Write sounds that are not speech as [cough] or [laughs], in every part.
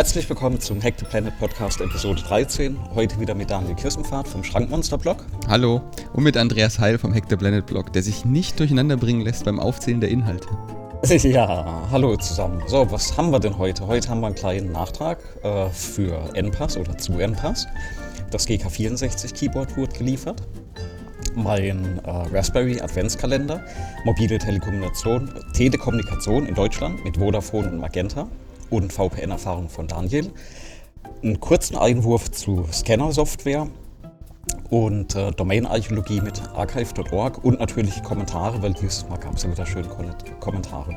Herzlich willkommen zum Hack the Planet Podcast Episode 13. Heute wieder mit Daniel Kirstenfahrt vom Schrankmonster Blog. Hallo. Und mit Andreas Heil vom Hack the Planet Blog, der sich nicht durcheinander bringen lässt beim Aufzählen der Inhalte. [laughs] Ja, hallo zusammen. So, was haben wir denn heute? Heute haben wir einen kleinen Nachtrag äh, für NPAS oder zu NPAS. Das GK64 Keyboard wurde geliefert. Mein äh, Raspberry Adventskalender, mobile Telekommunikation, Telekommunikation in Deutschland mit Vodafone und Magenta und VPN-Erfahrung von Daniel. Einen kurzen Einwurf zu Scanner-Software und äh, Domain-Archäologie mit archive.org und natürlich Kommentare, weil dieses Mal gab es ja wieder schöne Kommentare.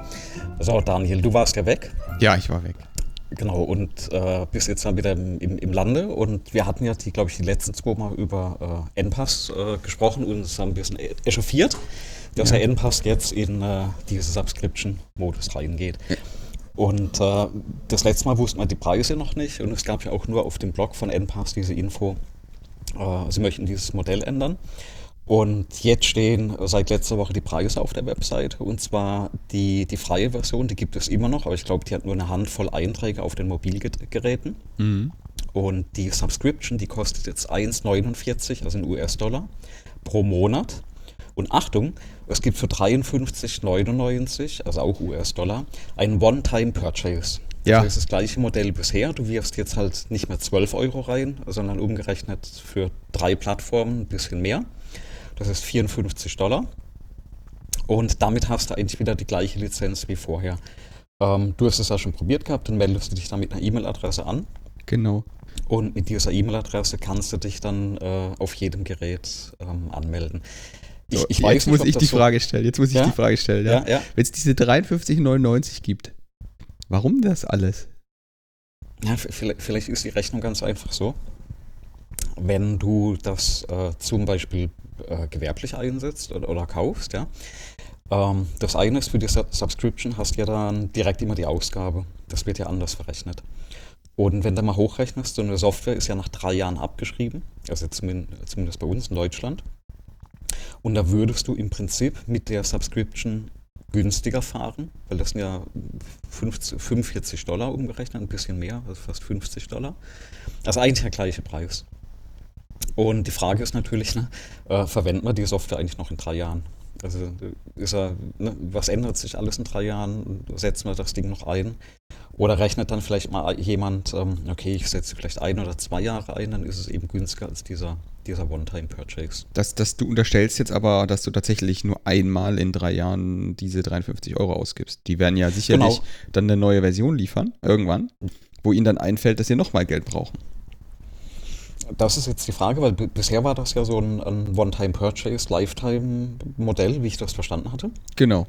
So, Daniel, du warst ja weg. Ja, ich war weg. Genau, und äh, bist jetzt dann wieder im, im, im, Lande. Und wir hatten ja, die, glaube ich, die letzten zwei Mal über äh, NPass äh, gesprochen und uns haben ein bisschen e-, echauffiert, dass ja. der NPass jetzt in äh, diese Subscription-Modus reingeht. Und äh, das letzte Mal wussten wir die Preise noch nicht und es gab ja auch nur auf dem Blog von NPass diese Info, äh, sie möchten dieses Modell ändern. Und jetzt stehen seit letzter Woche die Preise auf der Webseite. Und zwar die, die freie Version, die gibt es immer noch, aber ich glaube, die hat nur eine Handvoll Einträge auf den Mobilgeräten. Mhm. Und die Subscription, die kostet jetzt 1,49, also in US-Dollar, pro Monat. Und Achtung, es gibt für 53,99, also auch US-Dollar, einen One-Time-Purchase. Ja. Das ist das gleiche Modell bisher. Du wirfst jetzt halt nicht mehr 12 Euro rein, sondern umgerechnet für drei Plattformen ein bisschen mehr. Das ist 54 Dollar. Und damit hast du eigentlich wieder die gleiche Lizenz wie vorher. Ähm, du hast es ja schon probiert gehabt, dann meldest du dich dann mit einer E-Mail-Adresse an. Genau. Und mit dieser E-Mail-Adresse kannst du dich dann äh, auf jedem Gerät ähm, anmelden. Ich, ich jetzt nicht, muss ich die so Frage stellen. Jetzt muss ich ja? die Frage stellen. Ja? Ja, Wenn es diese 53,99 gibt, warum das alles? Ja, vielleicht, vielleicht, ist die Rechnung ganz einfach so. Wenn du das äh, zum Beispiel äh, gewerblich einsetzt oder, oder kaufst, ja. Ähm, das eine ist, für die Subscription hast du ja dann direkt immer die Ausgabe. Das wird ja anders verrechnet. Und wenn du mal hochrechnest, so eine Software ist ja nach drei Jahren abgeschrieben, also zumindest bei uns in Deutschland. Und da würdest du im Prinzip mit der Subscription günstiger fahren, weil das sind ja 50, 45 Dollar umgerechnet, ein bisschen mehr, also fast 50 Dollar. Das ist eigentlich der gleiche Preis. Und die Frage ist natürlich, ne, äh, verwenden wir die Software eigentlich noch in drei Jahren? Also ist er, ne, was ändert sich alles in drei Jahren? Setzen wir das Ding noch ein? Oder rechnet dann vielleicht mal jemand, ähm, okay, ich setze vielleicht ein oder zwei Jahre ein, dann ist es eben günstiger als dieser, dieser One-Time-Purchase. Das, das, du unterstellst jetzt aber, dass du tatsächlich nur einmal in drei Jahren diese 53 Euro ausgibst. Die werden ja sicherlich genau. dann eine neue Version liefern, irgendwann, wo ihnen dann einfällt, dass sie nochmal Geld brauchen. Das ist jetzt die Frage, weil bisher war das ja so ein, ein One-Time-Purchase, Lifetime-Modell, wie ich das verstanden hatte. Genau.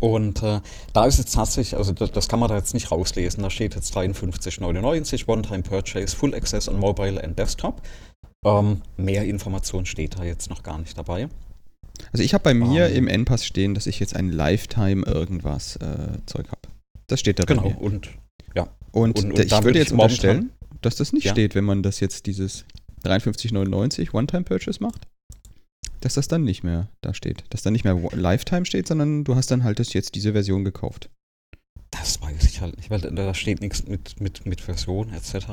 Und äh, da ist jetzt tatsächlich, also das, das, kann man da jetzt nicht rauslesen, da steht jetzt 53,99 One-Time Purchase, Full Access on Mobile and Desktop. Ähm, mehr Information steht da jetzt noch gar nicht dabei. Also ich habe bei mir um, ähm. im N-Pass stehen, dass ich jetzt ein Lifetime irgendwas äh, Zeug habe. Das steht da genau, bei mir. und ja. Und, und, und ich würde jetzt unterstellen, dass das nicht ja. steht, wenn man das jetzt dieses 53,99 One-Time Purchase macht dass das dann nicht mehr da steht. Dass dann nicht mehr Lifetime steht, sondern du hast dann halt jetzt diese Version gekauft. Das weiß ich halt nicht, weil da steht nichts mit, mit, mit Version etc.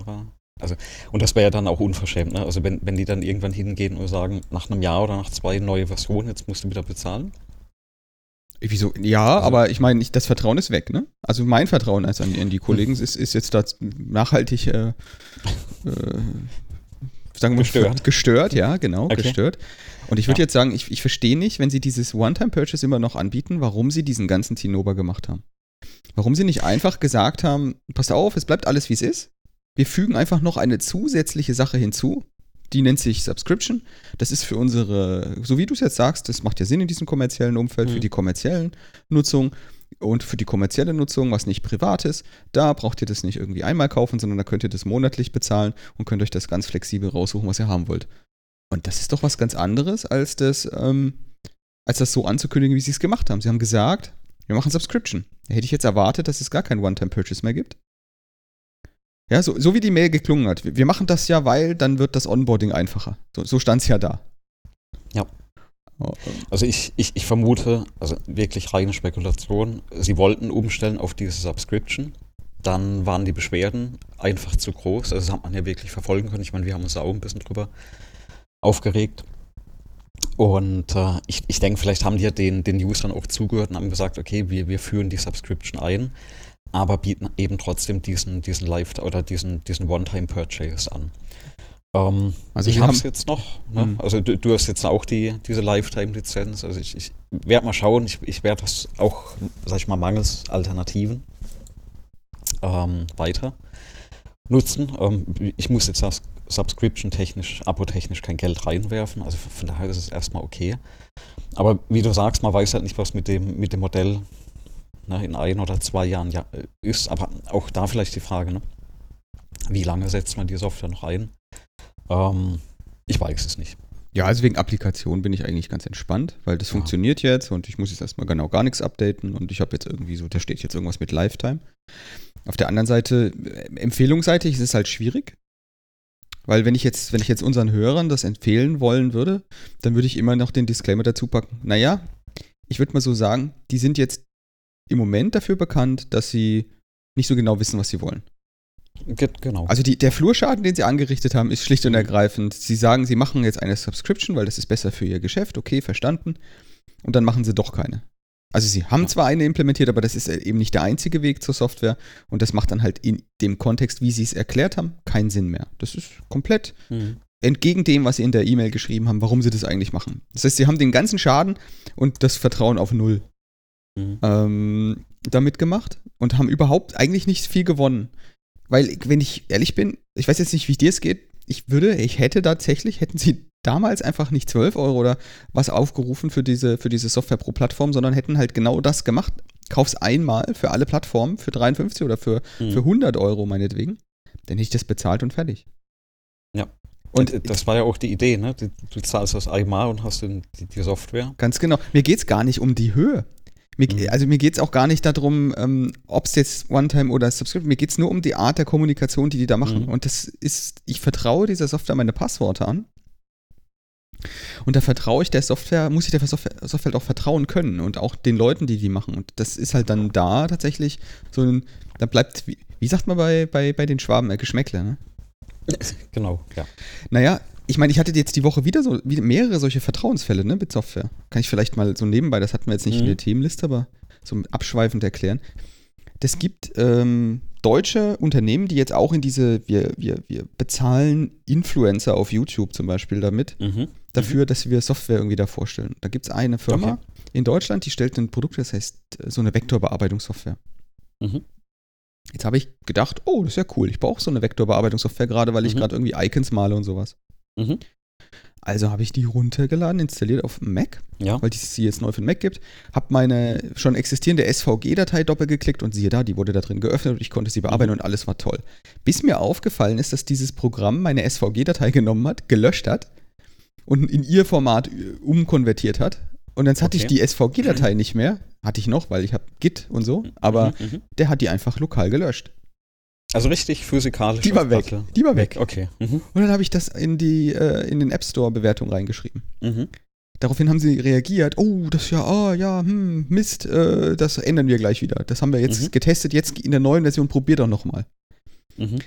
Also, und das wäre ja dann auch unverschämt, ne? Also wenn, wenn die dann irgendwann hingehen und sagen, nach einem Jahr oder nach zwei neue Version, jetzt musst du wieder bezahlen. Wieso? Ja, also, aber ich meine, das Vertrauen ist weg, ne? Also mein Vertrauen als an, an die Kollegen ist, ist jetzt da nachhaltig äh, äh, sagen wir gestört. gestört, ja, genau, okay. gestört. Und ich würde ja. jetzt sagen, ich, ich verstehe nicht, wenn sie dieses One-Time-Purchase immer noch anbieten, warum sie diesen ganzen Tinober gemacht haben. Warum sie nicht einfach gesagt haben, passt auf, es bleibt alles wie es ist. Wir fügen einfach noch eine zusätzliche Sache hinzu. Die nennt sich Subscription. Das ist für unsere, so wie du es jetzt sagst, das macht ja Sinn in diesem kommerziellen Umfeld, mhm. für die kommerziellen Nutzung und für die kommerzielle Nutzung, was nicht privat ist, da braucht ihr das nicht irgendwie einmal kaufen, sondern da könnt ihr das monatlich bezahlen und könnt euch das ganz flexibel raussuchen, was ihr haben wollt. Und das ist doch was ganz anderes, als das, ähm, als das so anzukündigen, wie sie es gemacht haben. Sie haben gesagt, wir machen Subscription. Da hätte ich jetzt erwartet, dass es gar kein One-Time-Purchase mehr gibt. Ja, so, so wie die Mail geklungen hat. Wir machen das ja, weil dann wird das Onboarding einfacher. So, so stand es ja da. Ja. Oh, oh. Also ich, ich, ich vermute, also wirklich reine Spekulation, sie wollten umstellen auf diese Subscription dann waren die Beschwerden einfach zu groß. Also das hat man ja wirklich verfolgen können. Ich meine, wir haben uns da auch ein bisschen drüber aufgeregt. Und äh, ich, ich denke, vielleicht haben die ja den, den Usern auch zugehört und haben gesagt, okay, wir, wir führen die Subscription ein, aber bieten eben trotzdem diesen, diesen Live- oder diesen, diesen One-Time-Purchase an. Ähm, also ich habe es jetzt noch. Ne? Mhm. Also du, du, hast jetzt auch die, diese Lifetime-Lizenz. Also ich, ich werde mal schauen. Ich, ich werde das auch, sag ich mal, mangels Alternativen ähm, weiter nutzen. Ähm, ich muss jetzt das Subscription-technisch, Abo-technisch kein Geld reinwerfen. Also von daher ist es erstmal okay. Aber wie du sagst, man weiß halt nicht, was mit dem, mit dem Modell ne, in ein oder zwei Jahren ja, ist. Aber auch da vielleicht die Frage, ne? wie lange setzt man die Software noch ein? Ähm, ich weiß es nicht. Ja, also wegen Applikation bin ich eigentlich ganz entspannt, weil das ja. funktioniert jetzt und ich muss jetzt erstmal genau gar nichts updaten und ich habe jetzt irgendwie so, da steht jetzt irgendwas mit Lifetime. Auf der anderen Seite, äh, empfehlungsseitig ist es halt schwierig, weil wenn ich jetzt, wenn ich jetzt unseren Hörern das empfehlen wollen würde, dann würde ich immer noch den Disclaimer dazu packen. Naja, ich würde mal so sagen, die sind jetzt im Moment dafür bekannt, dass sie nicht so genau wissen, was sie wollen. Genau. Also die, der Flurschaden, den sie angerichtet haben, ist schlicht und mhm. ergreifend. Sie sagen, sie machen jetzt eine Subscription, weil das ist besser für ihr Geschäft. Okay, verstanden. Und dann machen sie doch keine. Also sie haben ja. zwar eine implementiert, aber das ist eben nicht der einzige Weg zur Software. Und das macht dann halt in dem Kontext, wie sie es erklärt haben, keinen Sinn mehr. Das ist komplett mhm. entgegen dem, was sie in der E-Mail geschrieben haben, warum sie das eigentlich machen. Das heißt, sie haben den ganzen Schaden und das Vertrauen auf Null mhm. ähm, damit gemacht und haben überhaupt eigentlich nicht viel gewonnen. Weil, wenn ich ehrlich bin, ich weiß jetzt nicht, wie dir es geht, ich würde, ich hätte tatsächlich, hätten sie damals einfach nicht 12 Euro oder was aufgerufen für diese, für diese Software pro Plattform, sondern hätten halt genau das gemacht. Kauf's einmal für alle Plattformen für 53 oder für, mhm. für 100 Euro meinetwegen. Dann hätte ich das bezahlt und fertig. Ja. Und das war ja auch die Idee, ne? Du, zahlst das einmal und hast die, die Software. Ganz genau. Mir geht es gar nicht um die Höhe. Mir, mhm. Also mir geht es auch gar nicht darum, ähm, ob es jetzt One-Time oder Subscription, mir geht es nur um die Art der Kommunikation, die die da machen. Mhm. Und das ist, ich vertraue dieser Software meine Passworte an. Und da vertraue ich der Software, muss ich der Software, Software halt auch vertrauen können und auch den Leuten, die die machen. Und das ist halt dann da tatsächlich so ein, da bleibt, wie, wie sagt man bei, bei, bei den Schwaben, äh, Geschmäckle, ne? Genau, ja. Naja, ich meine, ich hatte jetzt die Woche wieder so wieder mehrere solche Vertrauensfälle ne, mit Software. Kann ich vielleicht mal so nebenbei, das hatten wir jetzt nicht mhm. in der Themenliste, aber so abschweifend erklären. Das gibt ähm, deutsche Unternehmen, die jetzt auch in diese, wir, wir, wir bezahlen Influencer auf YouTube zum Beispiel damit, mhm. dafür, mhm. dass wir Software irgendwie da vorstellen. Da gibt es eine Firma okay. in Deutschland, die stellt ein Produkt, das heißt äh, so eine Vektorbearbeitungssoftware. Mhm. Jetzt habe ich gedacht, oh, das ist ja cool. Ich brauche so eine Vektorbearbeitungssoftware, gerade weil ich mhm. gerade irgendwie Icons male und sowas. Mhm. Also habe ich die runtergeladen, installiert auf Mac, ja. weil es sie jetzt neu für den Mac gibt. Habe meine schon existierende SVG-Datei doppelt geklickt und siehe da, die wurde da drin geöffnet und ich konnte sie bearbeiten mhm. und alles war toll. Bis mir aufgefallen ist, dass dieses Programm meine SVG-Datei genommen hat, gelöscht hat und in ihr Format äh, umkonvertiert hat. Und dann hatte okay. ich die SVG-Datei nicht mehr. Hatte ich noch, weil ich habe Git und so. Aber mhm, mhm. der hat die einfach lokal gelöscht. Also richtig physikalisch. Die war weg. Die war weg. Okay. Mhm. Und dann habe ich das in die äh, in den App Store Bewertung reingeschrieben. Mhm. Daraufhin haben sie reagiert. Oh, das ist ja, oh ja, hm, Mist, äh, das ändern wir gleich wieder. Das haben wir jetzt mhm. getestet. Jetzt in der neuen Version probiert doch nochmal. Mhm.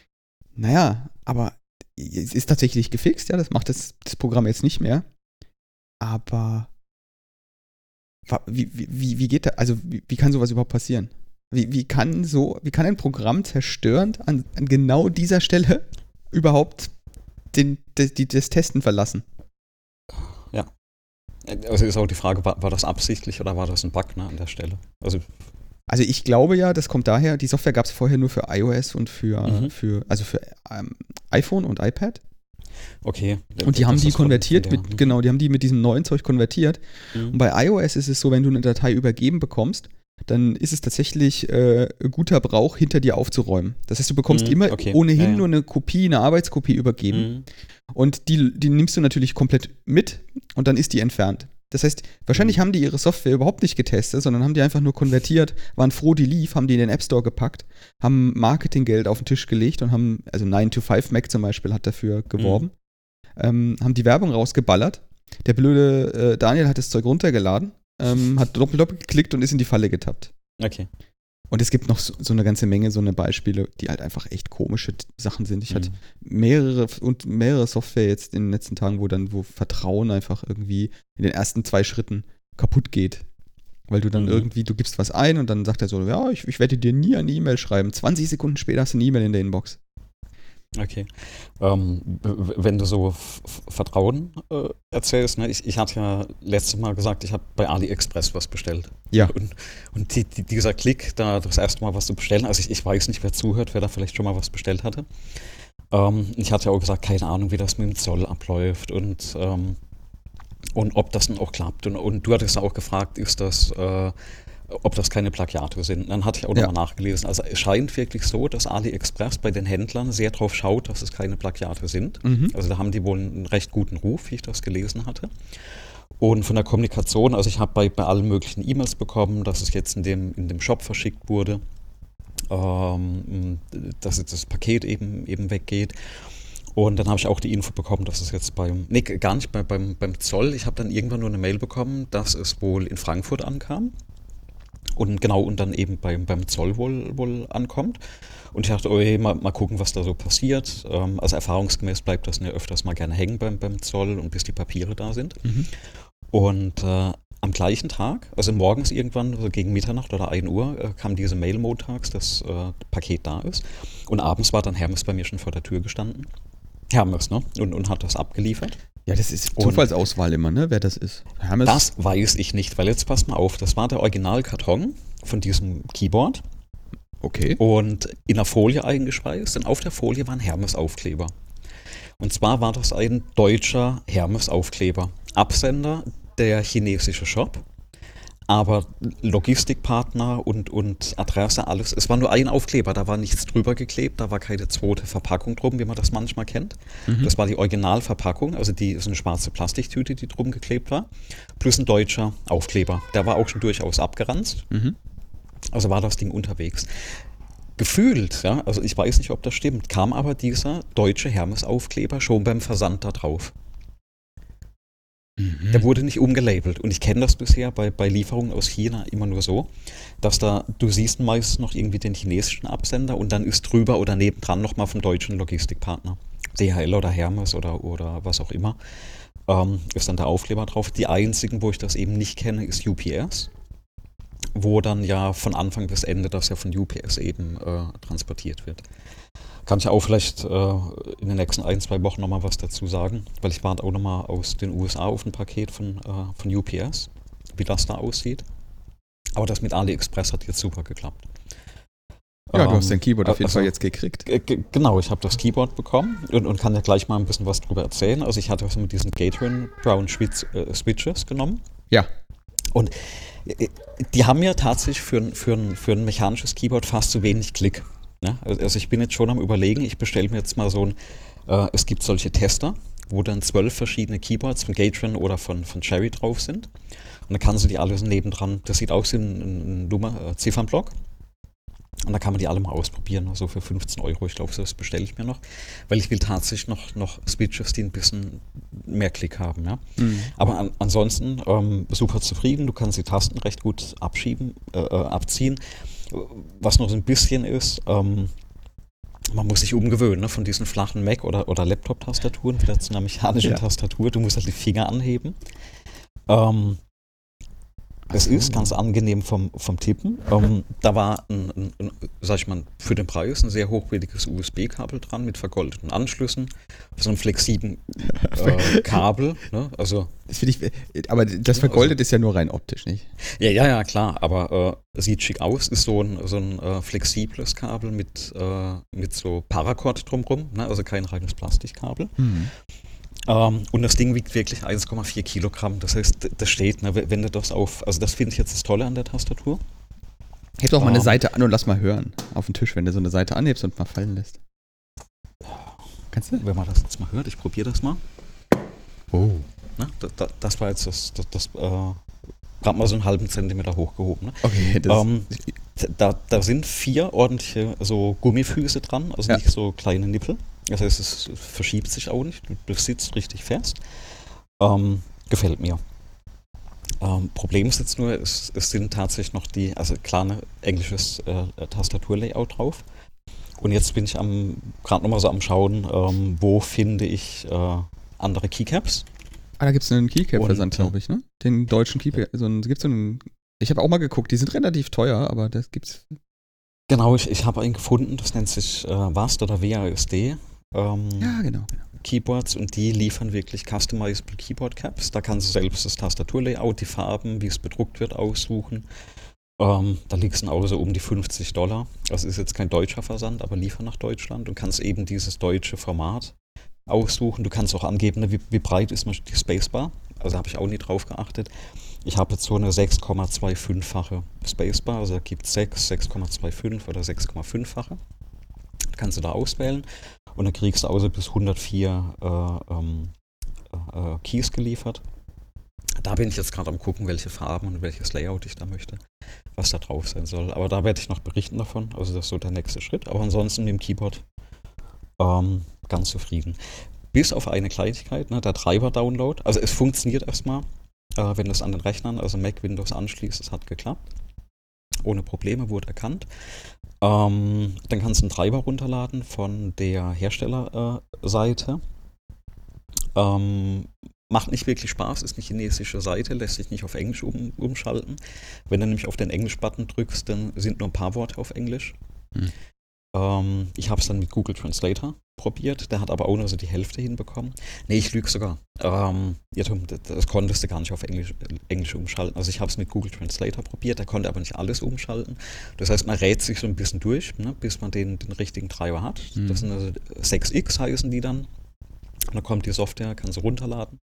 Naja, aber es ist tatsächlich gefixt, ja, das macht das, das Programm jetzt nicht mehr. Aber wie, wie, wie geht da, also wie, wie kann sowas überhaupt passieren? Wie, wie, kann so, wie kann ein Programm zerstörend an, an genau dieser Stelle überhaupt den, die, das Testen verlassen? Ja. Also ist auch die Frage, war, war das absichtlich oder war das ein Bug ne, an der Stelle? Also, also ich glaube ja, das kommt daher, die Software gab es vorher nur für iOS und für, mhm. für also für ähm, iPhone und iPad. Okay. Und die haben die konvertiert mit, genau, die haben die mit diesem neuen Zeug konvertiert. Mhm. Und bei iOS ist es so, wenn du eine Datei übergeben bekommst, dann ist es tatsächlich äh, guter Brauch, hinter dir aufzuräumen. Das heißt, du bekommst mhm, immer okay. ohnehin ja, ja. nur eine Kopie, eine Arbeitskopie übergeben. Mhm. Und die, die nimmst du natürlich komplett mit und dann ist die entfernt. Das heißt, wahrscheinlich mhm. haben die ihre Software überhaupt nicht getestet, sondern haben die einfach nur konvertiert, waren froh, die lief, haben die in den App Store gepackt, haben Marketinggeld auf den Tisch gelegt und haben, also 9 to 5 Mac zum Beispiel hat dafür geworben, mhm. ähm, haben die Werbung rausgeballert. Der blöde äh, Daniel hat das Zeug runtergeladen ähm, hat doppelt, doppelt geklickt und ist in die Falle getappt. Okay. Und es gibt noch so, so, eine ganze Menge so eine Beispiele, die halt einfach echt komische Sachen sind. Ich mhm. hatte mehrere und mehrere Software jetzt in den letzten Tagen, wo dann, wo Vertrauen einfach irgendwie in den ersten zwei Schritten kaputt geht. Weil du dann mhm. irgendwie, du gibst was ein und dann sagt er so, ja, ich, ich werde dir nie eine E-Mail schreiben. 20 Sekunden später hast du eine E-Mail in der Inbox. Okay. Ähm, wenn du so Vertrauen äh, erzählst, ne? ich, ich hatte ja letztes Mal gesagt, ich habe bei AliExpress was bestellt. Ja. Und, und die, die, dieser Klick, da das erste Mal was zu bestellen, also ich, ich weiß nicht, wer zuhört, wer da vielleicht schon mal was bestellt hatte. Ähm, ich hatte ja auch gesagt, keine Ahnung, wie das mit dem Zoll abläuft und, ähm, und ob das dann auch klappt. Und, und du hattest auch gefragt, ist das äh, ob das keine Plagiate sind. Dann hatte ich auch ja. nochmal nachgelesen. Also es scheint wirklich so, dass AliExpress bei den Händlern sehr darauf schaut, dass es keine Plagiate sind. Mhm. Also da haben die wohl einen recht guten Ruf, wie ich das gelesen hatte. Und von der Kommunikation, also ich habe bei, bei allen möglichen E-Mails bekommen, dass es jetzt in dem, in dem Shop verschickt wurde, ähm, dass jetzt das Paket eben, eben weggeht. Und dann habe ich auch die Info bekommen, dass es jetzt beim, nee, gar nicht bei, beim, beim Zoll, ich habe dann irgendwann nur eine Mail bekommen, dass es wohl in Frankfurt ankam und genau und dann eben beim, beim Zoll wohl, wohl ankommt. Und ich dachte, okay, mal, mal gucken, was da so passiert. Ähm, also erfahrungsgemäß bleibt das ja öfters mal gerne hängen beim, beim Zoll und bis die Papiere da sind. Mhm. Und äh, am gleichen Tag, also morgens irgendwann, also gegen Mitternacht oder 1 Uhr, äh, kam diese Mail montags, dass äh, Paket da ist. Und abends war dann Hermes bei mir schon vor der Tür gestanden. Hermes, ne? Und, und hat das abgeliefert. Ja, das ist Zufallsauswahl immer, ne? Wer das ist. Hermes. Das weiß ich nicht, weil jetzt passt mal auf, das war der Originalkarton von diesem Keyboard. Okay. Und in der Folie eingespeist und auf der Folie war ein Hermes-Aufkleber. Und zwar war das ein deutscher Hermes-Aufkleber. Absender der chinesische Shop aber Logistikpartner und, und Adresse, alles. Es war nur ein Aufkleber, da war nichts drüber geklebt, da war keine zweite Verpackung drum, wie man das manchmal kennt. Mhm. Das war die Originalverpackung, also die so eine schwarze Plastiktüte, die drum geklebt war, plus ein deutscher Aufkleber. Der war auch schon durchaus abgeranzt. Mhm. Also war das Ding unterwegs. Gefühlt, ja, also ich weiß nicht, ob das stimmt, kam aber dieser deutsche Hermes-Aufkleber schon beim Versand da drauf. Mhm. Der wurde nicht umgelabelt. Und ich kenne das bisher bei, bei Lieferungen aus China immer nur so, dass da, du siehst meist noch irgendwie den chinesischen Absender und dann ist drüber oder nebendran nochmal vom deutschen Logistikpartner. DHL oder Hermes oder, oder was auch immer. Ähm, ist dann der Aufkleber drauf. Die einzigen, wo ich das eben nicht kenne, ist UPS. Wo dann ja von Anfang bis Ende das ja von UPS eben äh, transportiert wird. Kann ich auch vielleicht äh, in den nächsten ein, zwei Wochen nochmal was dazu sagen, weil ich warte auch nochmal aus den USA auf ein Paket von, äh, von UPS, wie das da aussieht. Aber das mit AliExpress hat jetzt super geklappt. Ja, ähm, du hast ähm, dein Keyboard auf jeden also, Fall jetzt gekriegt. Genau, ich habe das Keyboard bekommen und, und, kann ja gleich mal ein bisschen was drüber erzählen. Also ich hatte was mit diesen Gatrin Brown Switch, äh, Switches genommen. Ja. Und äh, die haben ja tatsächlich für, für, für ein mechanisches Keyboard fast zu wenig Klick. Ne? also ich bin jetzt schon am überlegen, ich bestelle mir jetzt mal so ein, äh, es gibt solche Tester, wo dann zwölf verschiedene Keyboards von Gatron oder von, von Cherry drauf sind. Und dann kannst du die alle so nebendran, das sieht aus wie ein, ein Nummer, äh, Ziffernblock. Und da kann man die alle mal ausprobieren, so also für 15 Euro. Ich glaube, das bestelle ich mir noch, weil ich will tatsächlich noch, noch Switches, die ein bisschen mehr Klick haben. Ja? Mhm. Aber an, ansonsten ähm, super zufrieden. Du kannst die Tasten recht gut abschieben, äh, äh abziehen. Was noch so ein bisschen ist, ähm, man muss sich umgewöhnen ne, von diesen flachen Mac- oder, oder Laptop-Tastaturen wieder zu einer mechanischen ja. Tastatur. Du musst halt die Finger anheben. Ähm, es ist ganz angenehm vom, vom Tippen. Ähm, da war, ein, ein, ein, sag ich mal, für den Preis ein sehr hochwertiges USB-Kabel dran mit vergoldeten Anschlüssen, so einem flexiblen äh, [laughs] Kabel. Ne? Also, das ich, aber das vergoldet also, ist ja nur rein optisch, nicht? Ja, ja, ja, klar, aber äh, sieht schick aus, ist so ein, so ein äh, flexibles Kabel mit, äh, mit so Paracord drumrum, ne? also kein reines Plastikkabel. Mhm. Ähm, und das Ding wiegt wirklich 1,4 Kilogramm. Das heißt, das steht, ne, wenn du das auf, also das finde ich jetzt das Tolle an der Tastatur. Heb doch mal eine ähm, Seite an und lass mal hören. Auf den Tisch, wenn du so eine Seite anhebst und mal fallen lässt. Kannst du? Wenn man das jetzt mal hört, ich probiere das mal. Oh. Na, da, da, das war jetzt das, das, das äh, gerade mal so einen halben Zentimeter hochgehoben. Ne? Okay, das ähm, da, da sind vier ordentliche so Gummifüße dran, also ja. nicht so kleine Nippel. Das heißt, es verschiebt sich auch nicht, du sitzt richtig fest. Ähm, gefällt mir. Ähm, Problem ist jetzt nur, es, es, sind tatsächlich noch die, also klar, ne, englisches äh, Tastaturlayout drauf. Und jetzt bin ich am gerade nochmal so am Schauen, ähm, wo finde ich äh, andere Keycaps. Ah, da gibt es einen Keycap-Versand, glaube ich, ne? Den deutschen Keycap. So einen, gibt's so einen, ich habe auch mal geguckt, die sind relativ teuer, aber das gibt's. Genau, ich, ich habe einen gefunden, das nennt sich äh, WASD oder WASD. Ähm, ja, genau, genau. Keyboards und die liefern wirklich customizable Keyboard Caps. Da kannst du selbst das Tastaturlayout, die Farben, wie es bedruckt wird, aussuchen. Ähm, da liegt es dann auch so um die 50 Dollar. Das ist jetzt kein deutscher Versand, aber liefern nach Deutschland und kannst eben dieses deutsche Format aussuchen. Du kannst auch angeben, wie, wie breit ist die Spacebar. Also habe ich auch nie drauf geachtet. Ich habe jetzt so eine 6,25-fache Spacebar, also da gibt es 6, 6,25 oder 6,5-fache. Kannst du da auswählen und dann kriegst du also bis 104 äh, ähm, äh, Keys geliefert. Da bin ich jetzt gerade am gucken, welche Farben und welches Layout ich da möchte, was da drauf sein soll. Aber da werde ich noch berichten davon. Also das ist so der nächste Schritt. Aber ansonsten mit dem Keyboard ähm, ganz zufrieden. Bis auf eine Kleinigkeit, ne, der Treiber-Download. Also es funktioniert erstmal, äh, wenn du es an den Rechnern, also Mac, Windows anschließt, es hat geklappt. Ohne Probleme, wurde erkannt. Ähm, dann kannst du einen Treiber runterladen von der Herstellerseite. Äh, ähm, macht nicht wirklich Spaß, ist eine chinesische Seite, lässt sich nicht auf Englisch um, umschalten. Wenn du nämlich auf den Englisch-Button drückst, dann sind nur ein paar Worte auf Englisch. Hm. Ähm, ich habe es dann mit Google Translator probiert, der hat aber auch nur so die Hälfte hinbekommen. Nee, ich lüge sogar. Ähm, Irrtum, das, das konntest du gar nicht auf Englisch, Englisch umschalten. Also ich habe es mit Google Translator probiert, der konnte aber nicht alles umschalten. Das heißt, man rät sich so ein bisschen durch, ne, bis man den, den richtigen Treiber hat. Mhm. Das sind also 6x heißen die dann. Und dann kommt die Software, kann sie runterladen.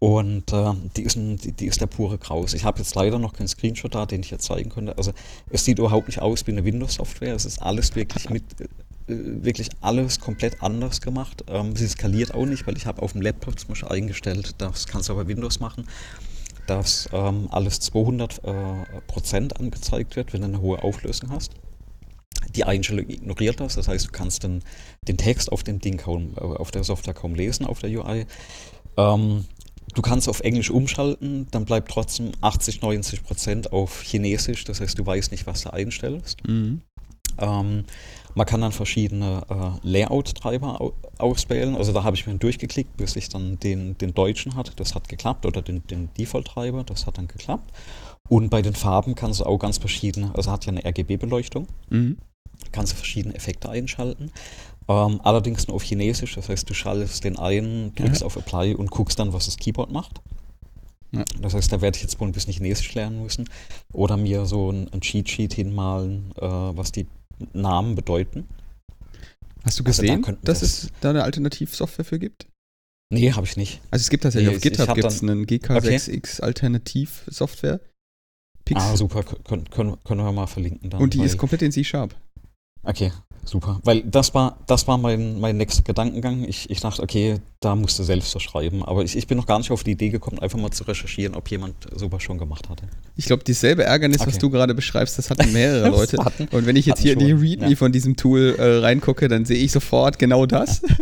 Und äh, die, ist ein, die, die, ist der pure Graus. Ich habe jetzt leider noch keinen Screenshot da, den ich jetzt zeigen könnte. Also es sieht überhaupt nicht aus wie eine Windows-Software. Es ist alles wirklich mit äh, wirklich alles komplett anders gemacht. Ähm, sie skaliert auch nicht, weil ich habe auf dem Laptop zum Beispiel eingestellt, das kannst du aber Windows machen, dass ähm, alles 200 äh, Prozent angezeigt wird, wenn du eine hohe Auflösung hast. Die Einstellung ignoriert das, das heißt, du kannst den, den Text auf dem Ding kaum, äh, auf der Software kaum lesen, auf der UI. Ähm, Du kannst auf Englisch umschalten, dann bleibt trotzdem 80, 90 Prozent auf Chinesisch. Das heißt, du weißt nicht, was du einstellst. Mhm. Ähm, man kann dann verschiedene äh, Layout-Treiber au auswählen. Also da habe ich mir durchgeklickt, bis ich dann den, den deutschen hatte. Das hat geklappt. Oder den, den Default-Treiber, das hat dann geklappt. Und bei den Farben kannst du auch ganz verschiedene, also hat ja eine RGB-Beleuchtung. Mhm. Kannst du verschiedene Effekte einschalten. Ähm, allerdings nur auf Chinesisch, das heißt, du schaltest den ein, drückst ja. auf Apply und guckst dann, was das Keyboard macht. Ja. Das heißt, da werde ich jetzt wohl ein bisschen Chinesisch lernen müssen. Oder mir so ein, ein Cheat Sheet hinmalen, äh, was die Namen bedeuten. Hast du gesehen, also da dass das es da eine Alternativsoftware für gibt? Nee, habe ich nicht. Also es gibt tatsächlich nee, auf GitHub gibt es einen GK6X okay. Alternativsoftware. Ah, super, können, können, können wir mal verlinken dann. Und die ist komplett in C-Sharp. Okay, super. Weil das war, das war mein, mein nächster Gedankengang. Ich, ich dachte, okay, da musst du selbst so schreiben. Aber ich, ich bin noch gar nicht auf die Idee gekommen, einfach mal zu recherchieren, ob jemand sowas schon gemacht hatte. Ich glaube, dieselbe Ärgernis, okay. was du gerade beschreibst, das hatten [laughs] mehrere Leute. hatten, Und wenn ich jetzt hier in die README ja. von diesem Tool äh, reingucke, dann sehe ich sofort genau das. Ja.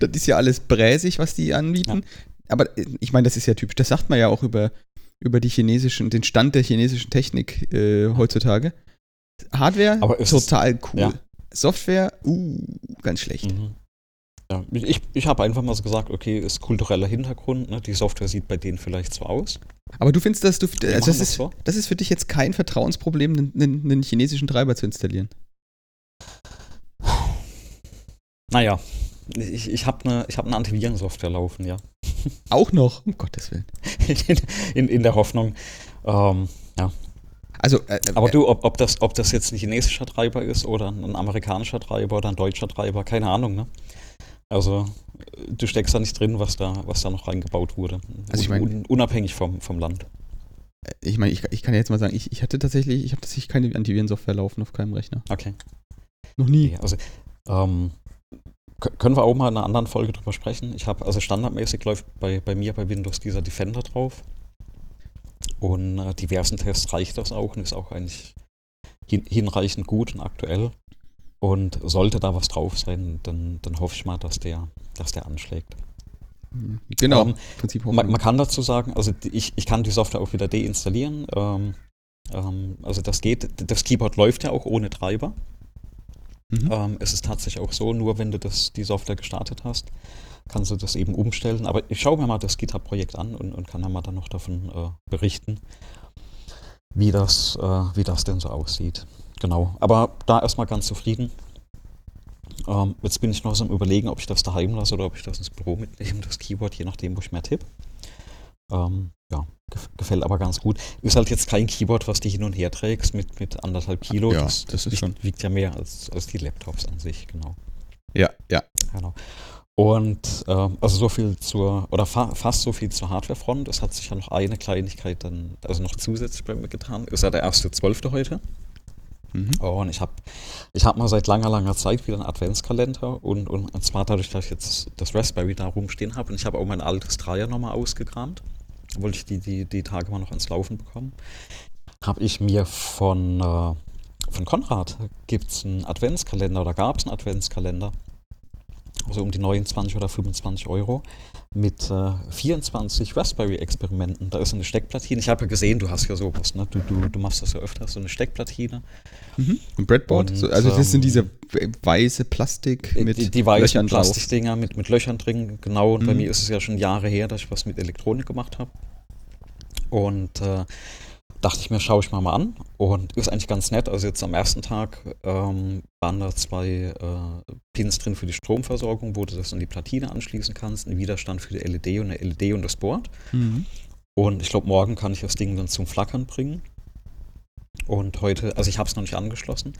[laughs] das ist ja alles bräsig, was die anbieten. Ja. Aber äh, ich meine, das ist ja typisch. Das sagt man ja auch über, über die chinesischen, den Stand der chinesischen Technik äh, heutzutage. Hardware, total cool. Software, uh, ganz schlecht. Mhm. Ja, ich ich habe einfach mal so gesagt, okay, ist kultureller Hintergrund, ne? die Software sieht bei denen vielleicht so aus. Aber du findest, dass du, also das, das, ist, so? das ist für dich jetzt kein Vertrauensproblem, einen, einen chinesischen Treiber zu installieren? Naja, ich, ich habe eine hab ne Antivirensoftware laufen, ja. Auch noch? Um Gottes Willen. [laughs] in, in, in der Hoffnung, ähm, ja, also, äh, äh, Aber du, ob, ob, das, ob das jetzt ein chinesischer Treiber ist oder ein amerikanischer Treiber oder ein deutscher Treiber, keine Ahnung, ne? Also, du steckst da nicht drin, was da, was da noch reingebaut wurde. Also ich meine, unabhängig vom, vom Land. Äh, ich meine, ich, ich kann ja jetzt mal sagen, ich, ich hatte tatsächlich, ich habe tatsächlich keine Antivirensoftware laufen auf keinem Rechner. Okay. Noch nie. Okay, also, ähm, können wir auch mal in einer anderen Folge drüber sprechen. Ich habe, also standardmäßig läuft bei, bei mir bei Windows dieser Defender drauf. Und äh, diversen Tests reicht das auch und ist auch eigentlich hin, hinreichend gut und aktuell. Und sollte da was drauf sein, dann, dann hoffe ich mal, dass der, dass der anschlägt. Genau, ähm, Prinzip man, man, kann dazu sagen, also ich, ich kann die Software auch wieder deinstallieren. Ähm, ähm, also das geht, das Keyboard läuft ja auch ohne Treiber. Mhm. Ähm, es ist tatsächlich auch so, nur wenn du das, die Software gestartet hast, kannst du das eben umstellen. Aber ich schaue mir mal das GitHub-Projekt an und, und kann dann mal dann noch davon äh, berichten, wie das, äh, wie das denn so aussieht. Genau. Aber da erstmal ganz zufrieden. Ähm, jetzt bin ich noch so am überlegen, ob ich das daheim lasse oder ob ich das ins Büro mitnehme, das Keyboard, je nachdem, wo ich mehr tippe. Ähm, ja, gefällt aber ganz gut. Ist halt jetzt kein Keyboard, was du hin und her trägst mit, mit anderthalb Kilo. Ja, das, das wiegt, schon. wiegt ja mehr als, als die Laptops an sich, genau. Ja, ja. Genau. Und äh, also so viel zur, oder fa fast so viel zur Hardwarefront. Es hat sich ja noch eine Kleinigkeit dann, also noch zusätzlich bei mir getan. Ist ja der erste Zwölfte heute. Mhm. Und ich habe ich hab mal seit langer, langer Zeit wieder einen Adventskalender und, und, und zwar dadurch, dass ich jetzt das Raspberry da rumstehen habe und ich habe auch mein altes Dreier nochmal ausgekramt, wollte ich die, die, die Tage mal noch ans Laufen bekommen, habe ich mir von, äh, von Konrad gibt es einen Adventskalender oder gab es einen Adventskalender also um die 29 oder 25 Euro, mit äh, 24 Raspberry-Experimenten. Da ist eine Steckplatine. Ich habe ja gesehen, du hast ja sowas, ne? Du, du, du machst das ja öfter, so eine Steckplatine. Mhm. Ein Breadboard? Und, so, also das ähm, sind diese weiße Plastik mit Die, die weißen Plastikdinger mit, mit Löchern drin, genau. Und mhm. bei mir ist es ja schon Jahre her, dass ich was mit Elektronik gemacht habe. Und äh, dachte ich mir, schaue ich mal mal an. Und ist eigentlich ganz nett. Also jetzt am ersten Tag ähm, waren da zwei äh, Pins drin für die Stromversorgung, wo du das an die Platine anschließen kannst. Ein Widerstand für die LED und eine LED und das Board. Mhm. Und ich glaube, morgen kann ich das Ding dann zum Flackern bringen. Und heute, also ich habe es noch nicht angeschlossen,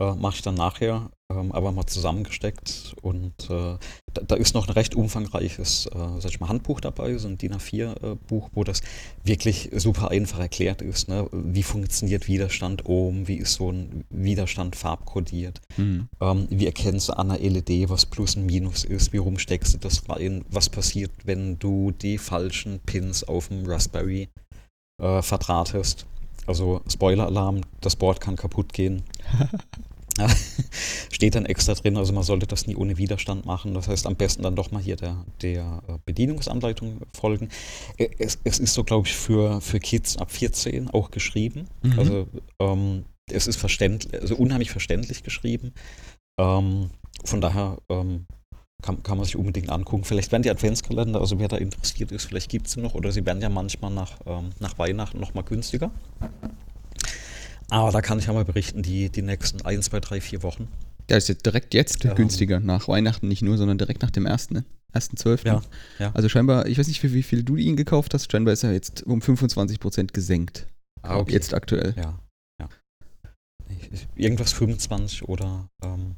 äh, mache ich dann nachher, ähm, aber mal zusammengesteckt. Und äh, da, da, ist noch ein recht umfangreiches, äh, sag ich mal, Handbuch dabei, so ein DIN A4-Buch, wo das wirklich super einfach erklärt ist. Ne? Wie funktioniert Widerstand oben, wie ist so ein Widerstand farbkodiert, mhm. ähm, wie erkennst du an einer LED, was Plus und Minus ist, wie rum steckst du das rein, was passiert, wenn du die falschen Pins auf dem Raspberry äh, verdrahtest. Also Spoiler-Alarm, das Board kann kaputt gehen. [laughs] [laughs] Steht dann extra drin, also man sollte das nie ohne Widerstand machen. Das heißt, am besten dann doch mal hier der, der äh, Bedienungsanleitung folgen. Äh, es, es ist so, glaube ich, für, für Kids ab 14 auch geschrieben. Mhm. Also ähm, es ist verständlich, also unheimlich verständlich geschrieben. Ähm, von daher ähm, kann, kann man sich unbedingt angucken. Vielleicht werden die Adventskalender, also wer da interessiert ist, vielleicht gibt es sie noch oder sie werden ja manchmal nach, ähm, nach Weihnachten nochmal günstiger. Aber da kann ich ja mal berichten, die, die nächsten 1, 2, 3, 4 Wochen. Ja, ist jetzt direkt jetzt ähm, günstiger, nach Weihnachten nicht nur, sondern direkt nach dem ersten, ne? 1.12. Ja, ja. Also scheinbar, ich weiß nicht, für wie viel du ihn gekauft hast, scheinbar ist er jetzt um 25% gesenkt. Ah, okay. Jetzt aktuell. Ja, ja. Irgendwas 25 oder, ähm,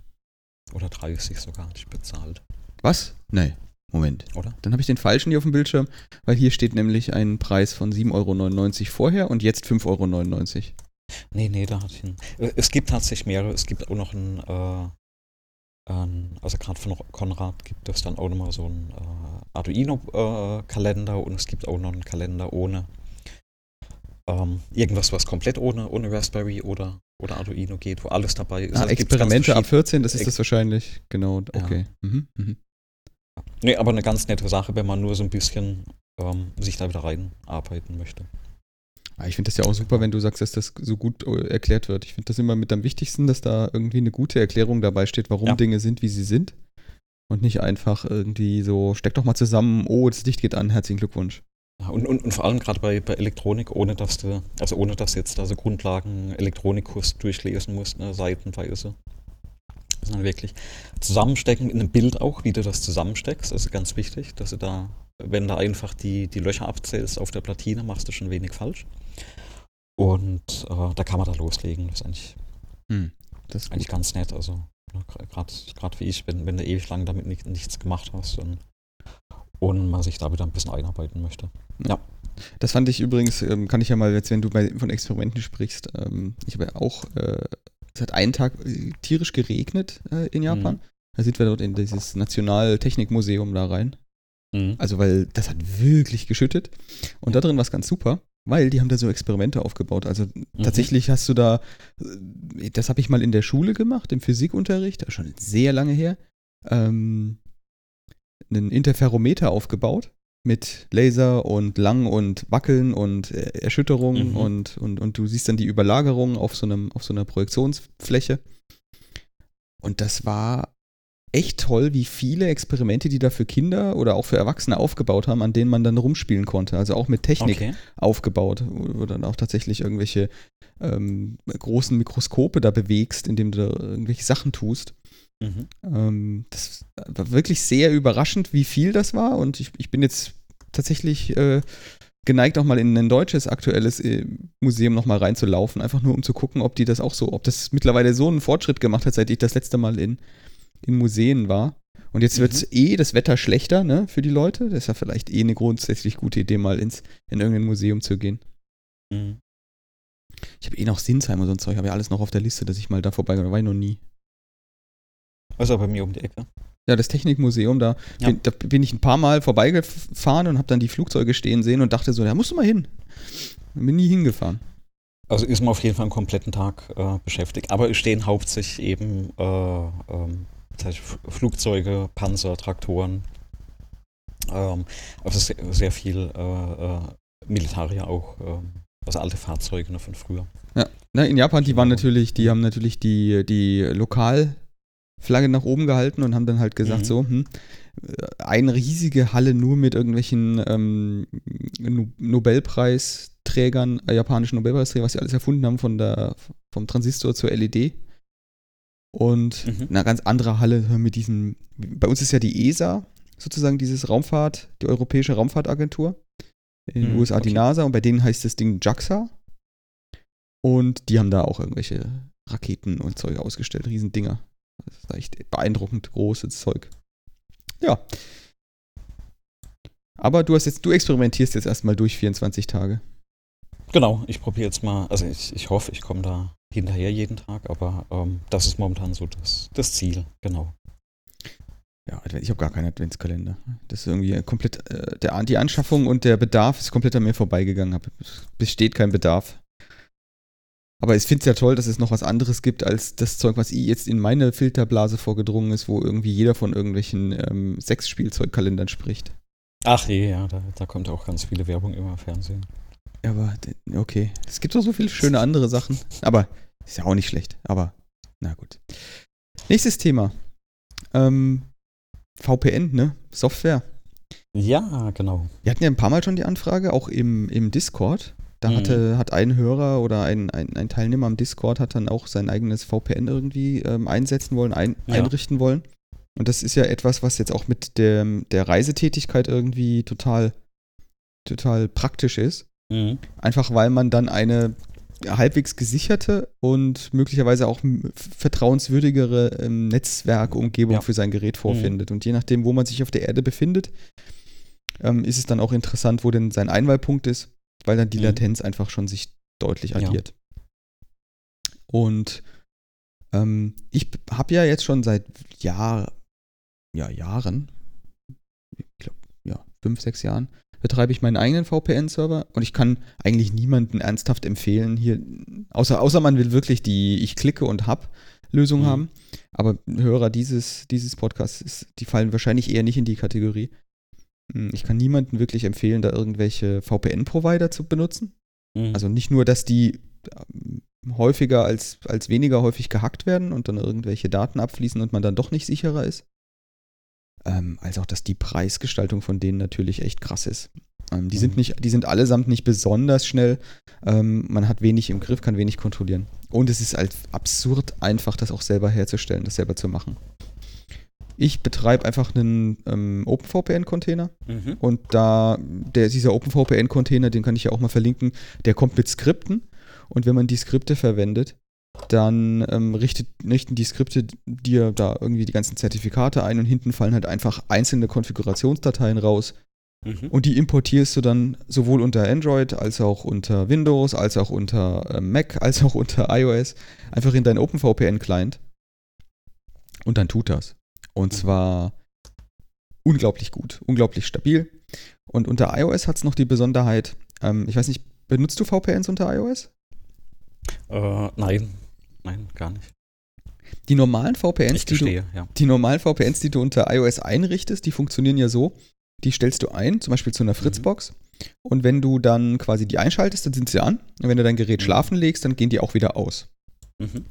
oder 30 sogar nicht bezahlt. Was? Nee. Moment. Oder? Dann habe ich den falschen hier auf dem Bildschirm, weil hier steht nämlich ein Preis von 7,99 Euro vorher und jetzt 5,99 Euro. Nee, nee, da hatte ich einen. Äh, es gibt tatsächlich mehrere. Es gibt auch noch einen, äh, einen also gerade von Konrad gibt es dann auch nochmal so einen äh, Arduino-Kalender äh, und es gibt auch noch einen Kalender ohne ähm, irgendwas, was komplett ohne, ohne Raspberry oder, oder Arduino geht, wo alles dabei ist. Ah, also Experimente ab 14, das ist das wahrscheinlich. Genau, okay. Ja. Mhm, mhm. Nee, aber eine ganz nette Sache, wenn man nur so ein bisschen ähm, sich da wieder reinarbeiten möchte. Ah, ich finde das ja auch super, wenn du sagst, dass das so gut äh, erklärt wird. Ich finde das immer mit am wichtigsten, dass da irgendwie eine gute Erklärung dabei steht, warum ja. Dinge sind, wie sie sind. Und nicht einfach irgendwie so, steck doch mal zusammen, oh, das Licht geht an, herzlichen Glückwunsch. Und, und, und vor allem gerade bei, bei Elektronik, ohne dass du, also ohne dass du jetzt da so Grundlagen Elektronikkurs durchlesen musst, ne, seitenweise. Sondern wirklich zusammenstecken in einem Bild auch, wie du das zusammensteckst. Das ist ganz wichtig, dass du da, wenn du einfach die, die Löcher abzählst auf der Platine, machst du schon wenig falsch. Und äh, da kann man da loslegen. Das ist eigentlich, hm, das ist eigentlich ganz nett. Also ne, gerade wie ich, wenn, wenn du ewig lang damit nicht, nichts gemacht hast und, und man sich da wieder ein bisschen einarbeiten möchte. Ja. Das fand ich übrigens, ähm, kann ich ja mal, jetzt wenn du bei, von Experimenten sprichst, ähm, ich habe ja auch, äh, es hat einen Tag äh, tierisch geregnet äh, in Japan. Mhm. Da sind wir dort in dieses Nationaltechnikmuseum da rein. Mhm. Also, weil das hat wirklich geschüttet. Und da drin war es ganz super weil die haben da so Experimente aufgebaut. Also mhm. tatsächlich hast du da, das habe ich mal in der Schule gemacht, im Physikunterricht, schon sehr lange her. Ähm, einen Interferometer aufgebaut mit Laser und Lang und Wackeln und äh, Erschütterungen Mhm. und, und, und du siehst dann die Überlagerung auf so, einem, auf so einer Projektionsfläche. Und das war echt toll, wie viele Experimente die da für Kinder oder auch für Erwachsene aufgebaut haben, an denen man dann rumspielen konnte. Also auch mit Technik Okay. aufgebaut, wo du dann auch tatsächlich irgendwelche ähm, großen Mikroskope da bewegst, indem du da irgendwelche Sachen tust. Mhm. Ähm, das war wirklich sehr überraschend, wie viel das war. Und ich, ich bin jetzt tatsächlich äh, geneigt, auch mal in ein deutsches aktuelles äh, Museum nochmal reinzulaufen, einfach nur um zu gucken, ob die das auch so, ob das mittlerweile so einen Fortschritt gemacht hat, seit ich das letzte Mal in, in Museen war. Und jetzt Mhm. wird eh das Wetter schlechter, ne, für die Leute. Das ist ja vielleicht eh eine grundsätzlich gute Idee, mal ins, in irgendein Museum zu gehen. Mhm. Ich habe eh noch Sinsheim und so ein Zeug, habe ja alles noch auf der Liste, dass ich mal da vorbeigehe. Da war ich noch nie. Also bei mir um die Ecke. Ja, das Technikmuseum, da, Ja. bin, da bin ich ein paar Mal vorbeigefahren und habe dann die Flugzeuge stehen sehen und dachte so, da musst du mal hin. Bin nie hingefahren. Also ist man auf jeden Fall einen kompletten Tag äh, beschäftigt. Aber es stehen hauptsächlich eben äh, ähm, Flugzeuge, Panzer, Traktoren. Ähm, also sehr, sehr viel äh, äh, Militarier auch, ähm, also alte Fahrzeuge ne, von früher. Na, in Japan, die waren Genau. natürlich, die haben natürlich die, die Lokalflagge nach oben gehalten und haben dann halt gesagt, Mhm. so, hm, eine riesige Halle nur mit irgendwelchen ähm, no Nobelpreisträgern, äh, japanischen Nobelpreisträgern, was sie alles erfunden haben, von der, vom Transistor zur LED. Und Mhm. eine ganz andere Halle mit diesen, bei uns ist ja die ESA sozusagen dieses Raumfahrt, die Europäische Raumfahrtagentur. In den Mhm, USA die okay. NASA und bei denen heißt das Ding JAXA. Und die haben da auch irgendwelche Raketen und Zeug ausgestellt, Riesendinger. Das ist echt beeindruckend großes Zeug. Ja. Aber du hast jetzt, du experimentierst jetzt erstmal durch 24 Tage. Genau, ich probiere jetzt mal, also ich, ich hoffe, ich komme da hinterher jeden Tag, aber ähm, das ist momentan so das, das Ziel, genau. Ja, ich habe gar keinen Adventskalender. Das ist irgendwie komplett, äh, der, die Anschaffung und der Bedarf ist komplett an mir vorbeigegangen. Hab, es besteht kein Bedarf. Aber ich finde es ja toll, dass es noch was anderes gibt als das Zeug, was jetzt in meine Filterblase vorgedrungen ist, wo irgendwie jeder von irgendwelchen ähm, Sexspielzeugkalendern spricht. Ach je, ja, da, da kommt auch ganz viele Werbung immer im Fernsehen. Aber, okay. Es gibt doch so viele schöne andere Sachen. Aber ist ja auch nicht schlecht. Aber, na gut. Nächstes Thema. Ähm, VPN, ne? Software. Ja, genau. Wir hatten ja ein paar Mal schon die Anfrage, auch im, im Discord. Da Mhm. hatte, hat ein Hörer oder ein, ein, ein Teilnehmer am Discord hat dann auch sein eigenes VPN irgendwie ähm, einsetzen wollen, ein, Ja. einrichten wollen. Und das ist ja etwas, was jetzt auch mit dem, der Reisetätigkeit irgendwie total, total praktisch ist. Mhm. Einfach weil man dann eine halbwegs gesicherte und möglicherweise auch vertrauenswürdigere ähm, Netzwerkumgebung Ja. für sein Gerät vorfindet. Und je nachdem, wo man sich auf der Erde befindet, ähm, ist es dann auch interessant, wo denn sein Einwahlpunkt ist, weil dann die Mhm. Latenz einfach schon sich deutlich Ja. addiert. Und ähm, ich habe ja jetzt schon seit Jahr, ja, Jahren, ich glaube, ja, fünf, sechs Jahren, betreibe ich meinen eigenen VPN-Server und ich kann eigentlich niemanden ernsthaft empfehlen, hier, außer, außer man will wirklich die Ich klicke und hab Lösung Mhm. haben. Aber Hörer dieses, dieses Podcasts, ist, die fallen wahrscheinlich eher nicht in die Kategorie. Hm, Ich kann niemanden wirklich empfehlen, da irgendwelche VPN-Provider zu benutzen. Mhm. Also nicht nur, dass die ähm, häufiger als, als weniger häufig gehackt werden und dann irgendwelche Daten abfließen und man dann doch nicht sicherer ist, ähm, als auch, dass die Preisgestaltung von denen natürlich echt krass ist. Ähm, die, sind Mhm. nicht, die sind allesamt nicht besonders schnell. Ähm, man hat wenig im Griff, kann wenig kontrollieren. Und es ist halt absurd einfach, das auch selber herzustellen, das selber zu machen. Ich betreibe einfach einen ähm, OpenVPN-Container Mhm. und da, der, dieser OpenVPN-Container, den kann ich ja auch mal verlinken, der kommt mit Skripten. Und wenn man die Skripte verwendet, dann ähm, richtet, richten die Skripte dir da irgendwie die ganzen Zertifikate ein und hinten fallen halt einfach einzelne Konfigurationsdateien raus. Mhm. Und die importierst du dann sowohl unter Android als auch unter Windows, als auch unter äh, Mac, [laughs] als auch unter iOS einfach in deinen OpenVPN-Client. Und dann tut das. Und Mhm. zwar unglaublich gut, unglaublich stabil. Und unter iOS hat es noch die Besonderheit, ähm, ich weiß nicht, benutzt du VPNs unter iOS? Äh, nein, nein, gar nicht. Die normalen VPNs, gestehe, die, du, ja. die normalen VPNs, die du unter iOS einrichtest, die funktionieren ja so, die stellst du ein, zum Beispiel zu einer Fritzbox. Und wenn du dann quasi die einschaltest, dann sind sie an. Und wenn du dein Gerät Mhm. schlafen legst, dann gehen die auch wieder aus. Mhm.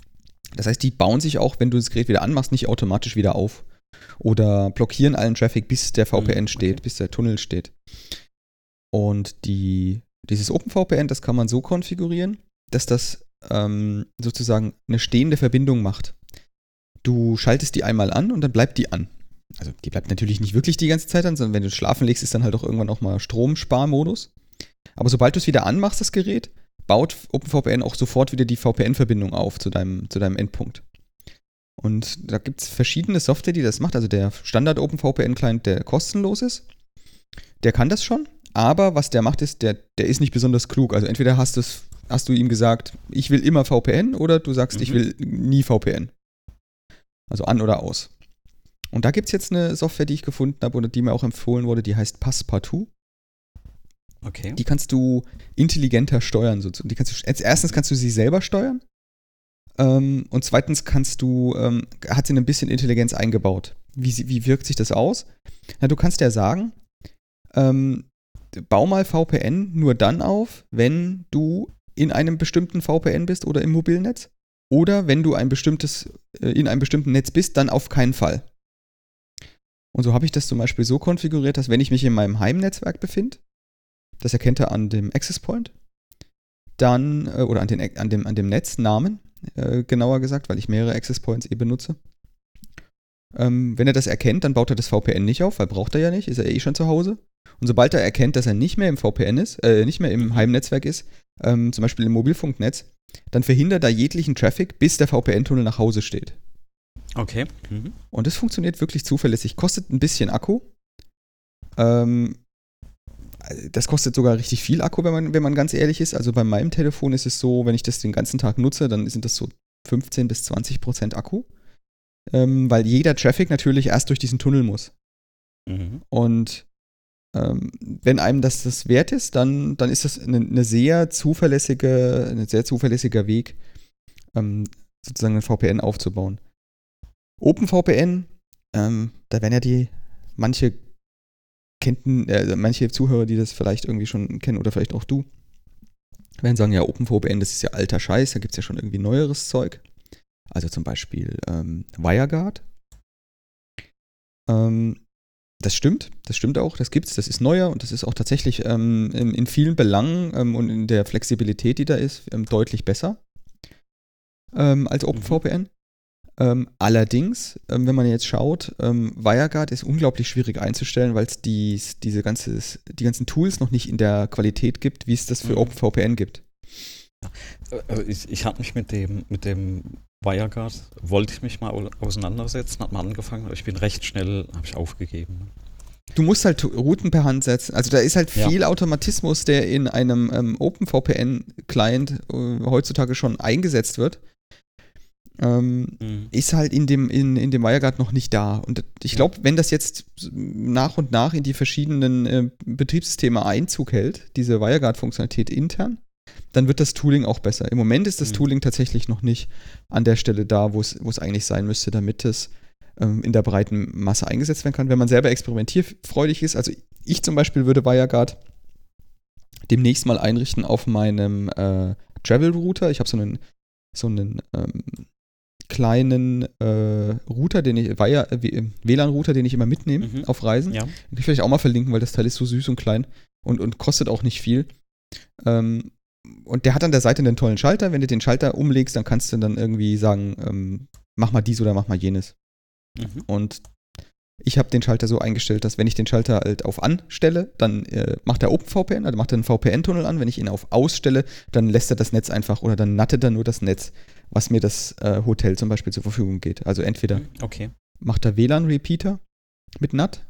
Das heißt, die bauen sich auch, wenn du das Gerät wieder anmachst, nicht automatisch wieder auf. Oder blockieren allen Traffic, bis der VPN Mhm, steht, okay. bis der Tunnel steht. Und die, dieses OpenVPN, das kann man so konfigurieren, dass das ähm, sozusagen eine stehende Verbindung macht. Du schaltest die einmal an und dann bleibt die an. Also die bleibt natürlich nicht wirklich die ganze Zeit an, sondern wenn du schlafen legst, ist dann halt auch irgendwann auch mal Stromsparmodus. Aber sobald du es wieder anmachst, das Gerät, baut OpenVPN auch sofort wieder die VPN-Verbindung auf zu deinem, zu deinem Endpunkt. Und da gibt es verschiedene Software, die das macht. Also der Standard OpenVPN-Client, der kostenlos ist, der kann das schon. Aber was der macht, ist, der, der ist nicht besonders klug. Also entweder hast, hast du ihm gesagt, ich will immer VPN, oder du sagst, ich Mhm. will nie VPN. Also an oder aus. Und da gibt es jetzt eine Software, die ich gefunden habe oder die mir auch empfohlen wurde, die heißt Passepartout. Okay. Die kannst du intelligenter steuern. sozusagen. Die kannst du, erstens kannst du sie selber steuern. Ähm, und zweitens kannst du, ähm, hat sie ein bisschen Intelligenz eingebaut. Wie, wie wirkt sich das aus? Na, du kannst ja sagen, ähm, bau mal VPN nur dann auf, wenn du in einem bestimmten VPN bist oder im Mobilnetz. Oder wenn du ein bestimmtes, äh, in einem bestimmten Netz bist, dann auf keinen Fall. Und so habe ich das zum Beispiel so konfiguriert, dass wenn ich mich in meinem Heimnetzwerk befinde, das erkennt er an dem Access Point, dann, äh, oder an, den, an, dem, an dem Netznamen, äh, genauer gesagt, weil ich mehrere Access Points eh benutze. Ähm, wenn er das erkennt, dann baut er das VPN nicht auf, weil braucht er ja nicht, ist er eh schon zu Hause. Und sobald er erkennt, dass er nicht mehr im VPN ist, äh, nicht mehr im Heimnetzwerk ist, ähm, zum Beispiel im Mobilfunknetz, dann verhindert er jeglichen Traffic, bis der VPN-Tunnel nach Hause steht. Okay. Mhm. Und das funktioniert wirklich zuverlässig. Kostet ein bisschen Akku. Ähm, das kostet sogar richtig viel Akku, wenn man, wenn man ganz ehrlich ist. Also bei meinem Telefon ist es so, wenn ich das den ganzen Tag nutze, dann sind das so 15 bis 20 Prozent Akku. Ähm, weil jeder Traffic natürlich erst durch diesen Tunnel muss. Mhm. Und ähm, wenn einem das das wert ist, dann, dann ist das eine, eine sehr zuverlässige, ein sehr zuverlässiger Weg, ähm, sozusagen ein VPN aufzubauen. OpenVPN, ähm, da werden ja die manche kennten, äh, manche Zuhörer, die das vielleicht irgendwie schon kennen oder vielleicht auch du, werden sagen, ja, OpenVPN, das ist ja alter Scheiß, da gibt es ja schon irgendwie neueres Zeug. Also zum Beispiel ähm, WireGuard. Ähm, das stimmt, das stimmt auch, das gibt's, das ist neuer und das ist auch tatsächlich ähm, in, in vielen Belangen ähm, und in der Flexibilität, die da ist, ähm, deutlich besser ähm, als OpenVPN. Ähm, allerdings, ähm, wenn man jetzt schaut, ähm, WireGuard ist unglaublich schwierig einzustellen, weil es dies, diese ganze, die ganzen Tools noch nicht in der Qualität gibt, wie es das für Mhm. OpenVPN gibt. Ich, ich habe mich mit dem, mit dem WireGuard, wollte ich mich mal au- auseinandersetzen, hat mal angefangen, aber ich bin recht schnell, habe ich aufgegeben. Du musst halt Routen per Hand setzen. Also da ist halt Ja. viel Automatismus, der in einem ähm, OpenVPN-Client äh, heutzutage schon eingesetzt wird. Ähm, Mhm. ist halt in dem, in, in dem WireGuard noch nicht da. Und ich glaube, wenn das jetzt nach und nach in die verschiedenen äh, Betriebssysteme Einzug hält, diese WireGuard-Funktionalität intern, dann wird das Tooling auch besser. Im Moment ist das Mhm. Tooling tatsächlich noch nicht an der Stelle da, wo es wo es eigentlich sein müsste, damit es ähm, in der breiten Masse eingesetzt werden kann. Wenn man selber experimentierfreudig ist, also ich zum Beispiel würde WireGuard demnächst mal einrichten auf meinem äh, Travel-Router. Ich habe so einen, so einen ähm, kleinen äh, Router, den ich, Wire- äh, WLAN-Router, den ich immer mitnehme Mhm. auf Reisen. Ja. Den kann ich vielleicht auch mal verlinken, weil das Teil ist so süß und klein und, und kostet auch nicht viel. Ähm, und der hat an der Seite einen tollen Schalter. Wenn du den Schalter umlegst, dann kannst du dann irgendwie sagen, ähm, mach mal dies oder mach mal jenes. Mhm. Und ich habe den Schalter so eingestellt, dass wenn ich den Schalter halt auf an stelle, dann äh, macht er OpenVPN, also macht er einen VPN-Tunnel an. Wenn ich ihn auf aus stelle, dann lässt er das Netz einfach oder dann nattet er nur das Netz, was mir das äh, Hotel zum Beispiel zur Verfügung geht. Also entweder Mhm. Okay. macht er WLAN-Repeater mit NAT,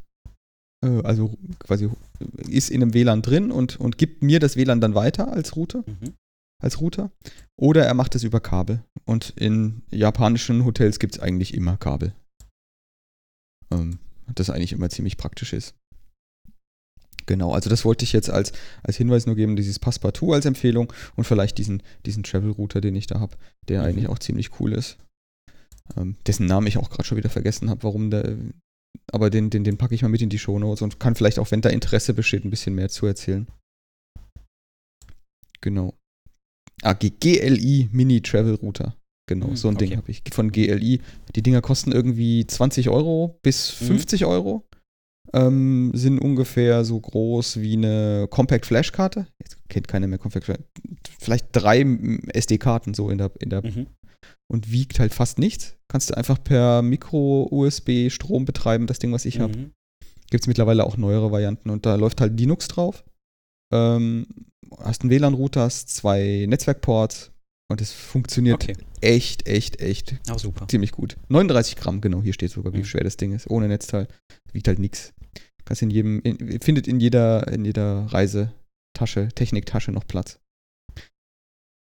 äh, also quasi ist in einem WLAN drin und, und gibt mir das WLAN dann weiter als Router, Mhm. als Router. Oder er macht es über Kabel. Und in japanischen Hotels gibt es eigentlich immer Kabel. Ähm, das eigentlich immer ziemlich praktisch ist. Genau, also das wollte ich jetzt als, als Hinweis nur geben, dieses Passepartout als Empfehlung und vielleicht diesen, diesen Travel-Router, den ich da habe, der Mhm. eigentlich auch ziemlich cool ist. ähm, dessen Namen ich auch gerade schon wieder vergessen habe, warum der, aber den, den, den packe ich mal mit in die Shownotes und kann vielleicht auch, wenn da Interesse besteht, ein bisschen mehr zu erzählen. Genau. Ah, GLI Mini Travel Router. Genau, hm, so ein okay. Ding habe ich von GLI. Die Dinger kosten irgendwie 20 Euro bis 50 mhm. Euro. Ähm, sind ungefähr so groß wie eine Compact Flash Karte. Jetzt kennt keiner mehr Compact Flash. Vielleicht drei SD-Karten so in der, in der mhm. und wiegt halt fast nichts. Kannst du einfach per Micro-USB Strom betreiben, das Ding, was ich mhm. habe. Gibt es mittlerweile auch neuere Varianten und da läuft halt Linux drauf. Ähm, hast einen WLAN-Router, hast zwei Netzwerkports und es funktioniert okay. echt, echt, echt oh, super. ziemlich gut. 39 Gramm, genau, hier steht sogar, wie mhm. schwer das Ding ist, ohne Netzteil. Wiegt halt nichts. Kannst in jedem, in, findet in jeder, in jeder Reisetasche, Techniktasche noch Platz.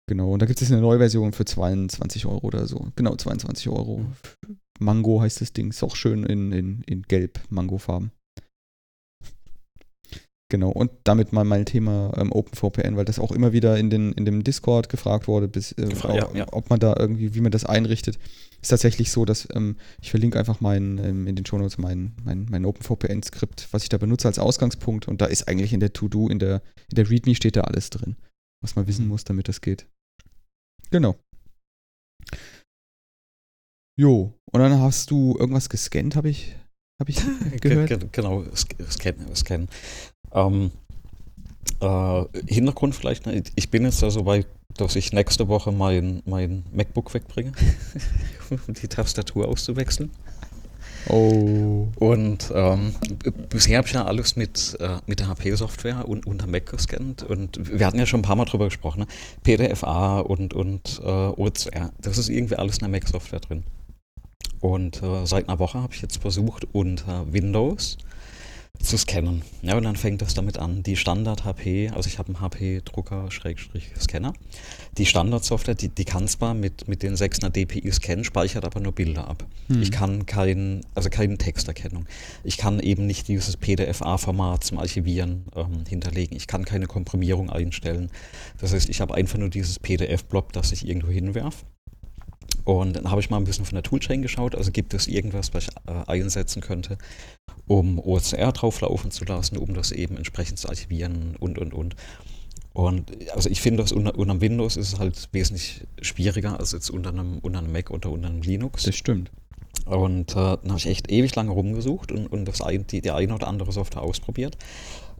Genau, und da gibt es eine neue Version für 22 Euro oder so. Genau, 22 Euro. Mhm. Mango heißt das Ding. Ist auch schön in, in, in gelb, Mangofarben. Genau, und damit mal mein Thema ähm, OpenVPN, weil das auch immer wieder in, den, in dem Discord gefragt wurde, bis, äh, Gefra ja, ja. ob man da irgendwie, wie man das einrichtet. Ist tatsächlich so, dass ähm, ich verlinke einfach mein, ähm, in den Shownotes mein, mein, mein OpenVPN-Skript, was ich da benutze als Ausgangspunkt und da ist eigentlich in der To-Do, in der, in der README steht da alles drin, was man wissen mhm. muss, damit das geht. Genau. Jo, und dann hast du irgendwas gescannt, habe ich, hab ich [laughs] gehört? Genau, scannen. scannen. Ähm, äh, Hintergrund vielleicht, ne? ich bin jetzt so weit, dass ich nächste Woche mein, mein MacBook wegbringe, um die Tastatur auszuwechseln. Oh. Und ähm, bisher habe ich ja alles mit, äh, mit der HP-Software und unter Mac gescannt. Und wir hatten ja schon ein paar Mal drüber gesprochen. Ne? PDFA und, und äh, OCR, das ist irgendwie alles in der Mac-Software drin. Und äh, seit einer Woche habe ich jetzt versucht, unter Windows zu scannen. Ja, und dann fängt das damit an. Die Standard-HP, also ich habe einen HP-Drucker-Scanner. Die Standardsoftware, die, die kann zwar mit, mit den 600 dpi scannen, speichert aber nur Bilder ab. Hm. Ich kann kein, also keine Texterkennung. Ich kann eben nicht dieses PDF-A-Format zum Archivieren ähm, hinterlegen. Ich kann keine Komprimierung einstellen. Das heißt, ich habe einfach nur dieses PDF-Blob, das ich irgendwo hinwerfe. Und dann habe ich mal ein bisschen von der Toolchain geschaut. Also gibt es irgendwas, was ich äh, einsetzen könnte, um OCR drauflaufen zu lassen, um das eben entsprechend zu archivieren und, und, und. Und also ich finde, das unter, unter Windows ist es halt wesentlich schwieriger als jetzt unter einem, unter einem Mac oder unter einem Linux. Das stimmt. Und äh, dann habe ich echt ewig lange rumgesucht und, und das ein, die, die eine oder andere Software ausprobiert.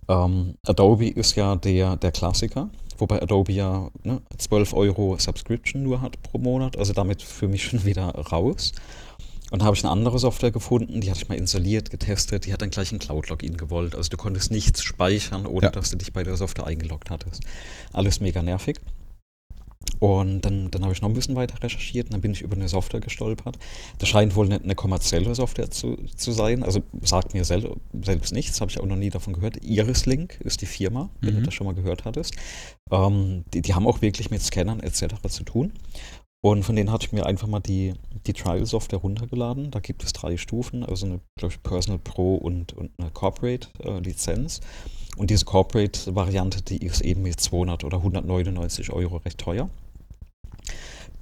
Ähm, Adobe ist ja der, der Klassiker wobei Adobe ja ne, 12 Euro Subscription nur hat pro Monat, also damit für mich [laughs] schon wieder raus. Und habe ich eine andere Software gefunden, die hatte ich mal installiert, getestet, die hat dann gleich ein Cloud-Login gewollt. Also du konntest nichts speichern, ohne ja. dass du dich bei der Software eingeloggt hattest. Alles mega nervig. Und dann, dann habe ich noch ein bisschen weiter recherchiert und dann bin ich über eine Software gestolpert. Das scheint wohl eine, eine kommerzielle Software zu, zu sein. Also sagt mir sel selbst nichts, habe ich auch noch nie davon gehört. Irislink ist die Firma, wenn mhm. du das schon mal gehört hattest. Ähm, die, die haben auch wirklich mit Scannern etc. zu tun. Und von denen hatte ich mir einfach mal die, die Trial-Software runtergeladen. Da gibt es drei Stufen, also eine, glaube ich, Personal Pro und, und eine Corporate-Lizenz. Äh, und diese Corporate-Variante, die ist eben mit 200 oder 199 Euro recht teuer.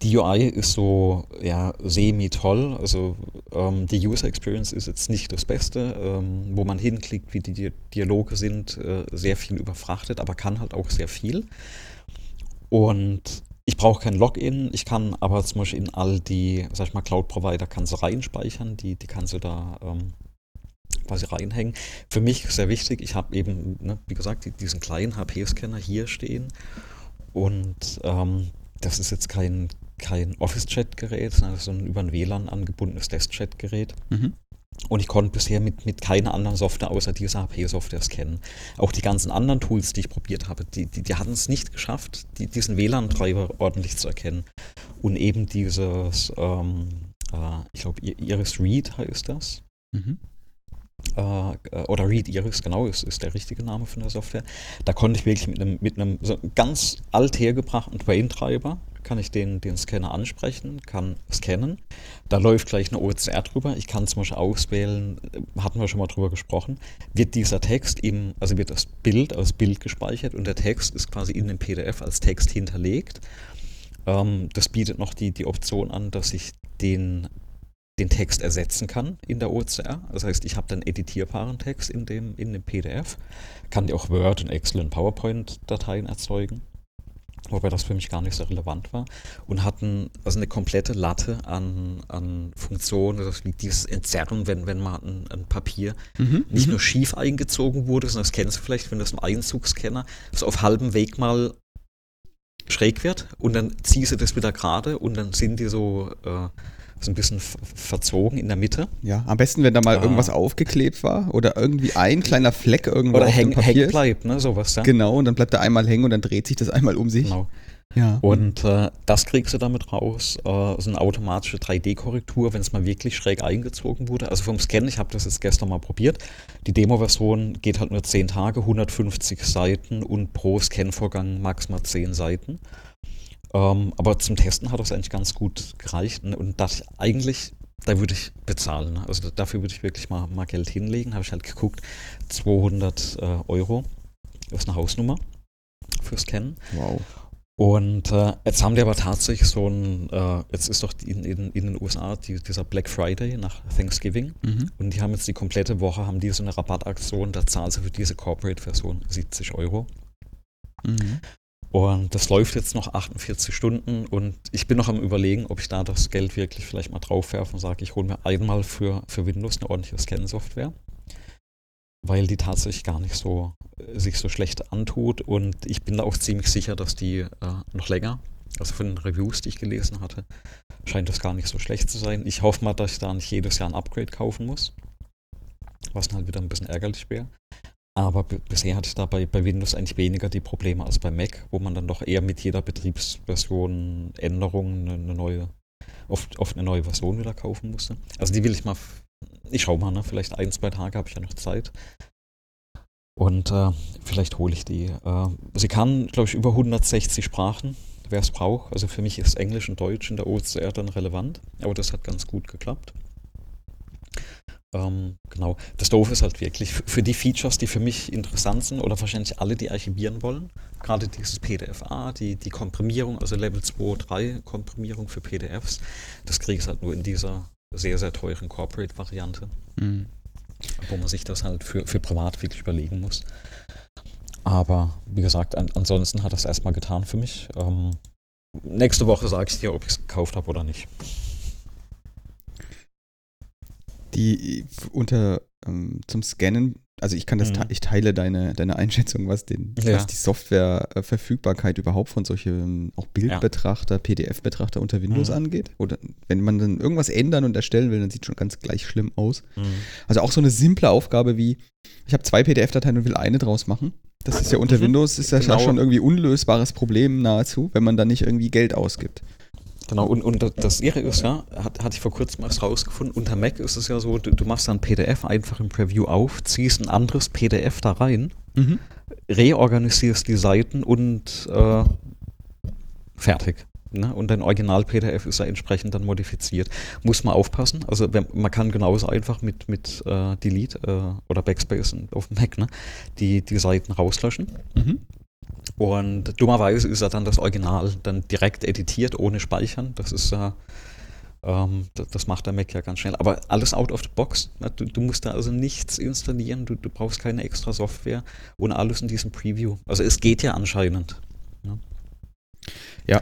Die UI ist so ja, semi-toll, also ähm, die User Experience ist jetzt nicht das Beste, ähm, wo man hinklickt, wie die Dialoge sind, äh, sehr viel überfrachtet, aber kann halt auch sehr viel. Und ich brauche kein Login, ich kann aber zum Beispiel in all die, sag ich mal, Cloud-Provider kannst du reinspeichern, die, die kannst du da ähm, quasi reinhängen. Für mich sehr wichtig, ich habe eben, ne, wie gesagt, diesen kleinen HP-Scanner hier stehen und ähm, das ist jetzt kein, kein Office-Chat-Gerät, sondern so ein über ein WLAN angebundenes Desk-Chat-Gerät. Mhm. Und ich konnte bisher mit, mit keiner anderen Software außer dieser HP-Software scannen. Auch die ganzen anderen Tools, die ich probiert habe, die, die, die hatten es nicht geschafft, die, diesen WLAN-Treiber ordentlich zu erkennen. Und eben dieses, ähm, äh, ich glaube, Iris Read heißt das. Mhm oder Read Iris, genau, ist, ist der richtige Name von der Software. Da konnte ich wirklich mit einem, mit einem so ganz althergebrachten Train-Treiber, kann ich den, den Scanner ansprechen, kann scannen. Da läuft gleich eine OCR drüber. Ich kann zum Beispiel auswählen, äh, hatten wir schon mal drüber gesprochen, wird dieser Text eben, also wird das Bild als Bild gespeichert und der Text ist quasi in dem PDF als Text hinterlegt. Ähm, das bietet noch die, die Option an, dass ich den den Text ersetzen kann in der OCR. Das heißt, ich habe dann editierbaren Text in dem, in dem PDF, kann auch Word und Excel und PowerPoint-Dateien erzeugen wobei das für mich gar nicht so relevant war, und hatten also eine komplette Latte an, an Funktionen, das wie dieses Entzerren, wenn, wenn mal ein, ein Papier mhm, nicht mhm. nur schief eingezogen wurde, sondern das kennst du vielleicht, wenn du das im Einzugsscanner so auf halbem Weg mal schräg wird und dann ziehst du das wieder gerade und dann sind die so äh, so ein bisschen verzogen in der Mitte. Ja, am besten, wenn da mal ah. irgendwas aufgeklebt war oder irgendwie ein kleiner Fleck irgendwo oder häng, hängen bleibt, ne, sowas, ja. Genau, und dann bleibt er einmal hängen und dann dreht sich das einmal um sich. Genau. Ja. Und äh, das kriegst du damit raus, äh, so eine automatische 3D-Korrektur, wenn es mal wirklich schräg eingezogen wurde. Also vom Scan, ich habe das jetzt gestern mal probiert. Die Demo-Version geht halt nur 10 Tage, 150 Seiten und pro Scan-Vorgang maximal 10 Seiten. Ähm, aber zum Testen hat das eigentlich ganz gut gereicht. Ne? Und das eigentlich, da würde ich bezahlen. Ne? Also dafür würde ich wirklich mal, mal Geld hinlegen. Habe ich halt geguckt, 200 äh, Euro ist eine Hausnummer fürs Scannen. Wow. Und äh, jetzt haben die aber tatsächlich so ein, äh, jetzt ist doch in, in, in den USA die, dieser Black Friday nach Thanksgiving mhm. und die haben jetzt die komplette Woche, haben die so eine Rabattaktion, da zahlen sie für diese Corporate-Version 70 Euro. Mhm. Und das läuft jetzt noch 48 Stunden und ich bin noch am überlegen, ob ich da das Geld wirklich vielleicht mal drauf werfe und sage, ich hole mir einmal für, für Windows eine ordentliche Scan-Software, weil die tatsächlich gar nicht so äh, sich so schlecht antut und ich bin da auch ziemlich sicher, dass die äh, noch länger, also von den Reviews, die ich gelesen hatte, scheint das gar nicht so schlecht zu sein. Ich hoffe mal, dass ich da nicht jedes Jahr ein Upgrade kaufen muss, was dann halt wieder ein bisschen ärgerlich wäre. Aber bisher hatte ich da bei, bei Windows eigentlich weniger die Probleme als bei Mac, wo man dann doch eher mit jeder Betriebsversion Änderungen eine, neue, oft, oft eine neue Version wieder kaufen musste. Also die will ich mal, ich schau mal, ne? vielleicht ein, zwei Tage habe ich ja noch Zeit. Und äh, vielleicht hole ich die. Äh, sie kann, glaube ich, über 160 Sprachen, wer es braucht. Also für mich ist Englisch und Deutsch in der OCR dann relevant, aber das hat ganz gut geklappt. Ähm, genau. Das Doofe ist halt wirklich für die Features, die für mich interessant sind oder wahrscheinlich alle, die archivieren wollen, gerade dieses PDFA, die, die Komprimierung, also Level 2, 3 Komprimierung für PDFs, das kriegst du halt nur in dieser sehr, sehr teuren Corporate-Variante, mhm. wo man sich das halt für, für privat wirklich überlegen muss. Aber wie gesagt, an, ansonsten hat das erstmal getan für mich. Ähm, nächste Woche sage ich dir, ob ich es gekauft habe oder nicht die unter ähm, zum Scannen, also ich kann das, mhm. ich teile deine, deine Einschätzung, was, den, ja. was die Softwareverfügbarkeit überhaupt von solchen auch Bildbetrachter, ja. PDF-Betrachter unter Windows mhm. angeht. Oder wenn man dann irgendwas ändern und erstellen will, dann sieht es schon ganz gleich schlimm aus. Mhm. Also auch so eine simple Aufgabe wie, ich habe zwei PDF-Dateien und will eine draus machen. Das ist ja unter mhm. Windows ist das genau. ja schon irgendwie unlösbares Problem nahezu, wenn man da nicht irgendwie Geld ausgibt. Genau, und, und das Irre ist ja, hat, hatte ich vor kurzem erst rausgefunden, unter Mac ist es ja so, du, du machst dann PDF einfach im Preview auf, ziehst ein anderes PDF da rein, mhm. reorganisierst die Seiten und äh, fertig. Ne? Und dein Original-PDF ist ja entsprechend dann modifiziert. Muss man aufpassen. Also wenn, man kann genauso einfach mit, mit äh, Delete äh, oder Backspace auf dem Mac ne? die, die Seiten rauslöschen. Mhm. Und dummerweise ist er dann das Original dann direkt editiert, ohne Speichern. Das ist ja, ähm, das macht der Mac ja ganz schnell. Aber alles out of the box. Du, du musst da also nichts installieren, du, du, brauchst keine extra Software und alles in diesem Preview. Also es geht ja anscheinend. Ne? Ja.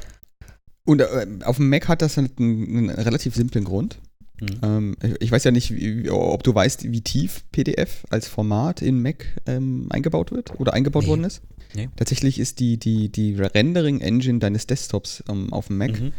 Und äh, auf dem Mac hat das halt einen, einen relativ simplen Grund. Mhm. Ähm, ich weiß ja nicht, ob du weißt, wie tief PDF als Format in Mac ähm, eingebaut wird oder eingebaut nee. worden ist. Nee. Tatsächlich ist die, die, die Rendering-Engine deines Desktops ähm, auf dem Mac, mhm.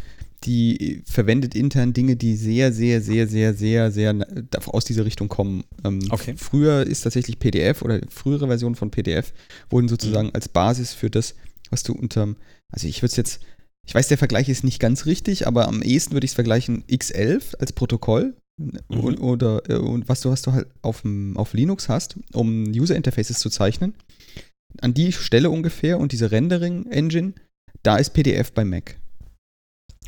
die verwendet intern Dinge, die sehr, sehr, sehr, sehr, sehr, sehr aus dieser Richtung kommen. Ähm, okay. Früher ist tatsächlich PDF oder frühere Versionen von PDF wurden sozusagen mhm. als Basis für das, was du unter, also ich würde es jetzt ich weiß, der Vergleich ist nicht ganz richtig, aber am ehesten würde ich es vergleichen X11 als Protokoll mhm. oder äh, und was du, was du halt auf, auf Linux hast, um User Interfaces zu zeichnen. An die Stelle ungefähr und diese Rendering Engine, da ist PDF bei Mac.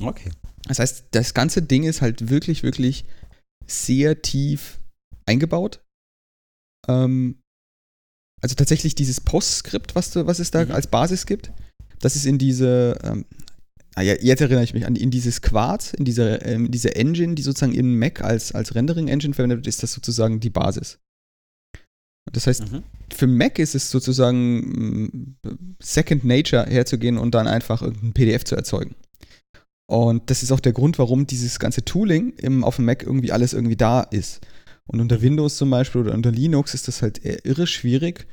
Okay. Das heißt, das ganze Ding ist halt wirklich, wirklich sehr tief eingebaut. Ähm, also tatsächlich dieses Postscript, was, du, was es da mhm. als Basis gibt, das ist in diese, ähm, ah ja, jetzt erinnere ich mich an in dieses Quartz, in diese, ähm, diese Engine, die sozusagen in Mac als, als Rendering-Engine verwendet wird, ist das sozusagen die Basis. Das heißt, mhm. für Mac ist es sozusagen mm, Second Nature herzugehen und dann einfach irgendein PDF zu erzeugen. Und das ist auch der Grund, warum dieses ganze Tooling im, auf dem Mac irgendwie alles irgendwie da ist. Und unter Windows zum Beispiel oder unter Linux ist das halt irre schwierig,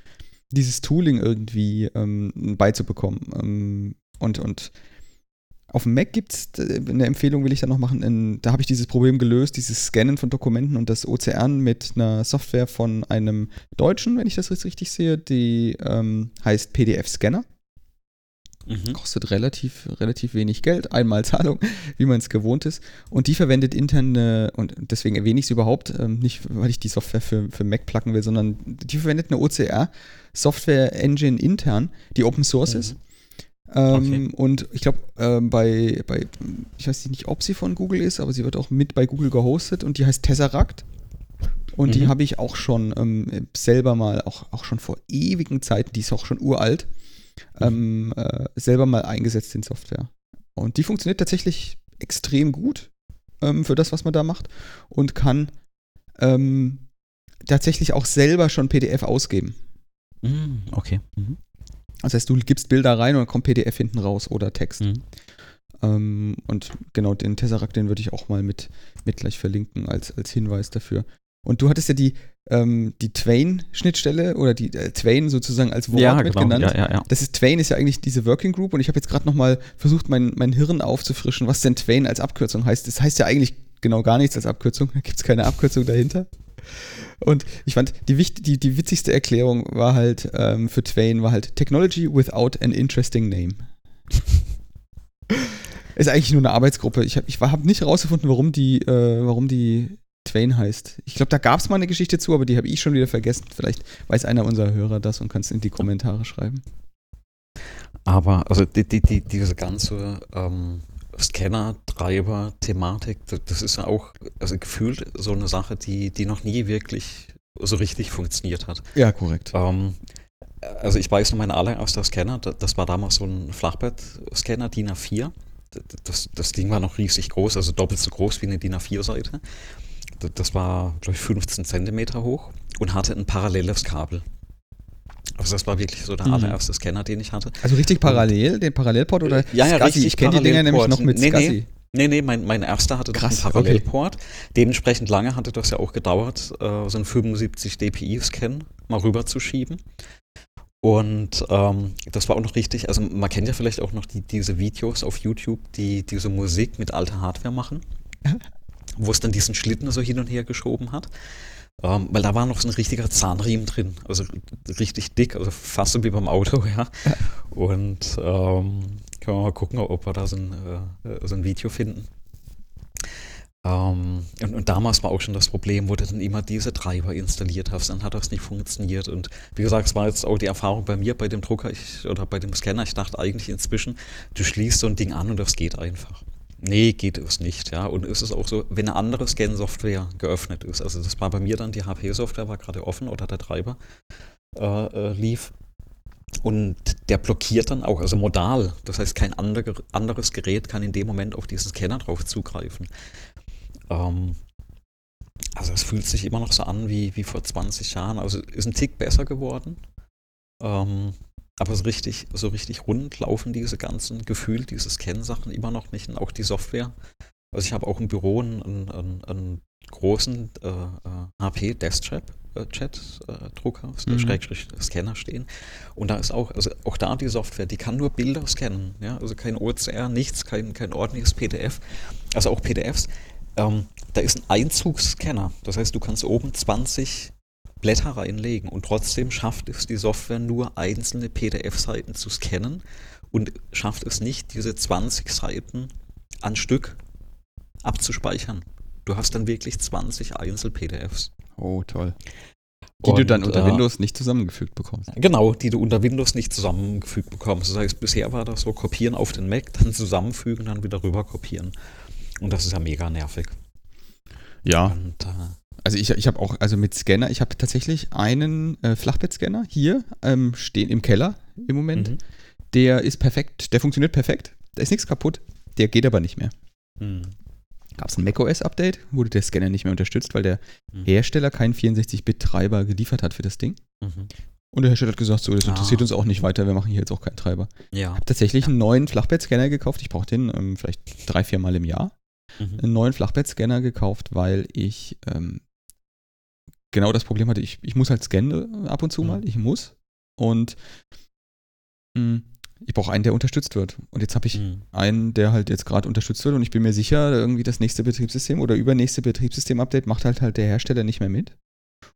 dieses Tooling irgendwie ähm, beizubekommen. Ähm, und, und auf dem Mac gibt es, eine Empfehlung will ich da noch machen, in, da habe ich dieses Problem gelöst, dieses Scannen von Dokumenten und das OCR mit einer Software von einem Deutschen, wenn ich das richtig sehe, die ähm, heißt PDF-Scanner. Mhm. Kostet relativ, relativ wenig Geld, einmal Zahlung, [laughs] wie man es gewohnt ist. Und die verwendet interne, und deswegen erwähne ich es überhaupt, ähm, nicht weil ich die Software für, für Mac placken will, sondern die verwendet eine OCR-Software-Engine intern, die Open Source mhm. ist ähm, okay. Und ich glaube, ähm, bei, bei, ich weiß nicht, ob sie von Google ist, aber sie wird auch mit bei Google gehostet und die heißt Tesseract. Und mhm. die habe ich auch schon ähm, selber mal, auch, auch schon vor ewigen Zeiten, die ist auch schon uralt, mhm. ähm, äh, selber mal eingesetzt in Software. Und die funktioniert tatsächlich extrem gut ähm, für das, was man da macht und kann ähm, tatsächlich auch selber schon PDF ausgeben. Mhm, okay. Das heißt, du gibst Bilder rein und dann kommt PDF hinten raus oder Text. Mhm. Ähm, und genau, den Tesseract, den würde ich auch mal mit, mit gleich verlinken als, als Hinweis dafür. Und du hattest ja die, ähm, die Twain-Schnittstelle oder die äh, Twain sozusagen als Wort ja, genau. genannt. Ja, ja, ja. Das ist Twain ist ja eigentlich diese Working Group und ich habe jetzt gerade nochmal versucht, mein, mein Hirn aufzufrischen, was denn Twain als Abkürzung heißt. Das heißt ja eigentlich genau gar nichts als Abkürzung. Da gibt es keine Abkürzung dahinter. Und ich fand, die, die, die witzigste Erklärung war halt ähm, für Twain war halt Technology without an interesting name. [laughs] ist eigentlich nur eine Arbeitsgruppe. Ich habe ich hab nicht herausgefunden, warum die, äh, warum die Twain heißt. Ich glaube, da gab es mal eine Geschichte zu, aber die habe ich schon wieder vergessen. Vielleicht weiß einer unserer Hörer das und kann es in die Kommentare schreiben. Aber, also die, die, die, diese ganze ähm, Scanner, Treiber, Thematik, das ist ja auch also gefühlt so eine Sache, die, die noch nie wirklich so richtig funktioniert hat. Ja, korrekt. Ähm, also ich weiß noch, mein allererster Scanner, das war damals so ein Flachbett-Scanner DIN A4. Das, das Ding war noch riesig groß, also doppelt so groß wie eine DIN A4-Seite. Das war, glaube ich, 15 Zentimeter hoch und hatte ein paralleles Kabel. Also das war wirklich so der mhm. allererste Scanner, den ich hatte. Also richtig parallel, den Parallelport oder ja, ja, Scassi? Ich kenne die Dinger nämlich noch mit nee, Nee. Nee, nee, mein, mein erster hatte Krass, einen Parallelport. Okay. Dementsprechend lange hatte das ja auch gedauert, äh, so einen 75 dpi-Scan mal rüberzuschieben. Und ähm, das war auch noch richtig, also man kennt ja vielleicht auch noch die, diese Videos auf YouTube, die diese Musik mit alter Hardware machen, wo es dann diesen Schlitten so hin und her geschoben hat. Ähm, weil da war noch so ein richtiger Zahnriemen drin, also richtig dick, also fast so wie beim Auto, [laughs] ja. Und ähm, können wir mal gucken, ob wir da so ein, äh, so ein Video finden. Ähm, und, und, damals war auch schon das Problem, wo du dann immer diese Treiber installiert hast, dann hat das nicht funktioniert. Und wie gesagt, es war jetzt auch die Erfahrung bei mir bei dem Drucker ich, oder bei dem Scanner. Ich dachte eigentlich inzwischen, du schließt so ein Ding an und das geht einfach. Nee, geht es nicht, ja. Und ist es auch so, wenn eine andere Scan-Software geöffnet ist, also das war bei mir dann, die HP-Software war gerade offen oder der Treiber äh, äh, lief. Und der blockiert dann auch, also modal. Das heißt, kein andere, anderes Gerät kann in dem Moment auf diesen Scanner drauf zugreifen. Ähm, also es fühlt sich immer noch so an wie, wie vor 20 Jahren. Also ist ein Tick besser geworden. Ähm, aber so richtig, so richtig rund laufen diese ganzen Gefühl, diese Scan-Sachen immer noch nicht und auch die Software. Also ich habe auch im Büro einen, einen, einen großen äh, äh HP Desktop äh, Chat äh, Drucker, mhm. Schrägstrich Scanner stehen. Und da ist auch, also auch da die Software, die kann nur Bilder scannen, ja, also kein OCR, nichts, kein, kein ordentliches PDF, also auch PDFs. Ähm, da ist ein Einzugsscanner. Das heißt, du kannst oben 20 Blätter reinlegen und trotzdem schafft es die Software nur einzelne PDF-Seiten zu scannen und schafft es nicht, diese 20 Seiten an Stück abzuspeichern. Du hast dann wirklich 20 Einzel-PDFs. Oh, toll. Die und, du dann unter äh, Windows nicht zusammengefügt bekommst. Genau, die du unter Windows nicht zusammengefügt bekommst. Das heißt, bisher war das so, kopieren auf den Mac, dann zusammenfügen, dann wieder rüber kopieren. Und das ist ja mega nervig. Ja. Und, äh, also ich, ich habe auch, also mit Scanner, ich habe tatsächlich einen äh, Flachbettscanner hier ähm, stehen im Keller im Moment. Mhm. Der ist perfekt, der funktioniert perfekt. Da ist nichts kaputt. der geht aber nicht mehr. Mhm. Gab es ein macOS-Update, wurde der Scanner nicht mehr unterstützt, weil der mhm. Hersteller keinen 64-Bit-Treiber geliefert hat für das Ding. Mhm. Und der Hersteller hat gesagt, so, das ah. interessiert uns auch nicht weiter, wir machen hier jetzt auch keinen Treiber. Ja. Hab tatsächlich einen neuen Flachbettscanner gekauft. Ich brauche den ähm, vielleicht drei, vier Mal im Jahr. Mhm. Einen neuen Flachbettscanner gekauft, weil ich ähm, genau das Problem hatte, ich, ich muss halt scannen äh, ab und zu mhm. mal. Ich muss. Und mh, hm, ich brauche einen, der unterstützt wird. Und jetzt habe ich mhm. einen, der halt jetzt gerade unterstützt wird und ich bin mir sicher, irgendwie das nächste Betriebssystem oder übernächste Betriebssystem-Update macht halt halt der Hersteller nicht mehr mit.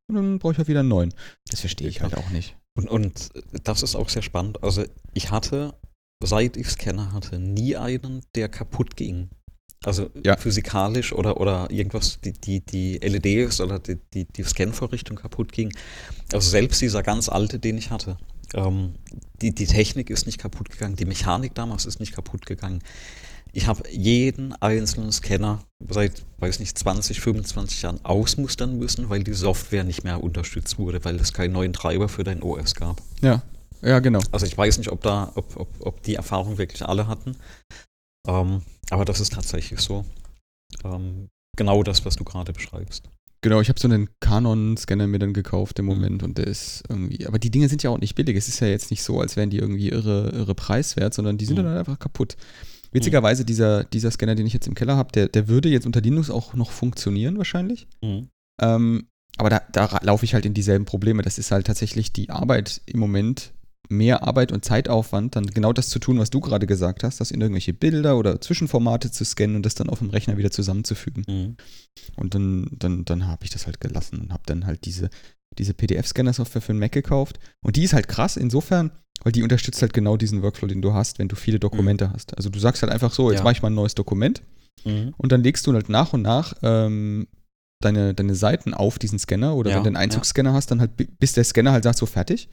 Und dann brauche ich halt wieder einen neuen. Das verstehe ich halt auch nicht. Und, und das ist auch sehr spannend. Also ich hatte, seit ich Scanner hatte, nie einen, der kaputt ging. Also ja. physikalisch oder, oder irgendwas, die, die, die LEDs oder die, die, die Scan-Vorrichtung kaputt ging. Also selbst dieser ganz alte, den ich hatte, ähm, die, die Technik ist nicht kaputt gegangen, die Mechanik damals ist nicht kaputt gegangen. Ich habe jeden einzelnen Scanner seit, weiß nicht, 20, 25 Jahren ausmustern müssen, weil die Software nicht mehr unterstützt wurde, weil es keinen neuen Treiber für dein OS gab. Ja, ja, genau. Also ich weiß nicht, ob da, ob, ob, ob die Erfahrung wirklich alle hatten. Ähm, aber das ist tatsächlich so. Ähm, genau das, was du gerade beschreibst. Genau, ich habe so einen Canon-Scanner mir dann gekauft im mhm. Moment und der ist irgendwie, aber die Dinge sind ja auch nicht billig. Es ist ja jetzt nicht so, als wären die irgendwie irre, irre preiswert, sondern die sind mhm. dann einfach kaputt. Witzigerweise, dieser, dieser Scanner, den ich jetzt im Keller habe, der, der würde jetzt unter Linux auch noch funktionieren wahrscheinlich. Mhm. Ähm, aber da, da laufe ich halt in dieselben Probleme. Das ist halt tatsächlich die Arbeit im Moment, mehr Arbeit und Zeitaufwand, dann genau das zu tun, was du gerade gesagt hast, das in irgendwelche Bilder oder Zwischenformate zu scannen und das dann auf dem Rechner wieder zusammenzufügen. Mhm. Und dann, dann, dann habe ich das halt gelassen und habe dann halt diese, diese PDF-Scanner-Software für den Mac gekauft. Und die ist halt krass insofern, weil die unterstützt halt genau diesen Workflow, den du hast, wenn du viele Dokumente mhm. hast. Also du sagst halt einfach so, jetzt ja. mache ich mal ein neues Dokument mhm. und dann legst du halt nach und nach ähm, deine, deine Seiten auf diesen Scanner oder ja, wenn du einen Einzugsscanner ja. hast, dann halt bis der Scanner halt sagt, so fertig.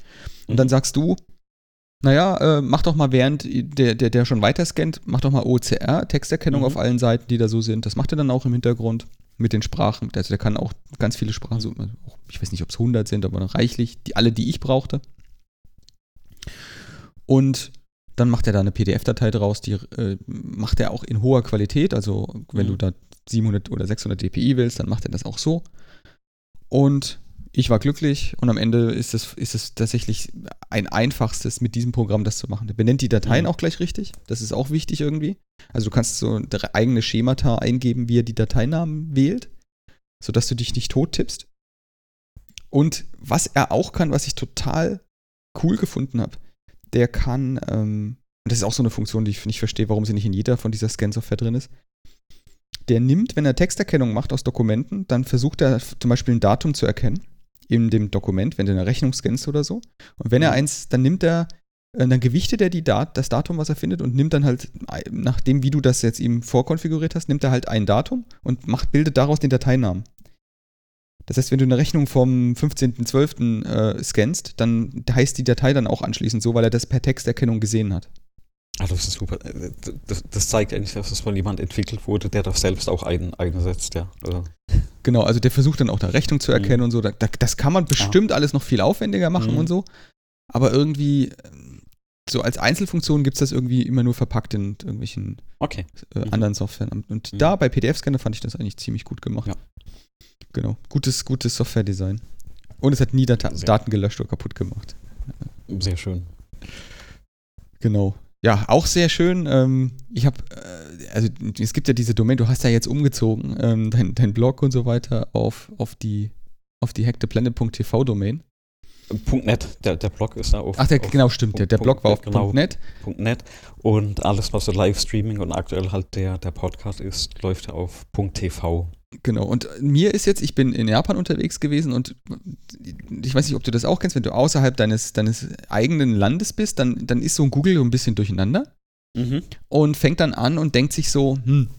Und mhm. dann sagst du, naja, äh, mach doch mal während der, der, der schon weiter scannt, mach doch mal OCR, Texterkennung mhm. auf allen Seiten, die da so sind. Das macht er dann auch im Hintergrund mit den Sprachen. Also der kann auch ganz viele Sprachen, so, ich weiß nicht, ob es 100 sind, aber reichlich, die, alle, die ich brauchte. Und dann macht er da eine PDF-Datei draus, die äh, macht er auch in hoher Qualität. Also wenn mhm. du da 700 oder 600 dpi willst, dann macht er das auch so. Und ich war glücklich und am Ende ist es, ist es tatsächlich ein einfachstes, mit diesem Programm das zu machen. Der benennt die Dateien mhm. auch gleich richtig. Das ist auch wichtig irgendwie. Also du kannst so eigene Schemata eingeben, wie er die Dateinamen wählt, sodass du dich nicht tot tippst. Und was er auch kann, was ich total cool gefunden habe, der kann, ähm, und das ist auch so eine Funktion, die ich nicht verstehe, warum sie nicht in jeder von dieser Scan-Software drin ist, der nimmt, wenn er Texterkennung macht aus Dokumenten, dann versucht er zum Beispiel ein Datum zu erkennen in dem Dokument, wenn du eine Rechnung scannst oder so. Und wenn er mhm. eins, dann nimmt er, äh, dann gewichtet er die Dat das Datum, was er findet, und nimmt dann halt, nachdem wie du das jetzt ihm vorkonfiguriert hast, nimmt er halt ein Datum und macht, bildet daraus den Dateinamen. Das heißt, wenn du eine Rechnung vom 15.12. Äh, scannst, dann heißt die Datei dann auch anschließend so, weil er das per Texterkennung gesehen hat. Ah, das ist super. Das, das, zeigt eigentlich, dass es von jemand entwickelt wurde, der das selbst auch ein, einsetzt, ja. Also. Genau, also der versucht dann auch da Rechnung zu erkennen mhm. und so. Da, das kann man bestimmt ah. alles noch viel aufwendiger machen mhm. und so. Aber irgendwie, so als Einzelfunktion gibt es das irgendwie immer nur verpackt in irgendwelchen okay. äh, mhm. anderen Softwaren. Und mhm. da bei PDF-Scanner fand ich das eigentlich ziemlich gut gemacht. Ja. Genau. Gutes, gutes Software-Design. Und es hat nie Data Daten gelöscht oder kaputt gemacht. Sehr schön. Genau. Ja, auch sehr schön. Ähm, ich habe, äh, also es gibt ja diese Domain, du hast ja jetzt umgezogen, ähm, dein, dein Blog und so weiter auf, auf die, auf die hacktheplanet.tv Domain. .net, der, der Blog ist da auf. Ach, der, auf, genau, stimmt. Der, der Blog war auf genau, .net. .net. Und alles, was so Livestreaming und aktuell halt der, der Podcast ist, läuft auf .tv. Genau, und mir ist jetzt, ich bin in Japan unterwegs gewesen und ich weiß nicht, ob du das auch kennst, wenn du außerhalb deines, deines eigenen Landes bist, dann, dann ist so ein Google so ein bisschen durcheinander mhm. und fängt dann an und denkt sich so, hm,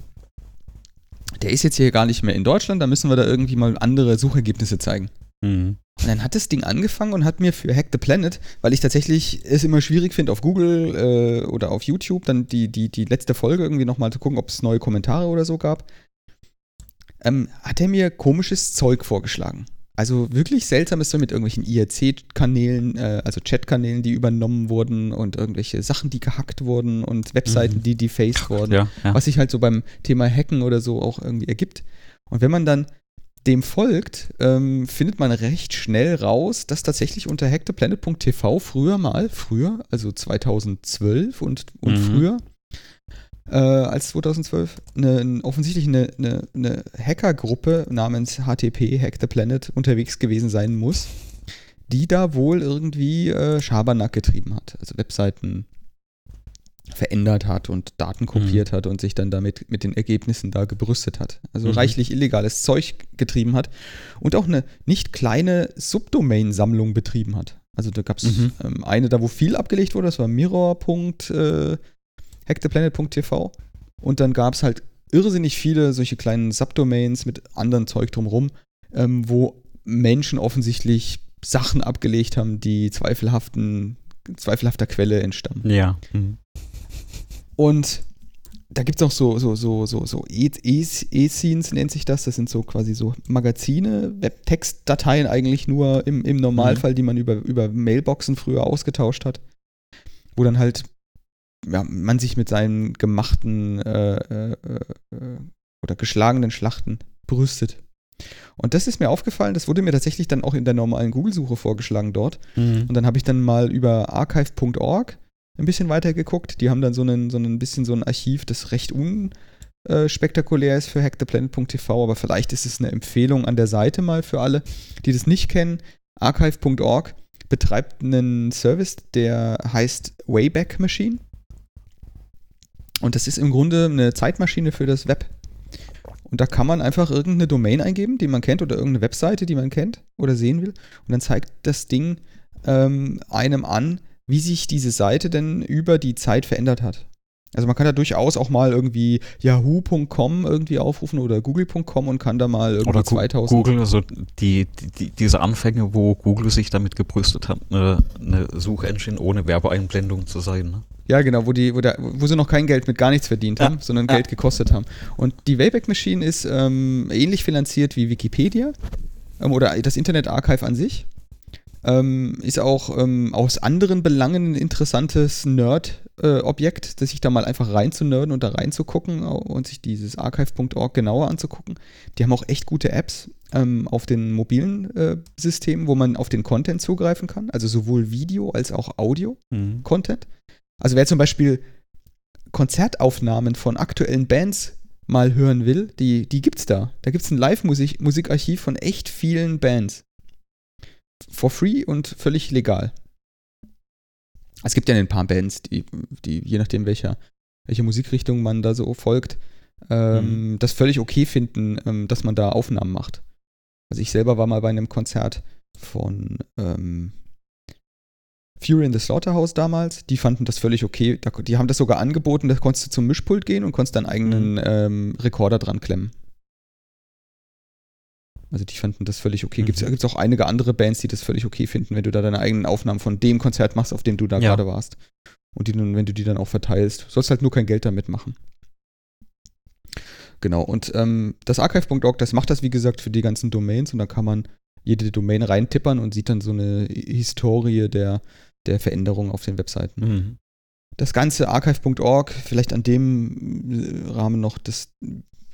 der ist jetzt hier gar nicht mehr in Deutschland, da müssen wir da irgendwie mal andere Suchergebnisse zeigen. Mhm. Und dann hat das Ding angefangen und hat mir für Hack the Planet, weil ich tatsächlich es immer schwierig finde, auf Google äh, oder auf YouTube dann die, die, die letzte Folge irgendwie nochmal zu gucken, ob es neue Kommentare oder so gab, ähm, hat er mir komisches Zeug vorgeschlagen. Also wirklich seltsames so mit irgendwelchen IRC-Kanälen, äh, also Chat-Kanälen, die übernommen wurden und irgendwelche Sachen, die gehackt wurden und Webseiten, mhm. die defaced wurden. Ja, ja. Was sich halt so beim Thema Hacken oder so auch irgendwie ergibt. Und wenn man dann dem folgt, ähm, findet man recht schnell raus, dass tatsächlich unter hacktheplanet.tv früher mal, früher, also 2012 und, und mhm. früher, äh, als 2012 eine, offensichtlich eine, eine, eine Hackergruppe namens HTP Hack the Planet unterwegs gewesen sein muss, die da wohl irgendwie äh, Schabernack getrieben hat. Also Webseiten verändert hat und Daten kopiert mhm. hat und sich dann damit mit den Ergebnissen da gebrüstet hat. Also mhm. reichlich illegales Zeug getrieben hat und auch eine nicht kleine Subdomain-Sammlung betrieben hat. Also da gab es mhm. ähm, eine da, wo viel abgelegt wurde, das war mirror. Hacktheplanet.tv. Und dann gab es halt irrsinnig viele solche kleinen Subdomains mit anderen Zeug drumherum, ähm, wo Menschen offensichtlich Sachen abgelegt haben, die zweifelhaften, zweifelhafter Quelle entstammen. Ja. Mhm. Und da gibt es auch so, so, so, so, so E-Scenes, nennt sich das. Das sind so quasi so Magazine, Webtextdateien eigentlich nur im, im Normalfall, mhm. die man über, über Mailboxen früher ausgetauscht hat. Wo dann halt ja, man sich mit seinen gemachten äh, äh, äh, oder geschlagenen Schlachten brüstet. Und das ist mir aufgefallen, das wurde mir tatsächlich dann auch in der normalen Google-Suche vorgeschlagen dort. Mhm. Und dann habe ich dann mal über archive.org ein bisschen weiter geguckt. Die haben dann so ein, so ein bisschen so ein Archiv, das recht unspektakulär ist für hacktheplanet.tv, aber vielleicht ist es eine Empfehlung an der Seite mal für alle, die das nicht kennen. Archive.org betreibt einen Service, der heißt Wayback Machine. Und das ist im Grunde eine Zeitmaschine für das Web. Und da kann man einfach irgendeine Domain eingeben, die man kennt, oder irgendeine Webseite, die man kennt oder sehen will. Und dann zeigt das Ding ähm, einem an, wie sich diese Seite denn über die Zeit verändert hat. Also man kann da durchaus auch mal irgendwie yahoo.com irgendwie aufrufen oder google.com und kann da mal irgendwie oder 2000. Google, also die, die, diese Anfänge, wo Google sich damit gebrüstet hat, eine, eine Suchengine ohne Werbeeinblendung zu sein. Ne? Ja, genau, wo, die, wo, da, wo sie noch kein Geld mit gar nichts verdient haben, ja. sondern ja. Geld gekostet haben. Und die Wayback Machine ist ähm, ähnlich finanziert wie Wikipedia ähm, oder das Internet Archive an sich. Ähm, ist auch ähm, aus anderen Belangen ein interessantes Nerd-Objekt, äh, sich da mal einfach reinzunörden und da reinzugucken und sich dieses archive.org genauer anzugucken. Die haben auch echt gute Apps ähm, auf den mobilen äh, Systemen, wo man auf den Content zugreifen kann, also sowohl Video als auch Audio-Content. Mhm. Also wer zum Beispiel Konzertaufnahmen von aktuellen Bands mal hören will, die, die gibt's da. Da gibt's ein Live-Musikarchiv von echt vielen Bands. For free und völlig legal. Es gibt ja ein paar Bands, die, die je nachdem, welcher, welche Musikrichtung man da so folgt, ähm, mhm. das völlig okay finden, ähm, dass man da Aufnahmen macht. Also ich selber war mal bei einem Konzert von ähm, Fury in the Slaughterhouse damals, die fanden das völlig okay. Die haben das sogar angeboten, da konntest du zum Mischpult gehen und konntest deinen eigenen mhm. ähm, Rekorder dran klemmen. Also die fanden das völlig okay. Mhm. Gibt es auch einige andere Bands, die das völlig okay finden, wenn du da deine eigenen Aufnahmen von dem Konzert machst, auf dem du da ja. gerade warst. Und die wenn du die dann auch verteilst. sollst halt nur kein Geld damit machen. Genau, und ähm, das Archive.org, das macht das, wie gesagt, für die ganzen Domains und da kann man jede Domain reintippern und sieht dann so eine Historie der, der Veränderungen auf den Webseiten. Mhm. Das ganze archive.org, vielleicht an dem äh, Rahmen noch, das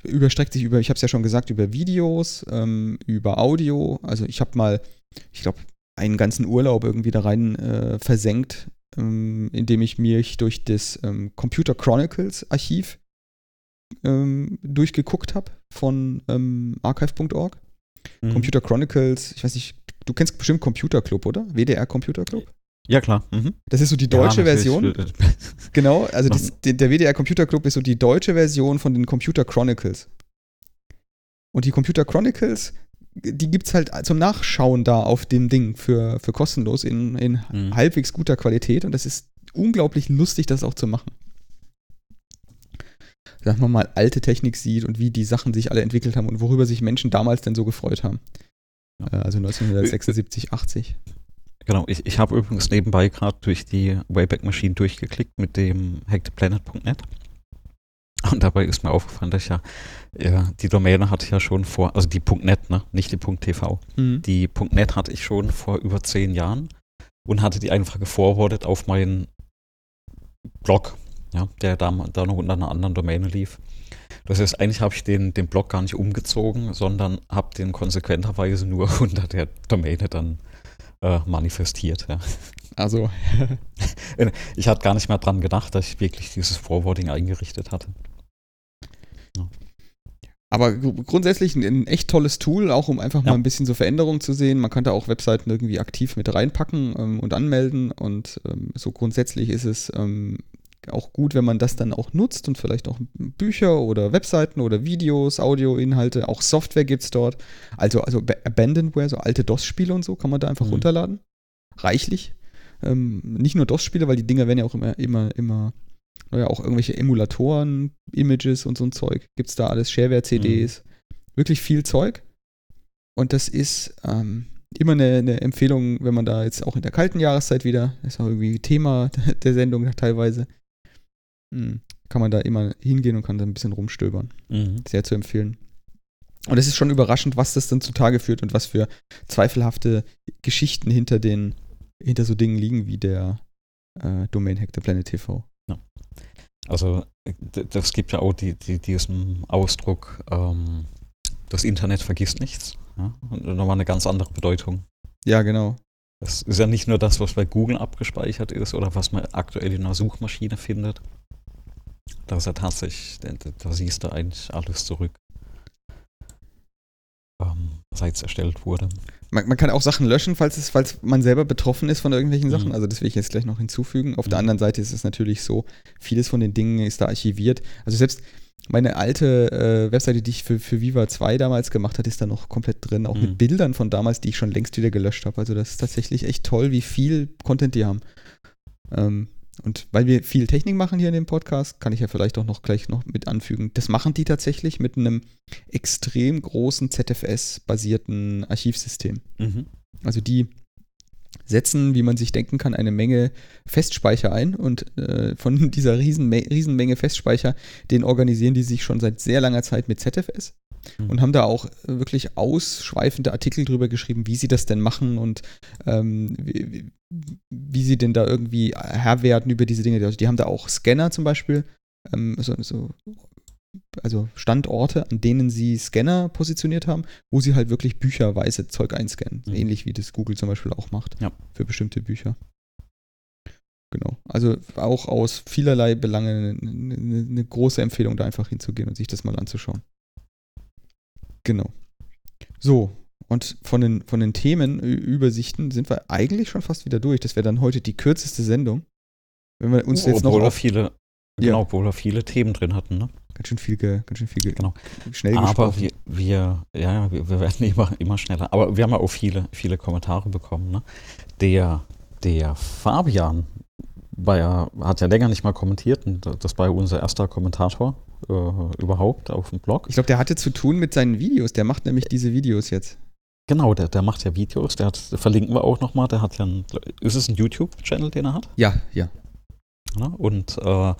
überstreckt sich über, ich habe es ja schon gesagt, über Videos, ähm, über Audio. Also ich habe mal, ich glaube, einen ganzen Urlaub irgendwie da rein äh, versenkt, ähm, indem ich mich durch das ähm, Computer Chronicles Archiv ähm, durchgeguckt habe von ähm, archive.org. Mhm. Computer Chronicles, ich weiß nicht, du kennst bestimmt Computer Club, oder? WDR Computer Club? Ja, klar. Mhm. Das ist so die deutsche ja, Version. [laughs] genau, also das, der WDR Computer Club ist so die deutsche Version von den Computer Chronicles. Und die Computer Chronicles, die gibt es halt zum Nachschauen da auf dem Ding für, für kostenlos in, in mhm. halbwegs guter Qualität. Und das ist unglaublich lustig, das auch zu machen. Sagen wir mal, alte Technik sieht und wie die Sachen sich alle entwickelt haben und worüber sich Menschen damals denn so gefreut haben. Ja. Also 1976, 80. Genau, ich, ich habe übrigens nebenbei gerade durch die Wayback Machine durchgeklickt mit dem hacktheplanet.net. Und dabei ist mir aufgefallen, dass ich ja, ja die Domäne hatte ich ja schon vor, also die .net, ne, nicht die .tv. Mhm. Die .net hatte ich schon vor über zehn Jahren und hatte die einfach geforwardet auf meinen Blog, ja, der da, da noch unter einer anderen Domäne lief. Das heißt, eigentlich habe ich den, den Blog gar nicht umgezogen, sondern habe den konsequenterweise nur [laughs] unter der Domäne dann äh, manifestiert. Ja. Also. [laughs] ich hatte gar nicht mehr dran gedacht, dass ich wirklich dieses Forwarding eingerichtet hatte. Ja. Aber grundsätzlich ein, ein, echt tolles Tool, auch um einfach ja. mal ein bisschen so Veränderungen zu sehen. Man kann da auch Webseiten irgendwie aktiv mit reinpacken ähm, und anmelden. Und ähm, so grundsätzlich ist es ähm, auch gut, wenn man das dann auch nutzt und vielleicht auch Bücher oder Webseiten oder Videos, Audioinhalte, auch Software gibt es dort. Also, also Abandonware, so alte DOS-Spiele und so, kann man da einfach mhm. runterladen. Reichlich. Ähm, nicht nur DOS-Spiele, weil die Dinger werden ja auch immer, immer, immer, naja, auch irgendwelche Emulatoren, Images und so ein Zeug. Gibt es da alles, Shareware-CDs. Mhm. Wirklich viel Zeug. Und das ist ähm, immer eine, eine, Empfehlung, wenn man da jetzt auch in der kalten Jahreszeit wieder, das ist auch irgendwie Thema [laughs] der Sendung teilweise, hm. kann man da immer hingehen und kann da ein bisschen rumstöbern. Mhm. Sehr zu empfehlen. Und es ist schon überraschend, was das dann zutage führt und was für zweifelhafte Geschichten hinter den, hinter so Dingen liegen wie der äh, Domain Hack der Planet TV. Ja. Also das gibt ja auch die, die, diesen Ausdruck, ähm, das Internet vergisst nichts. Ja? Und nochmal eine ganz andere Bedeutung. Ja, genau. Das ist ja nicht nur das, was bei Google abgespeichert ist oder was man aktuell in einer Suchmaschine findet, da ist ja tatsächlich, da, da siehst du eigentlich alles zurück, ähm, seit es erstellt wurde. Man, man, kann auch Sachen löschen, falls, es, falls man selber betroffen ist von irgendwelchen Sachen. Mhm. Also das will ich jetzt gleich noch hinzufügen. Auf mhm. der anderen Seite ist es natürlich so, vieles von den Dingen ist da archiviert. Also selbst meine alte äh, Webseite, die ich für, für Viva 2 damals gemacht habe, ist da noch komplett drin, auch mhm. mit Bildern von damals, die ich schon längst wieder gelöscht habe. Also das ist tatsächlich echt toll, wie viel Content die haben. Ähm, und weil wir viel Technik machen hier in dem Podcast, kann ich ja vielleicht auch noch gleich noch mit anfügen. Das machen die tatsächlich mit einem extrem großen ZFS-basierten Archivsystem. Mhm. Also die setzen, wie man sich denken kann, eine Menge Festspeicher ein und äh, von [laughs] dieser Riesenme Riesenmenge Festspeicher, den organisieren die sich schon seit sehr langer Zeit mit ZFS mhm. und haben da auch wirklich ausschweifende Artikel drüber geschrieben, wie sie das denn machen und ähm, wie, wie, sie denn da irgendwie Herr werden über diese Dinge. Also die haben da auch Scanner zum Beispiel, ähm, so, so, also Standorte, an denen sie Scanner positioniert haben, wo sie halt wirklich bücherweise Zeug einscannen. Mhm. Ähnlich wie das Google zum Beispiel auch macht ja. für bestimmte Bücher. Genau. Also auch aus vielerlei Belangen eine, eine, eine große Empfehlung, da einfach hinzugehen und sich das mal anzuschauen. Genau. So, und von den, von den Themenübersichten sind wir eigentlich schon fast wieder durch. Das wäre dann heute die kürzeste Sendung. Wenn wir uns oh, jetzt noch. Auf, viele, genau, obwohl wir viele Themen drin hatten, ne? Ganz schön viel, ge, ganz schön viel ge, genau. schnell Aber wir, wir, ja, wir, wir, werden [laughs] immer, immer schneller. Aber wir haben ja auch viele, viele Kommentare bekommen. Ne? Der, der Fabian war ja, hat ja länger nicht mal kommentiert und das war unser erster Kommentator äh, überhaupt auf dem Blog. Ich glaube, der hatte zu tun mit seinen Videos. Der macht nämlich diese Videos jetzt. Genau, der, der macht ja Videos. Der hat, verlinken wir auch nochmal. Der hat ja ein, ist es ein YouTube-Channel, den er hat? Ja, ja. Ja und äh,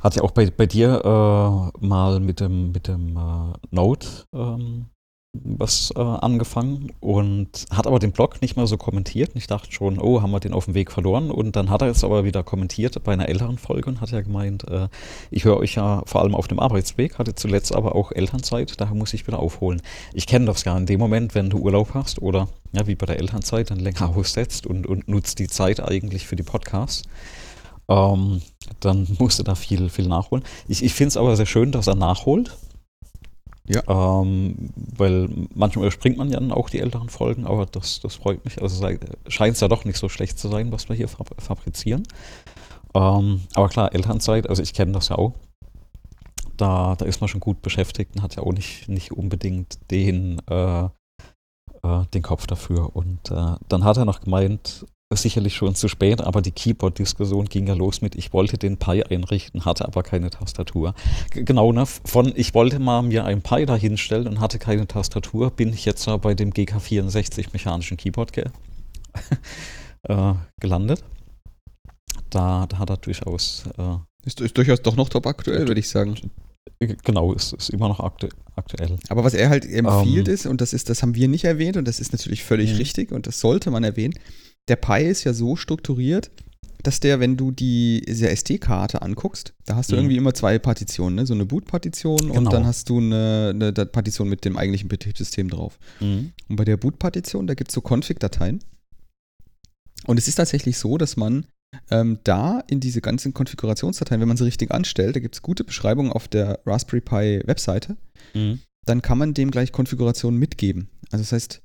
hat ja auch bei, bei dir äh, mal mit dem, mit dem äh, Note ähm, was äh, angefangen und hat aber den Blog nicht mehr so kommentiert. Und ich dachte schon, oh, haben wir den auf dem Weg verloren. Und dann hat er jetzt aber wieder kommentiert bei einer älteren Folge und hat ja gemeint, äh, ich höre euch ja vor allem auf dem Arbeitsweg, hatte zuletzt aber auch Elternzeit, daher muss ich wieder aufholen. Ich kenne das ja in dem Moment, wenn du Urlaub hast oder ja, wie bei der Elternzeit, dann länger [laughs] aussetzt und, und nutzt die Zeit eigentlich für die Podcasts. Ähm, dann [laughs] musst du da viel, viel nachholen. Ich, ich finde es aber sehr schön, dass er nachholt ja. Ähm, weil manchmal überspringt man ja dann auch die älteren Folgen, aber das, das freut mich. Also scheint es ja doch nicht so schlecht zu sein, was wir hier fabrizieren. Ähm, aber klar, Elternzeit, also ich kenne das ja auch. Da, da ist man schon gut beschäftigt und hat ja auch nicht, nicht unbedingt den, äh, äh, den Kopf dafür. Und äh, dann hat er noch gemeint, sicherlich schon zu spät, aber die Keyboard-Diskussion ging ja los mit, ich wollte den Pi einrichten, hatte aber keine Tastatur. G genau, ne? Von ich wollte mal mir ein Pi da hinstellen und hatte keine Tastatur, bin ich jetzt bei dem GK64 mechanischen Keyboard ge [laughs] äh, gelandet. Da, da, hat er durchaus äh, Ist, ist durchaus doch noch top aktuell, würde ich sagen. Genau, ist, ist immer noch aktu aktuell. Aber was er halt empfiehlt ähm. ist, und das ist, das haben wir nicht erwähnt, und das ist natürlich völlig mh. richtig und das sollte man erwähnen, der Pi ist ja so strukturiert, dass der, wenn du die SD-Karte anguckst, da hast du mhm. irgendwie immer zwei Partitionen, ne? so eine Boot-Partition genau. und dann hast du eine, eine, Partition mit dem eigentlichen Betriebssystem drauf. Mhm. Und bei der Boot-Partition, da gibt es so Config-Dateien. Und es ist tatsächlich so, dass man ähm, da in diese ganzen Konfigurationsdateien, wenn man sie richtig anstellt, da gibt es gute Beschreibungen auf der Raspberry Pi Webseite, mhm. dann kann man dem gleich Konfigurationen mitgeben. Also das heißt,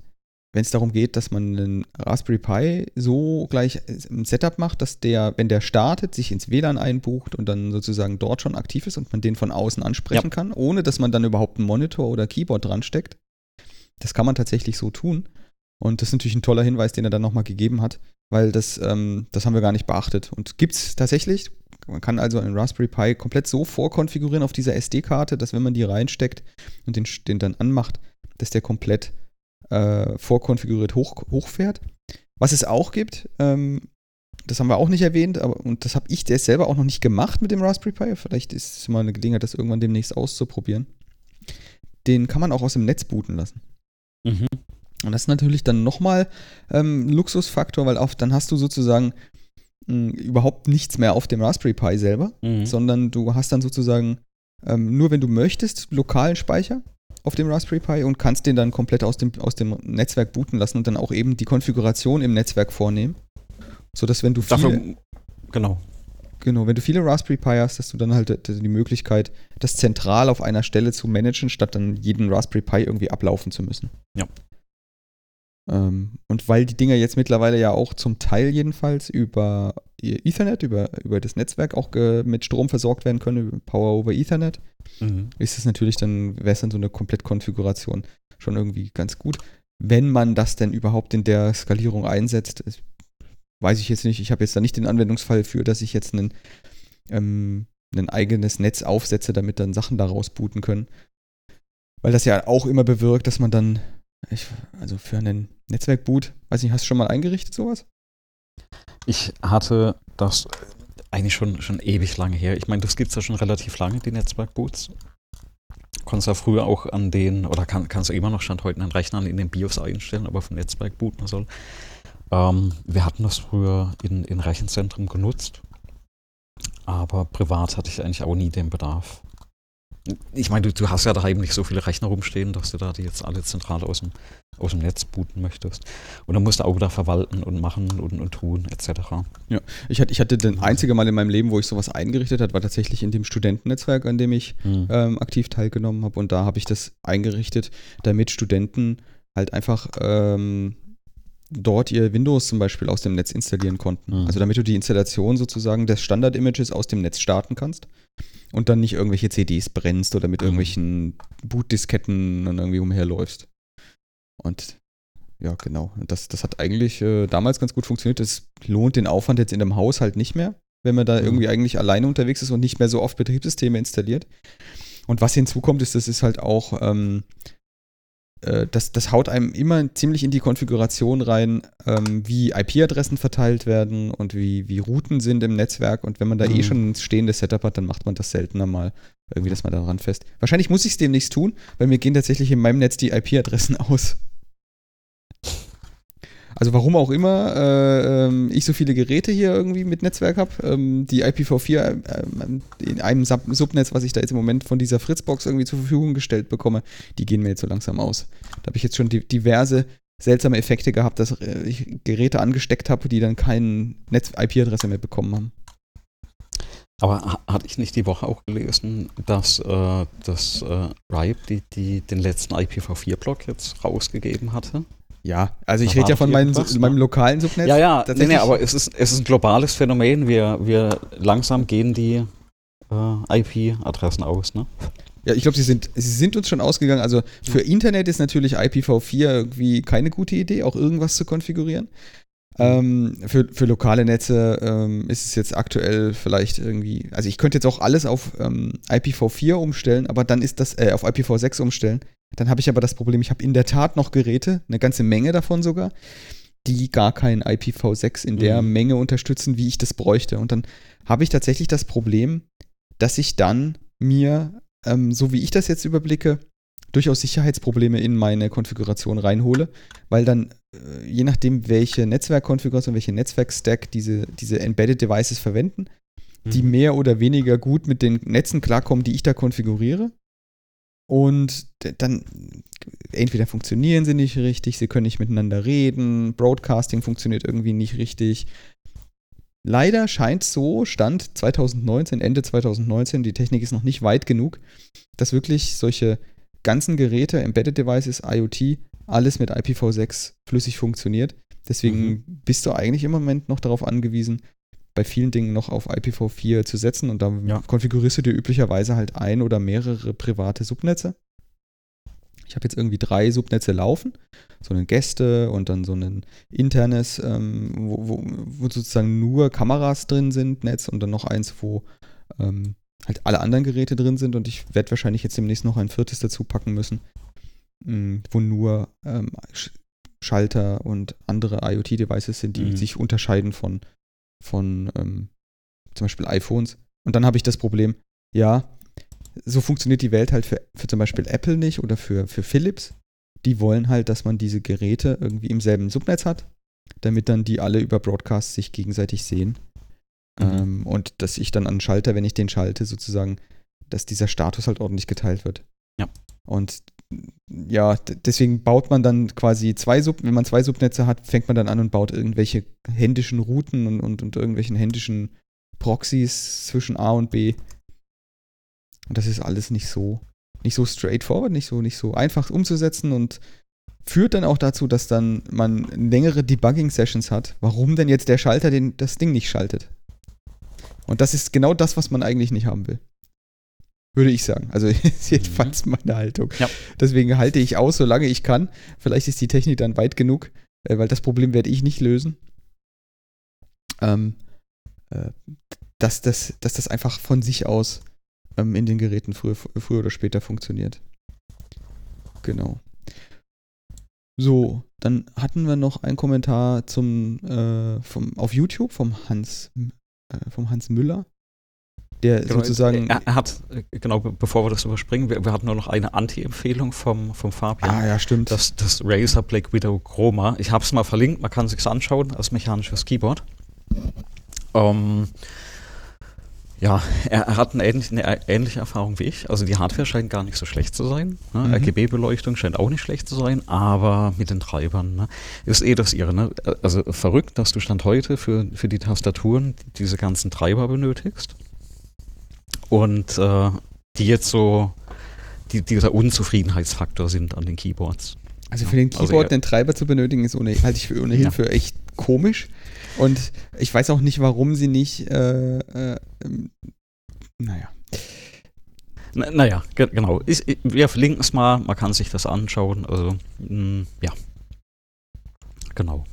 wenn es darum geht, dass man einen Raspberry Pi so gleich ein Setup macht, dass der, wenn der startet, sich ins WLAN einbucht und dann sozusagen dort schon aktiv ist und man den von außen ansprechen ja. kann, ohne dass man dann überhaupt einen Monitor oder Keyboard dran steckt. Das kann man tatsächlich so tun. Und das ist natürlich ein toller Hinweis, den er dann nochmal gegeben hat, weil das, ähm, das haben wir gar nicht beachtet. Und gibt es tatsächlich, man kann also einen Raspberry Pi komplett so vorkonfigurieren auf dieser SD-Karte, dass wenn man die reinsteckt und den, den dann anmacht, dass der komplett äh, vorkonfiguriert hoch, hochfährt. Was es auch gibt, ähm, das haben wir auch nicht erwähnt, aber und das habe ich der selber auch noch nicht gemacht mit dem Raspberry Pi. Vielleicht ist es mal eine Gelegenheit, das irgendwann demnächst auszuprobieren. Den kann man auch aus dem Netz booten lassen. Mhm. Und das ist natürlich dann nochmal ähm, ein Luxusfaktor, weil auf, dann hast du sozusagen mh, überhaupt nichts mehr auf dem Raspberry Pi selber, mhm. sondern du hast dann sozusagen ähm, nur, wenn du möchtest, lokalen Speicher auf dem Raspberry Pi und kannst den dann komplett aus dem, aus dem Netzwerk booten lassen und dann auch eben die Konfiguration im Netzwerk vornehmen. Sodass, wenn du viele, Dafür, genau. Genau, wenn du viele Raspberry Pi hast, hast du dann halt die Möglichkeit, das zentral auf einer Stelle zu managen, statt dann jeden Raspberry Pi irgendwie ablaufen zu müssen. Ja. Ähm, und weil die Dinger jetzt mittlerweile ja auch zum Teil jedenfalls über Ethernet, über, über das Netzwerk auch mit Strom versorgt werden können, über Power over Ethernet, mhm. ist es natürlich dann, wäre es dann so eine Komplettkonfiguration schon irgendwie ganz gut. Wenn man das denn überhaupt in der Skalierung einsetzt, weiß ich jetzt nicht. Ich habe jetzt da nicht den Anwendungsfall für, dass ich jetzt einen, ähm, ein eigenes Netz aufsetze, damit dann Sachen daraus booten können. Weil das ja auch immer bewirkt, dass man dann ich, also für einen Netzwerkboot, weiß nicht, hast du schon mal eingerichtet sowas? Ich hatte das eigentlich schon, schon ewig lange her. Ich meine, das gibt es ja schon relativ lange, die Netzwerkboots. Konntest ja früher auch an den, oder kann, kannst du immer noch Stand heute einen Rechner in den BIOS einstellen, aber vom Netzwerk booten soll. Ähm, wir hatten das früher in, in Rechenzentren genutzt, aber privat hatte ich eigentlich auch nie den Bedarf. Ich meine, du, du, hast ja daheim nicht so viele Rechner rumstehen, dass du da die jetzt alle zentral aus dem, aus dem Netz booten möchtest. Und dann musst du auch da verwalten und machen und, und tun, etc. Ja, ich hatte, ich hatte den einzige Mal in meinem Leben, wo ich sowas eingerichtet habe, war tatsächlich in dem Studentennetzwerk, an dem ich mhm. ähm, aktiv teilgenommen habe. Und da habe ich das eingerichtet, damit Studenten halt einfach ähm, dort ihr Windows zum Beispiel aus dem Netz installieren konnten. Mhm. Also damit du die Installation sozusagen des Standard-Images aus dem Netz starten kannst und dann nicht irgendwelche CDs brennst oder mit mhm. irgendwelchen Bootdisketten dann irgendwie umherläufst. Und ja, genau. Das, das hat eigentlich äh, damals ganz gut funktioniert. Es lohnt den Aufwand jetzt in dem Haushalt nicht mehr, wenn man da mhm. irgendwie eigentlich alleine unterwegs ist und nicht mehr so oft Betriebssysteme installiert. Und was hinzukommt, ist, das ist halt auch ähm, äh, das, das haut einem immer ziemlich in die Konfiguration rein, ähm, wie IP-Adressen verteilt werden und wie, wie Routen sind im Netzwerk. Und wenn man da eh mhm. eh schon ein stehendes Setup hat, dann macht man das seltener mal irgendwie, dass man daran fest. Wahrscheinlich muss ich es demnächst tun, weil mir gehen tatsächlich in meinem Netz die IP-Adressen [laughs] aus. Also warum auch immer äh, ähm, ich so viele Geräte hier irgendwie mit Netzwerk habe. Ähm, die IPv4 äh, in einem Sub Subnetz, was ich da jetzt im Moment von dieser Fritzbox irgendwie zur Verfügung gestellt bekomme, die gehen mir jetzt so langsam aus. Da habe ich jetzt schon die, diverse seltsame Effekte gehabt, dass äh, ich Geräte angesteckt habe, die dann keine Netz-IP-Adresse mehr bekommen haben. Aber hatte ich nicht die Woche auch gelesen, dass äh, das äh, RIPE die, die, den letzten IPv4-Block jetzt rausgegeben hatte? Ja, also ich rede ja von meinem, meinem lokalen Subnetz. Ja, ja, nee, nee, aber es ist, es ist ein globales Phänomen. Wir, wir langsam gehen die äh, IP-Adressen aus, ne? Ja, ich glaube, sie sind, sie sind uns schon ausgegangen. Also für Internet ist natürlich IPv4 irgendwie keine gute Idee, auch irgendwas zu konfigurieren. Ähm, für, für lokale Netze ähm, ist es jetzt aktuell vielleicht irgendwie, also ich könnte jetzt auch alles auf ähm, IPv4 umstellen, aber dann ist das, äh, auf IPv6 umstellen. Dann habe ich aber das Problem, ich habe in der Tat noch Geräte, eine ganze Menge davon sogar, die gar kein IPv6 in der mhm. Menge unterstützen, wie ich das bräuchte. Und dann habe ich tatsächlich das Problem, dass ich dann mir, ähm, so wie ich das jetzt überblicke, durchaus Sicherheitsprobleme in meine Konfiguration reinhole, weil dann, äh, je nachdem, welche Netzwerkkonfiguration, welche Netzwerkstack diese, diese Embedded Devices verwenden, mhm. die mehr oder weniger gut mit den Netzen klarkommen, die ich da konfiguriere. Und dann entweder funktionieren sie nicht richtig, sie können nicht miteinander reden, Broadcasting funktioniert irgendwie nicht richtig. Leider scheint so, Stand 2019, Ende 2019, die Technik ist noch nicht weit genug, dass wirklich solche ganzen Geräte, Embedded Devices, IoT, alles mit IPv6 flüssig funktioniert. Deswegen mhm. bist du eigentlich im Moment noch darauf angewiesen, bei vielen Dingen noch auf IPv4 zu setzen und da ja. konfigurierst du dir üblicherweise halt ein oder mehrere private Subnetze. Ich habe jetzt irgendwie drei Subnetze laufen, so ein Gäste und dann so ein internes, ähm, wo, wo, wo, sozusagen nur Kameras drin sind, Netz und dann noch eins, wo ähm, halt alle anderen Geräte drin sind und ich werde wahrscheinlich jetzt demnächst noch ein viertes dazu packen müssen, mh, hm, wo nur ähm, Schalter und andere IoT-Devices sind, die mhm. sich unterscheiden von, von ähm, zum Beispiel iPhones. Und dann habe ich das Problem, ja, so funktioniert die Welt halt für, für zum Beispiel Apple nicht oder für, für Philips. Die wollen halt, dass man diese Geräte irgendwie im selben Subnetz hat, damit dann die alle über Broadcast sich gegenseitig sehen. Mhm. Ähm, und dass ich dann an Schalter, wenn ich den schalte, sozusagen, dass dieser Status halt ordentlich geteilt wird. Ja. Und ja, deswegen baut man dann quasi zwei Sub, wenn man zwei Subnetze hat, fängt man dann an und baut irgendwelche händischen Routen und, und, und irgendwelchen händischen Proxys zwischen A und B. Und das ist alles nicht so, nicht so straightforward, nicht so, nicht so einfach umzusetzen und führt dann auch dazu, dass dann man längere Debugging-Sessions hat. Warum denn jetzt der Schalter den, das Ding nicht schaltet? Und das ist genau das, was man eigentlich nicht haben will. Würde ich sagen. Also [laughs] ist jedenfalls mhm. meine Haltung. Ja. Deswegen halte ich aus, solange ich kann. Vielleicht ist die Technik dann weit genug, äh, weil das Problem werde ich nicht lösen. Ähm, äh, dass, das, dass das einfach von sich aus ähm, in den Geräten früher, früher oder später funktioniert. Genau. So, dann hatten wir noch einen Kommentar zum, äh, vom, auf YouTube vom Hans äh, vom Hans Müller. Der genau, sozusagen. Er, er, hat, äh, genau, bevor wir das überspringen, wir, wir hatten nur noch eine Anti-Empfehlung vom, vom Fabian. Ah, ja, stimmt. Das, das Razer Black Widow Chroma. Ich habe es mal verlinkt, man kann es sich anschauen als mechanisches Keyboard. Ähm, ja, er, er hat eine ähnliche, eine ähnliche, Erfahrung wie ich. Also die Hardware scheint gar nicht so schlecht zu sein. Ne? Mhm. RGB-Beleuchtung scheint auch nicht schlecht zu sein, aber mit den Treibern ne? ist eh das ihre. Ne? Also verrückt, dass du Stand heute für, für die Tastaturen diese ganzen Treiber benötigst. Und äh, die jetzt so die, dieser Unzufriedenheitsfaktor sind an den Keyboards. Also für den also Keyboard also, den Treiber zu benötigen, ist ohne, halte ich für ohnehin ja. für echt komisch. Und ich weiß auch nicht, warum sie nicht, äh, äh, naja. Na, naja, ge genau. Ich, wir verlinken es mal, man kann sich das anschauen. Also, mh, mm, ja. Genau.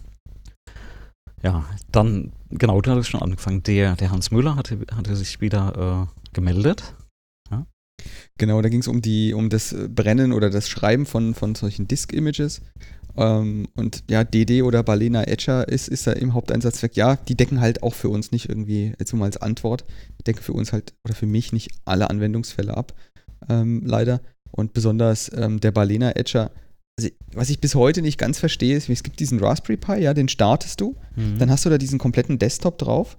Ja, dann, genau, du hattest schon angefangen. Der, der Hans Müller hatte, hatte sich wieder äh, gemeldet. Ja? Genau, da ging es um um das Brennen oder das Schreiben von, von solchen Disk-Images. Ähm, und ja, DD oder Balena Etcher ist, ist da im Haupteinsatzzweck. Ja, die decken halt auch für uns nicht irgendwie, jetzt mal als Antwort, decken für uns halt oder für mich nicht alle Anwendungsfälle ab, ähm, leider. Und besonders ähm, der Balena Etcher, also, was ich bis heute nicht ganz verstehe, ist, es gibt diesen Raspberry Pi, ja, den startest du, mhm. dann hast du da diesen kompletten Desktop drauf.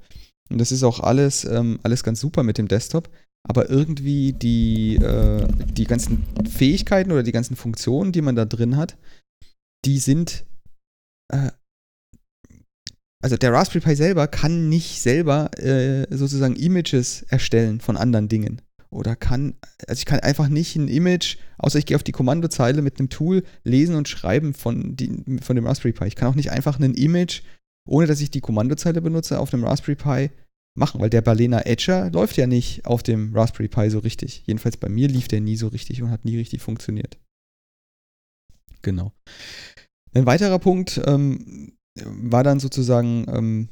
Und das ist auch alles, ähm, alles ganz super mit dem Desktop aber irgendwie die, äh, die ganzen Fähigkeiten oder die ganzen Funktionen, die man da drin hat, die sind, äh, also der Raspberry Pi selber kann nicht selber äh, sozusagen Images erstellen von anderen Dingen. Oder kann, also ich kann einfach nicht ein Image, außer ich gehe auf die Kommandozeile mit einem Tool lesen und schreiben von, die, von dem Raspberry Pi. Ich kann auch nicht einfach ein Image, ohne dass ich die Kommandozeile benutze, auf dem Raspberry Pi machen, weil der Balena Etcher läuft ja nicht auf dem Raspberry Pi so richtig. Jedenfalls bei mir lief der nie so richtig und hat nie richtig funktioniert. Genau. Ein weiterer Punkt ähm, war dann sozusagen ähm,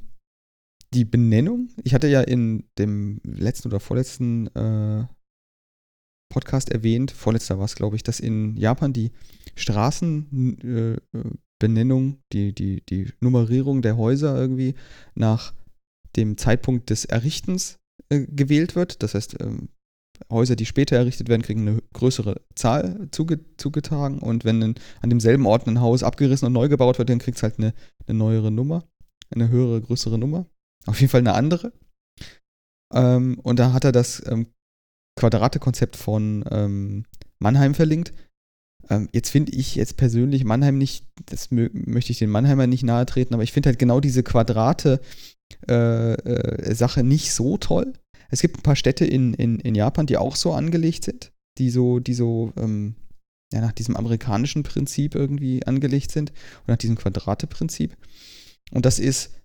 die Benennung. Ich hatte ja in dem letzten oder vorletzten äh, Podcast erwähnt, vorletzter war es, glaube ich, dass in Japan die Straßen äh, die, die, die Nummerierung der Häuser irgendwie nach dem Zeitpunkt des Errichtens äh, gewählt wird. Das heißt, ähm, Häuser, die später errichtet werden, kriegen eine größere Zahl zuge zugetragen. Und wenn ein, an demselben Ort ein Haus abgerissen und neu gebaut wird, dann kriegt es halt eine, eine neuere Nummer, eine höhere, größere Nummer. Auf jeden Fall eine andere. Ähm, und da hat er das ähm, Quadrate-Konzept von ähm, Mannheim verlinkt. Ähm, jetzt finde ich jetzt persönlich Mannheim nicht, das möchte ich den Mannheimer nicht nahe treten, aber ich finde halt genau diese Quadrate äh, äh, nicht so toll. Es gibt ein paar Städte in, in, in Japan, die auch so angelegt sind, die so, die so ähm, ja, nach diesem amerikanischen Prinzip irgendwie angelegt sind und nach diesem Quadrate-Prinzip. Und das ist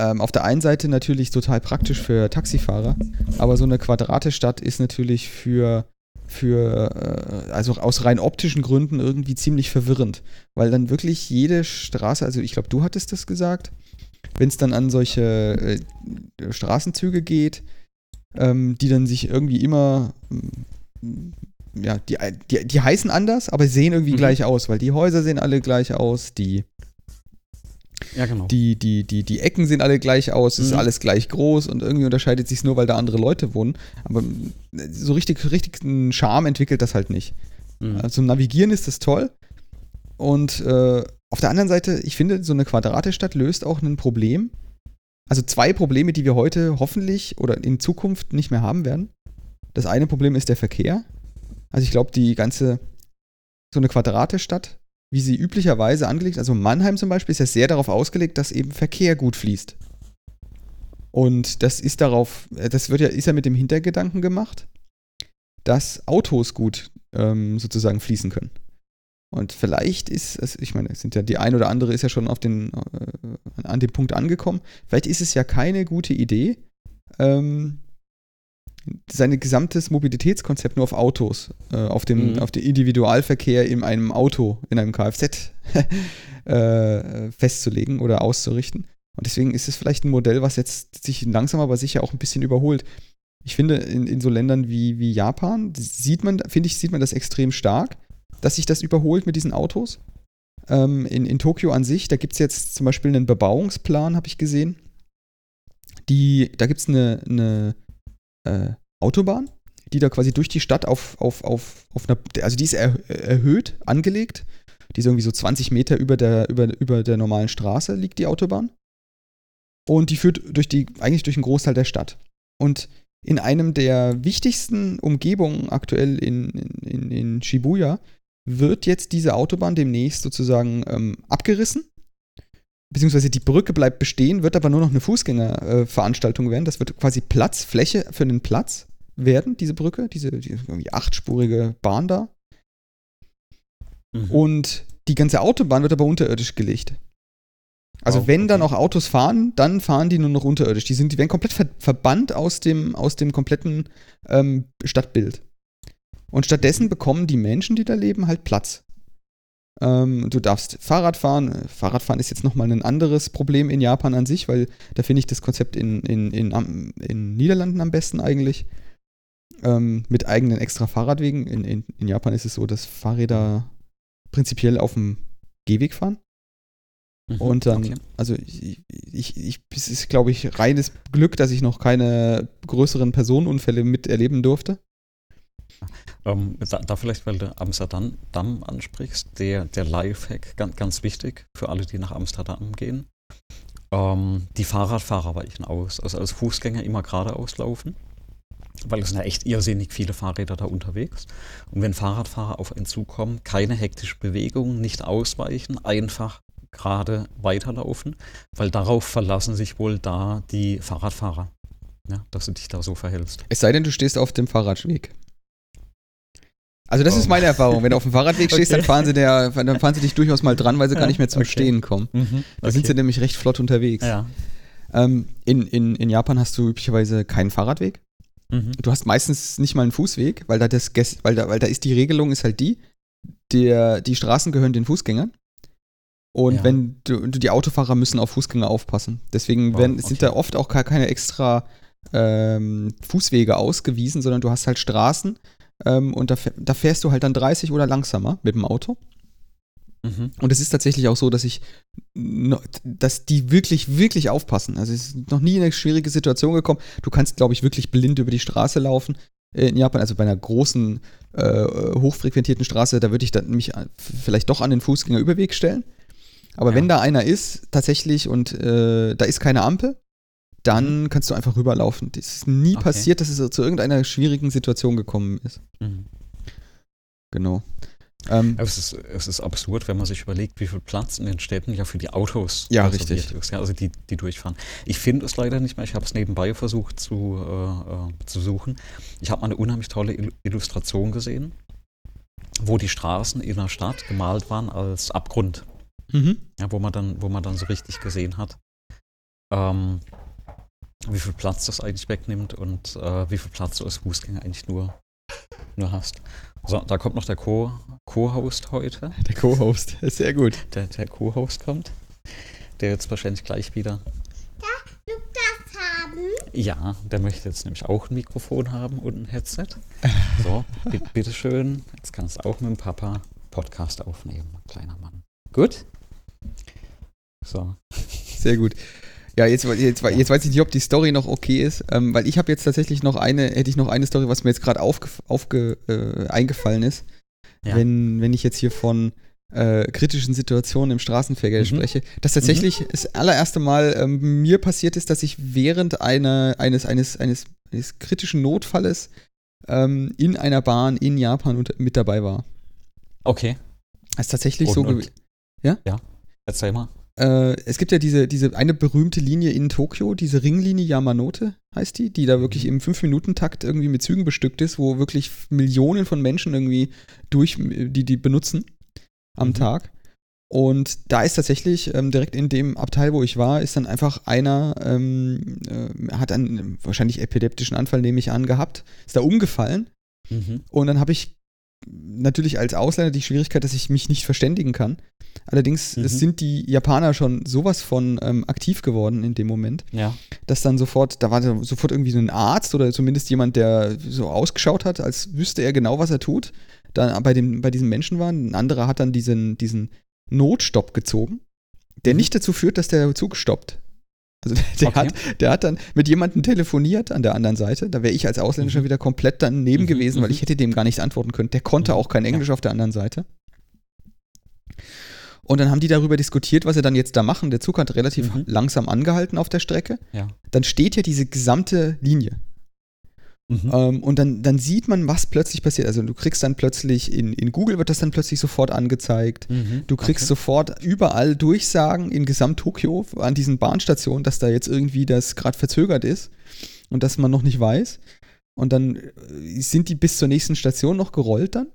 ähm, auf der einen Seite natürlich total praktisch für Taxifahrer, aber so eine Quadrate-Stadt ist natürlich für für, äh, also aus rein optischen Gründen irgendwie ziemlich verwirrend, weil dann wirklich jede Straße, also ich glaube, du hattest das gesagt, wenn es dann an solche äh, Straßenzüge geht, ähm, die dann sich irgendwie immer, mm, ja, die, die, die heißen anders, aber sehen irgendwie mhm. gleich aus, weil die Häuser sehen alle gleich aus, die ja, genau. Die, die, die, die Ecken sehen alle gleich aus, es mhm. ist alles gleich groß und irgendwie unterscheidet sich nur, weil da andere Leute wohnen. Aber so richtig, richtig einen Charme entwickelt das halt nicht. Mhm. Also Navigieren ist das toll. Und äh, auf der anderen Seite, ich finde, so eine Quadratestadt löst auch ein Problem. Also zwei Probleme, die wir heute hoffentlich oder in Zukunft nicht mehr haben werden. Das eine Problem ist der Verkehr. Also ich glaube, die ganze, so eine Quadratestadt wie sie üblicherweise angelegt Also Mannheim zum Beispiel ist ja sehr darauf ausgelegt, dass eben Verkehr gut fließt. Und das ist darauf, äh, das wird ja, ist ja mit dem Hintergedanken gemacht, dass Autos gut ähm, sozusagen fließen können. Und vielleicht ist es, ich meine, es sind ja die ein oder andere ist ja schon auf den, äh, an dem Punkt angekommen. Vielleicht ist es ja keine gute Idee, ähm, sein gesamtes Mobilitätskonzept nur auf Autos, äh, auf, dem, mhm. auf den Individualverkehr in einem Auto, in einem Kfz [laughs] äh, festzulegen oder auszurichten. Und deswegen ist es vielleicht ein Modell, was jetzt sich langsam aber sicher auch ein bisschen überholt. Ich finde, in, in so Ländern wie, wie Japan sieht man, finde ich, sieht man das extrem stark, dass sich das überholt mit diesen Autos. Ähm, in, in Tokio an sich, da gibt es jetzt zum Beispiel einen Bebauungsplan, habe ich gesehen. Die, da gibt es eine, eine äh, Autobahn, die da quasi durch die Stadt auf, auf, auf, auf einer, also die ist er, erhöht angelegt. Die ist irgendwie so 20 Meter über der, über, über der normalen Straße liegt die Autobahn. Und die führt durch die, eigentlich durch einen Großteil der Stadt. Und in einem der wichtigsten Umgebungen aktuell in, in, in Shibuya wird jetzt diese Autobahn demnächst sozusagen ähm, abgerissen beziehungsweise die Brücke bleibt bestehen, wird aber nur noch eine Fußgängerveranstaltung werden. Das wird quasi Platz, Fläche für einen Platz werden, diese Brücke, diese, diese achtspurige Bahn da. Mhm. Und die ganze Autobahn wird aber unterirdisch gelegt. Also oh, wenn okay. dann auch Autos fahren, dann fahren die nur noch unterirdisch. Die, sind, die werden komplett ver verbannt aus dem, aus dem kompletten ähm, Stadtbild. Und stattdessen bekommen die Menschen, die da leben, halt Platz. Ähm, du darfst Fahrrad fahren. Fahrradfahren ist jetzt nochmal ein anderes Problem in Japan an sich, weil da finde ich das Konzept in, in, in, in Niederlanden am besten eigentlich. Ähm, mit eigenen extra Fahrradwegen. In, in, in Japan ist es so, dass Fahrräder prinzipiell auf dem Gehweg fahren. Mhm, Und dann, okay. also ich, ich, ich, es ist, glaube ich, reines Glück, dass ich noch keine größeren Personenunfälle miterleben durfte. Ähm, da, da, vielleicht, weil du Amsterdam ansprichst, der, der Lifehack, ganz, ganz wichtig für alle, die nach Amsterdam gehen. Ähm, die Fahrradfahrer weichen aus. Also als Fußgänger immer geradeaus laufen, weil es sind ja echt irrsinnig viele Fahrräder da unterwegs. Und wenn Fahrradfahrer auf einen zukommen, keine hektische Bewegung, nicht ausweichen, einfach gerade weiterlaufen, weil darauf verlassen sich wohl da die Fahrradfahrer. Ja, dass du dich da so verhältst. Es sei denn, du stehst auf dem Fahrradweg. Also das oh. ist meine Erfahrung. Wenn du auf dem Fahrradweg stehst, okay. dann, fahren sie der, dann fahren sie dich durchaus mal dran, weil sie ja, gar nicht mehr zum okay. Stehen kommen. Mhm. Da okay. sind sie nämlich recht flott unterwegs. Ja. Ähm, in, in, in Japan hast du üblicherweise keinen Fahrradweg. Mhm. Du hast meistens nicht mal einen Fußweg, weil da, das, weil, da, weil da ist die Regelung ist halt die, der, die Straßen gehören den Fußgängern. Und ja. wenn du, die Autofahrer müssen auf Fußgänger aufpassen. Deswegen werden, oh, sind da oft auch keine extra ähm, Fußwege ausgewiesen, sondern du hast halt Straßen, ähm, und da, da, fährst du halt dann 30 oder langsamer mit dem Auto. Mhm. Und es ist tatsächlich auch so, dass ich, dass die wirklich, wirklich aufpassen. Also es ist noch nie in eine schwierige Situation gekommen. Du kannst, glaube ich, wirklich blind über die Straße laufen in Japan, also bei einer großen, äh, hochfrequentierten Straße, da würde ich dann mich vielleicht doch an den Fußgängerüberweg stellen. Aber ja. wenn da einer ist, tatsächlich, und äh, da ist keine Ampel, dann mhm. kannst du einfach rüberlaufen. Es ist nie okay. passiert, dass es zu irgendeiner schwierigen Situation gekommen ist. Mhm. Genau. Ähm, es, ist, es ist absurd, wenn man sich überlegt, wie viel Platz in den Städten ja für die Autos ja, richtig. ist, ja, also die, die durchfahren. Ich finde es leider nicht mehr, ich habe es nebenbei versucht zu, äh, äh, zu suchen. Ich habe mal eine unheimlich tolle Illustration gesehen, wo die Straßen in der Stadt gemalt waren als Abgrund. Mhm. Ja, wo man dann, wo man dann so richtig gesehen hat, ähm, wie viel Platz das eigentlich wegnimmt und äh, wie viel Platz du als Fußgänger eigentlich nur, nur hast. So, da kommt noch der Co-Host heute. Der Co-Host, [laughs] sehr gut. Der, der Co-Host kommt. Der jetzt wahrscheinlich gleich wieder. Darf haben? Ja, der möchte jetzt nämlich auch ein Mikrofon haben und ein Headset. [laughs] So, bitteschön. Jetzt kannst du auch mit dem Papa Podcast aufnehmen, kleiner Mann. Gut? So. Sehr gut. Ja, jetzt, jetzt, jetzt weiß ich nicht, ob die Story noch okay ist, ähm, weil ich habe jetzt tatsächlich noch eine, hätte ich noch eine Story, was mir jetzt gerade aufge, aufge, äh, eingefallen ist. Ja. Wenn, wenn ich jetzt hier von äh, kritischen Situationen im Straßenverkehr mhm. spreche, dass tatsächlich mhm. das allererste Mal ähm, mir passiert ist, dass ich während einer, eines, eines, eines, eines kritischen Notfalles ähm, in einer Bahn in Japan und, mit dabei war. Okay. Das ist tatsächlich und, so gewesen. Ja? Ja. Erzähl mal. Äh, es gibt ja diese, diese eine berühmte Linie in Tokio, diese Ringlinie Yamanote heißt die, die da wirklich mhm. im 5-Minuten-Takt irgendwie mit Zügen bestückt ist, wo wirklich Millionen von Menschen irgendwie durch, die die benutzen am mhm. Tag. Und da ist tatsächlich ähm, direkt in dem Abteil, wo ich war, ist dann einfach einer, ähm, äh, hat einen wahrscheinlich epileptischen Anfall, nehme ich an, gehabt, ist da umgefallen. Mhm. Und dann habe ich natürlich als Ausländer die Schwierigkeit, dass ich mich nicht verständigen kann. Allerdings mhm. sind die Japaner schon sowas von ähm, aktiv geworden in dem Moment, ja. dass dann sofort, da war sofort irgendwie so ein Arzt oder zumindest jemand, der so ausgeschaut hat, als wüsste er genau, was er tut, dann bei, dem, bei diesem Menschen war. Ein anderer hat dann diesen, diesen Notstopp gezogen, der mhm. nicht dazu führt, dass der Zug stoppt. Also [laughs] der, okay. hat, der hat dann mit jemandem telefoniert an der anderen Seite. Da wäre ich als Ausländer schon mhm. wieder komplett daneben mhm. gewesen, weil mhm. ich hätte dem gar nichts antworten können. Der konnte auch kein Englisch ja. auf der anderen Seite. Und dann haben die darüber diskutiert, was sie dann jetzt da machen. Der Zug hat relativ mhm. langsam angehalten auf der Strecke. Ja. Dann steht ja diese gesamte Linie. Mhm. Ähm, und dann, dann sieht man, was plötzlich passiert. Also du kriegst dann plötzlich, in, in Google wird das dann plötzlich sofort angezeigt. Mhm. Du kriegst okay. sofort überall Durchsagen in Gesamt-Tokio an diesen Bahnstationen, dass da jetzt irgendwie das gerade verzögert ist und dass man noch nicht weiß. Und dann äh, sind die bis zur nächsten Station noch gerollt dann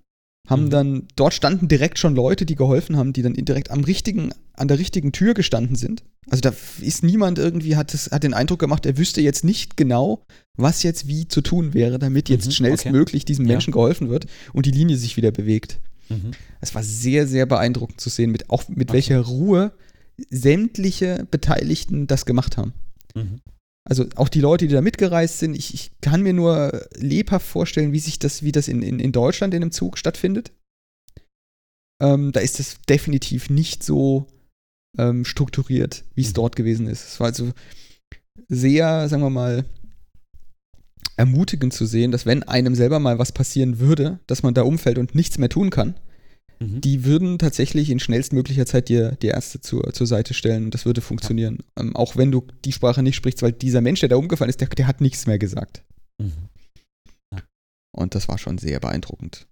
haben mhm. dann, dort standen direkt schon Leute, die geholfen haben, die dann direkt am richtigen, an der richtigen Tür gestanden sind. Also da ist niemand irgendwie, hat, das, hat den Eindruck gemacht, er wüsste jetzt nicht genau, was jetzt wie zu tun wäre, damit jetzt mhm, schnellstmöglich okay. diesem Menschen ja. geholfen wird und die Linie sich wieder bewegt. Mhm. Es war sehr, sehr beeindruckend zu sehen, mit, auch mit okay. welcher Ruhe sämtliche Beteiligten das gemacht haben. Also auch die Leute, die da mitgereist sind, ich, ich kann mir nur lebhaft vorstellen, wie sich das, wie das in, in, in Deutschland in einem Zug stattfindet. Ähm, da ist es definitiv nicht so ähm, strukturiert, wie es mhm. dort gewesen ist. Es war also sehr, sagen wir mal, ermutigend zu sehen, dass wenn einem selber mal was passieren würde, dass man da umfällt und nichts mehr tun kann, Mhm. Die würden tatsächlich in schnellstmöglicher Zeit dir die Ärzte zur, zur Seite stellen. Das würde funktionieren. Ja. Ähm, auch wenn du die Sprache nicht sprichst, weil dieser Mensch, der da umgefallen ist, der, der hat nichts mehr gesagt. Mhm. Ja. Und das war schon sehr beeindruckend.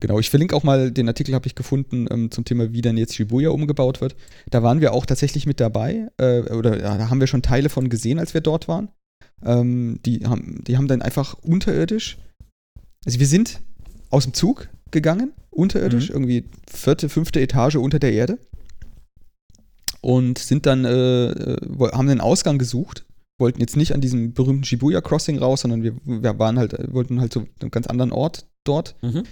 Genau, ich verlinke auch mal, den Artikel habe ich gefunden ähm, zum Thema, wie dann jetzt Shibuya umgebaut wird. Da waren wir auch tatsächlich mit dabei, äh, oder ja, da haben wir schon Teile von gesehen, als wir dort waren. Ähm, die, haben, die haben dann einfach unterirdisch, also wir sind aus dem Zug gegangen, unterirdisch, mhm. irgendwie vierte, fünfte Etage unter der Erde. Und sind dann, äh, äh haben den Ausgang gesucht, wollten jetzt nicht an diesem berühmten Shibuya Crossing raus, sondern wir, wir waren halt, wollten halt zu einem ganz anderen Ort dort. Mhm.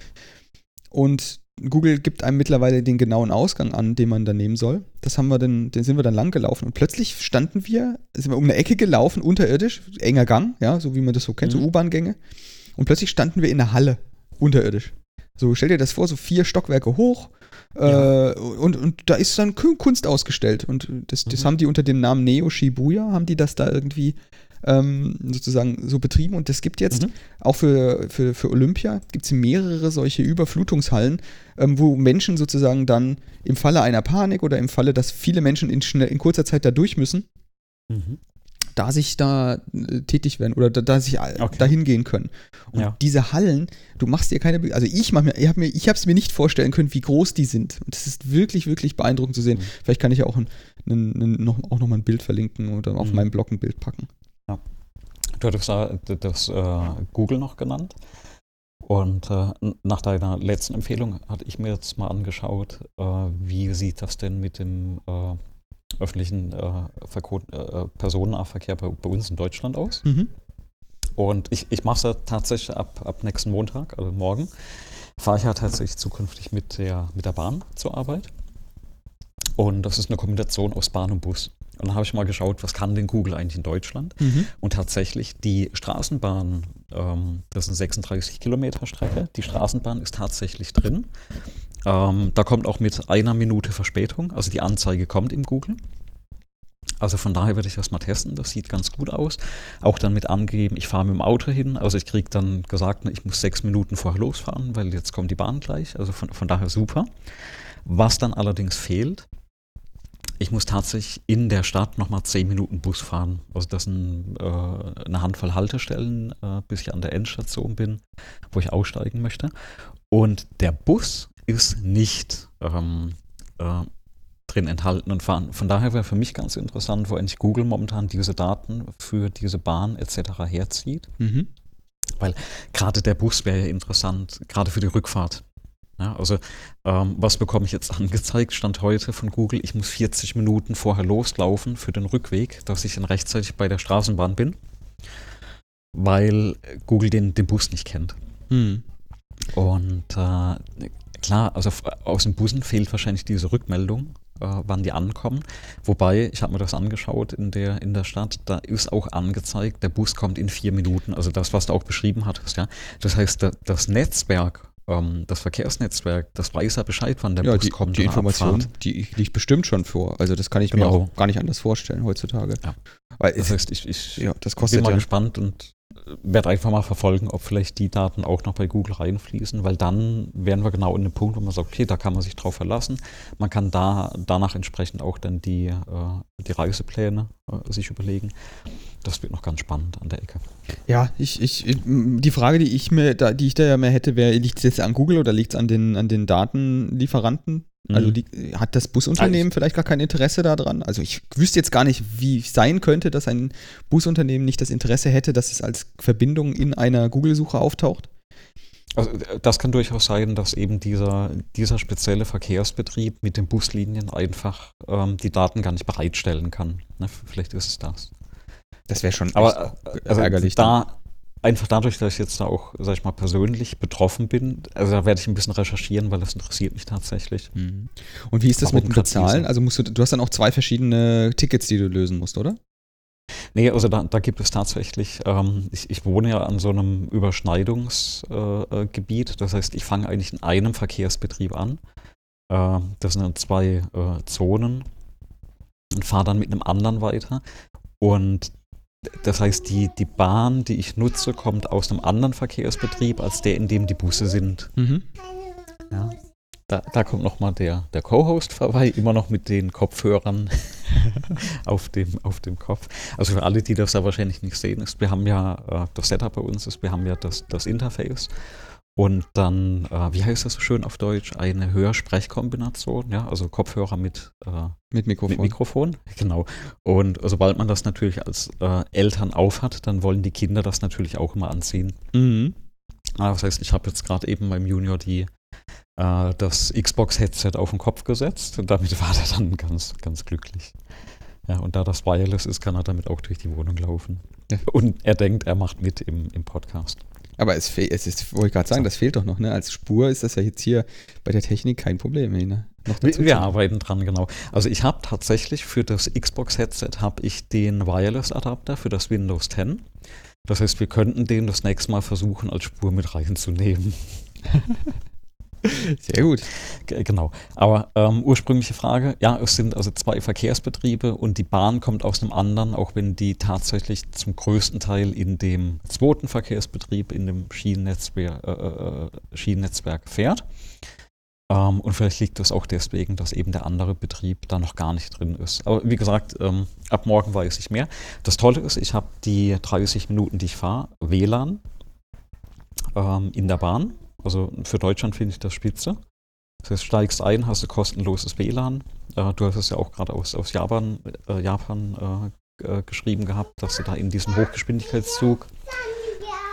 Und Google gibt einem mittlerweile den genauen Ausgang an, den man dann nehmen soll. Das haben wir dann, den sind wir dann lang gelaufen. Und plötzlich standen wir, sind wir um eine Ecke gelaufen, unterirdisch, enger Gang, ja, so wie man das so kennt, mhm. so U-Bahn-Gänge. Und plötzlich standen wir in einer Halle, unterirdisch. So, stell dir das vor, so vier Stockwerke hoch. Äh, und, und da ist dann Kunst ausgestellt. Und das, das Mhm. haben die unter dem Namen Neo Shibuya, haben die das da irgendwie ähm, sozusagen so betrieben. Und es gibt jetzt Mhm. auch für, für, für Olympia gibt es mehrere solche Überflutungshallen, ähm, wo Menschen sozusagen dann im Falle einer Panik oder im Falle, dass viele Menschen in, schnell, in kurzer Zeit da durch müssen, Mhm. Da sich da äh, tätig werden oder da, da sich äh, Okay. dahin gehen können. Und Ja. diese Hallen, du machst dir keine, Be also ich mach mir, ich habe mir, ich habe es mir nicht vorstellen können, wie groß die sind. Und das ist wirklich, wirklich beeindruckend zu sehen. Mhm. Vielleicht kann ich ja auch, ein, ein, ein, noch, auch noch mal ein Bild verlinken oder auf Mhm. meinem Blog ein Bild packen. Du hattest da das äh, Google noch genannt. Und äh, nach deiner letzten Empfehlung hatte ich mir jetzt mal angeschaut, äh, wie sieht das denn mit dem äh, öffentlichen äh, Verko äh, Personennahverkehr bei, bei uns in Deutschland aus? Mhm. Und ich, ich mache es ja tatsächlich ab, ab nächsten Montag, also morgen, fahre ich ja tatsächlich zukünftig mit der, mit der Bahn zur Arbeit. Und das ist eine Kombination aus Bahn und Bus. Und dann habe ich mal geschaut, was kann denn Google eigentlich in Deutschland? Mhm. Und tatsächlich die Straßenbahn, ähm, das ist eine 36 Kilometer Strecke, die Straßenbahn ist tatsächlich drin. Ähm, da kommt auch mit einer Minute Verspätung, also die Anzeige kommt im Google. Also von daher werde ich das mal testen, das sieht ganz gut aus. Auch dann mit angegeben, ich fahre mit dem Auto hin, also ich kriege dann gesagt, ne, ich muss sechs Minuten vorher losfahren, weil jetzt kommt die Bahn gleich, also von, von daher super. Was dann allerdings fehlt, ich muss tatsächlich in der Stadt nochmal zehn Minuten Bus fahren. Also das sind äh, eine Handvoll Haltestellen, äh, bis ich an der Endstation bin, wo ich aussteigen möchte. Und der Bus ist nicht ähm, äh, drin enthalten und fahren. Von daher wäre für mich ganz interessant, wo eigentlich Google momentan diese Daten für diese Bahn etc. herzieht. Mhm. Gerade der Bus wäre ja interessant, gerade für die Rückfahrt. Ja, also ähm, was bekomme ich jetzt [laughs] angezeigt? Stand heute von Google, ich muss 40 Minuten vorher loslaufen für den Rückweg, dass ich dann rechtzeitig bei der Straßenbahn bin, weil Google den, den Bus nicht kennt. Mhm. Und äh, klar, also aus den Bussen fehlt wahrscheinlich diese Rückmeldung, äh, wann die ankommen. Wobei, ich habe mir das angeschaut in der, in der Stadt, da ist auch angezeigt, der Bus kommt in vier Minuten. Also das, was du auch beschrieben hattest, ja. Das heißt, da, das Netzwerk, ähm, das Verkehrsnetzwerk, das weiß ja Bescheid, wann der Ja, Bus die, kommt. die Information, abfahrt. die liegt bestimmt schon vor. Also das kann ich mir Genau. auch gar nicht anders vorstellen heutzutage. Ja. Weil Das heißt, ich, ich ja, das bin kostet mal ja. gespannt und werde einfach mal verfolgen, ob vielleicht die Daten auch noch bei Google reinfließen, weil dann wären wir genau in dem Punkt, wo man sagt, okay, da kann man sich drauf verlassen. Man kann da danach entsprechend auch dann die, äh, die Reisepläne äh, sich überlegen. Das wird noch ganz spannend an der Ecke. Ja, ich, ich, die Frage, die ich mir, da, die ich da ja mehr hätte, wäre, liegt es jetzt an Google oder liegt es an den, an den Datenlieferanten? Also Mhm. die, hat das Busunternehmen vielleicht gar kein Interesse daran? Also ich wüsste jetzt gar nicht, wie es sein könnte, dass ein Busunternehmen nicht das Interesse hätte, dass es als Verbindung in einer Google-Suche auftaucht. Also das kann durchaus sein, dass eben dieser, dieser spezielle Verkehrsbetrieb mit den Buslinien einfach ähm, die Daten gar nicht bereitstellen kann. Ne? Vielleicht ist es das. Das wäre schon Aber äh, also ärgerlich da einfach dadurch, dass ich jetzt da auch, sag ich mal, persönlich betroffen bin, also da werde ich ein bisschen recherchieren, weil das interessiert mich tatsächlich. Mhm. Und wie ist das Warum mit dem Bezahlen? Also musst du, du hast dann auch zwei verschiedene Tickets, die du lösen musst, oder? Nee, also da, da gibt es tatsächlich, ähm, ich, ich wohne ja an so einem Überschneidungsgebiet, äh, Gebiet. das heißt, ich fange eigentlich in einem Verkehrsbetrieb an. Äh, das sind dann zwei äh, Zonen und fahre dann mit einem anderen weiter. Und das heißt, die, die Bahn, die ich nutze, kommt aus einem anderen Verkehrsbetrieb als der, in dem die Busse sind. Mhm. Ja. Da, da kommt nochmal der, der Co-Host vorbei, immer noch mit den Kopfhörern [laughs] auf, dem, auf dem Kopf. Also für alle, die das da wahrscheinlich nicht sehen, ist, wir haben ja, äh, das Setup bei uns ist, wir haben ja das, das Interface und dann, äh, wie heißt das so schön auf Deutsch, eine Hörsprechkombination, ja, also Kopfhörer mit, äh, Mit Mikrofon. mit Mikrofon, [laughs] genau. Und sobald man das natürlich als äh, Eltern aufhat, dann wollen die Kinder das natürlich auch immer anziehen. Mhm. Ah, Das heißt, ich habe jetzt gerade eben beim Junior die, äh, das Xbox-Headset auf den Kopf gesetzt und damit [laughs] war der dann ganz, ganz glücklich. Ja, und da das Wireless ist, kann er damit auch durch die Wohnung laufen. Ja. Und er denkt, er macht mit im, im Podcast. Aber es, es ist, wollte ich gerade sagen, das fehlt doch noch, ne? Als Spur ist das ja jetzt hier bei der Technik kein Problem, ne? Noch Wir, wir arbeiten dran, genau. Also ich habe tatsächlich für das Xbox-Headset habe ich den Wireless-Adapter für das Windows 10. Das heißt, wir könnten den das nächste Mal versuchen, als Spur mit reinzunehmen. [laughs] [laughs] Sehr gut. Genau. Aber ähm, ursprüngliche Frage, ja, es sind also zwei Verkehrsbetriebe und die Bahn kommt aus einem anderen, auch wenn die tatsächlich zum größten Teil in dem zweiten Verkehrsbetrieb, in dem Schienennetzwerk, äh, äh, Schienennetzwerk fährt. Ähm, und vielleicht liegt das auch deswegen, dass eben der andere Betrieb da noch gar nicht drin ist. Aber wie gesagt, ähm, ab morgen weiß ich mehr. Das Tolle ist, ich habe die 30 Minuten, die ich fahre, WLAN ähm, in der Bahn. Also für Deutschland finde ich das spitze. Das heißt, steigst ein, hast du kostenloses WLAN. Äh, du hast es ja auch gerade aus, aus Japan, äh, Japan äh, geschrieben gehabt, dass du da in diesem Hochgeschwindigkeitszug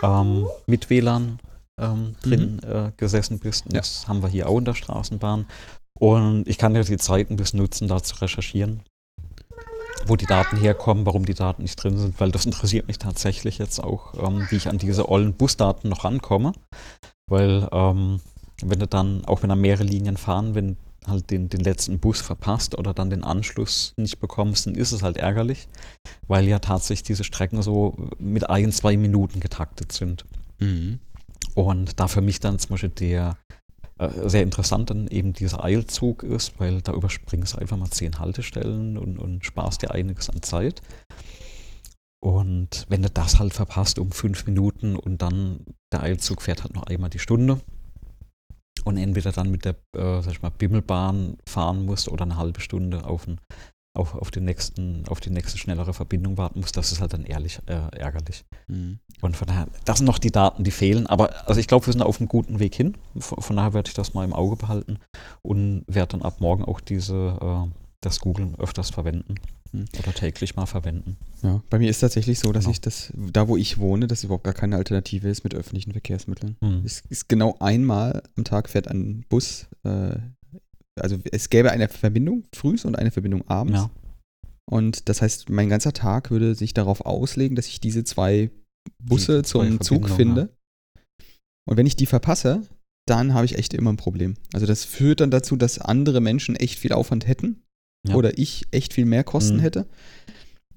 ähm, mit WLAN ähm, drin mhm. äh, gesessen bist. Und ja. Das haben wir hier auch in der Straßenbahn. Und ich kann ja die Zeit ein bisschen nutzen, da zu recherchieren, wo die Daten herkommen, warum die Daten nicht drin sind, weil das interessiert mich tatsächlich jetzt auch, ähm, wie ich an diese ollen Busdaten noch rankomme. Weil ähm, wenn du dann, auch wenn da mehrere Linien fahren, wenn halt den, den letzten Bus verpasst oder dann den Anschluss nicht bekommst, dann ist es halt ärgerlich, weil ja tatsächlich diese Strecken so mit ein, zwei Minuten getaktet sind. Mhm. Und da für mich dann zum Beispiel der äh, sehr interessant dann eben dieser Eilzug ist, weil da überspringst du einfach mal zehn Haltestellen und, und sparst dir einiges an Zeit. Und wenn du das halt verpasst um fünf Minuten und dann der Eilzug fährt halt noch einmal die Stunde und entweder dann mit der, äh, sag ich mal, Bimmelbahn fahren musst oder eine halbe Stunde auf ein auf, auf, den nächsten, auf die nächste schnellere Verbindung warten muss, das ist halt dann ehrlich äh, ärgerlich. Mhm. Und von daher, das sind noch die Daten, die fehlen. Aber also ich glaube, wir sind auf einem guten Weg hin. Von, von daher werde ich das mal im Auge behalten und werde dann ab morgen auch diese, äh, das Google öfters verwenden. Mhm. Oder täglich mal verwenden. Ja, bei mir ist tatsächlich so, dass genau. ich das, da wo ich wohne, dass überhaupt gar keine Alternative ist mit öffentlichen Verkehrsmitteln. Mhm. Es ist genau einmal am Tag fährt ein Bus äh, also es gäbe eine Verbindung frühs und eine Verbindung abends. Ja. Und das heißt, mein ganzer Tag würde sich darauf auslegen, dass ich diese zwei Busse die zum Zug finde. Ja. Und wenn ich die verpasse, dann habe ich echt immer ein Problem. Also das führt dann dazu, dass andere Menschen echt viel Aufwand hätten ja. oder ich echt viel mehr Kosten mhm. hätte.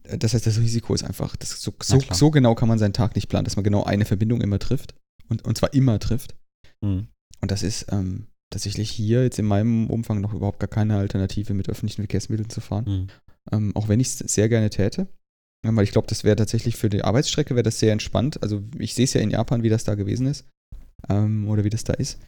Das heißt, das Risiko ist einfach, das so, so, so, genau kann man seinen Tag nicht planen, dass man genau eine Verbindung immer trifft. Und, und zwar immer trifft. Mhm. Und das ist, ähm, tatsächlich hier jetzt in meinem Umfang noch überhaupt gar keine Alternative mit öffentlichen Verkehrsmitteln zu fahren. Mhm. Ähm, auch wenn ich es sehr gerne täte. Ja, weil ich glaube, das wäre tatsächlich für die Arbeitsstrecke wäre das sehr entspannt. Also ich sehe es ja in Japan, wie das da gewesen ist. Ähm, oder wie das da ist.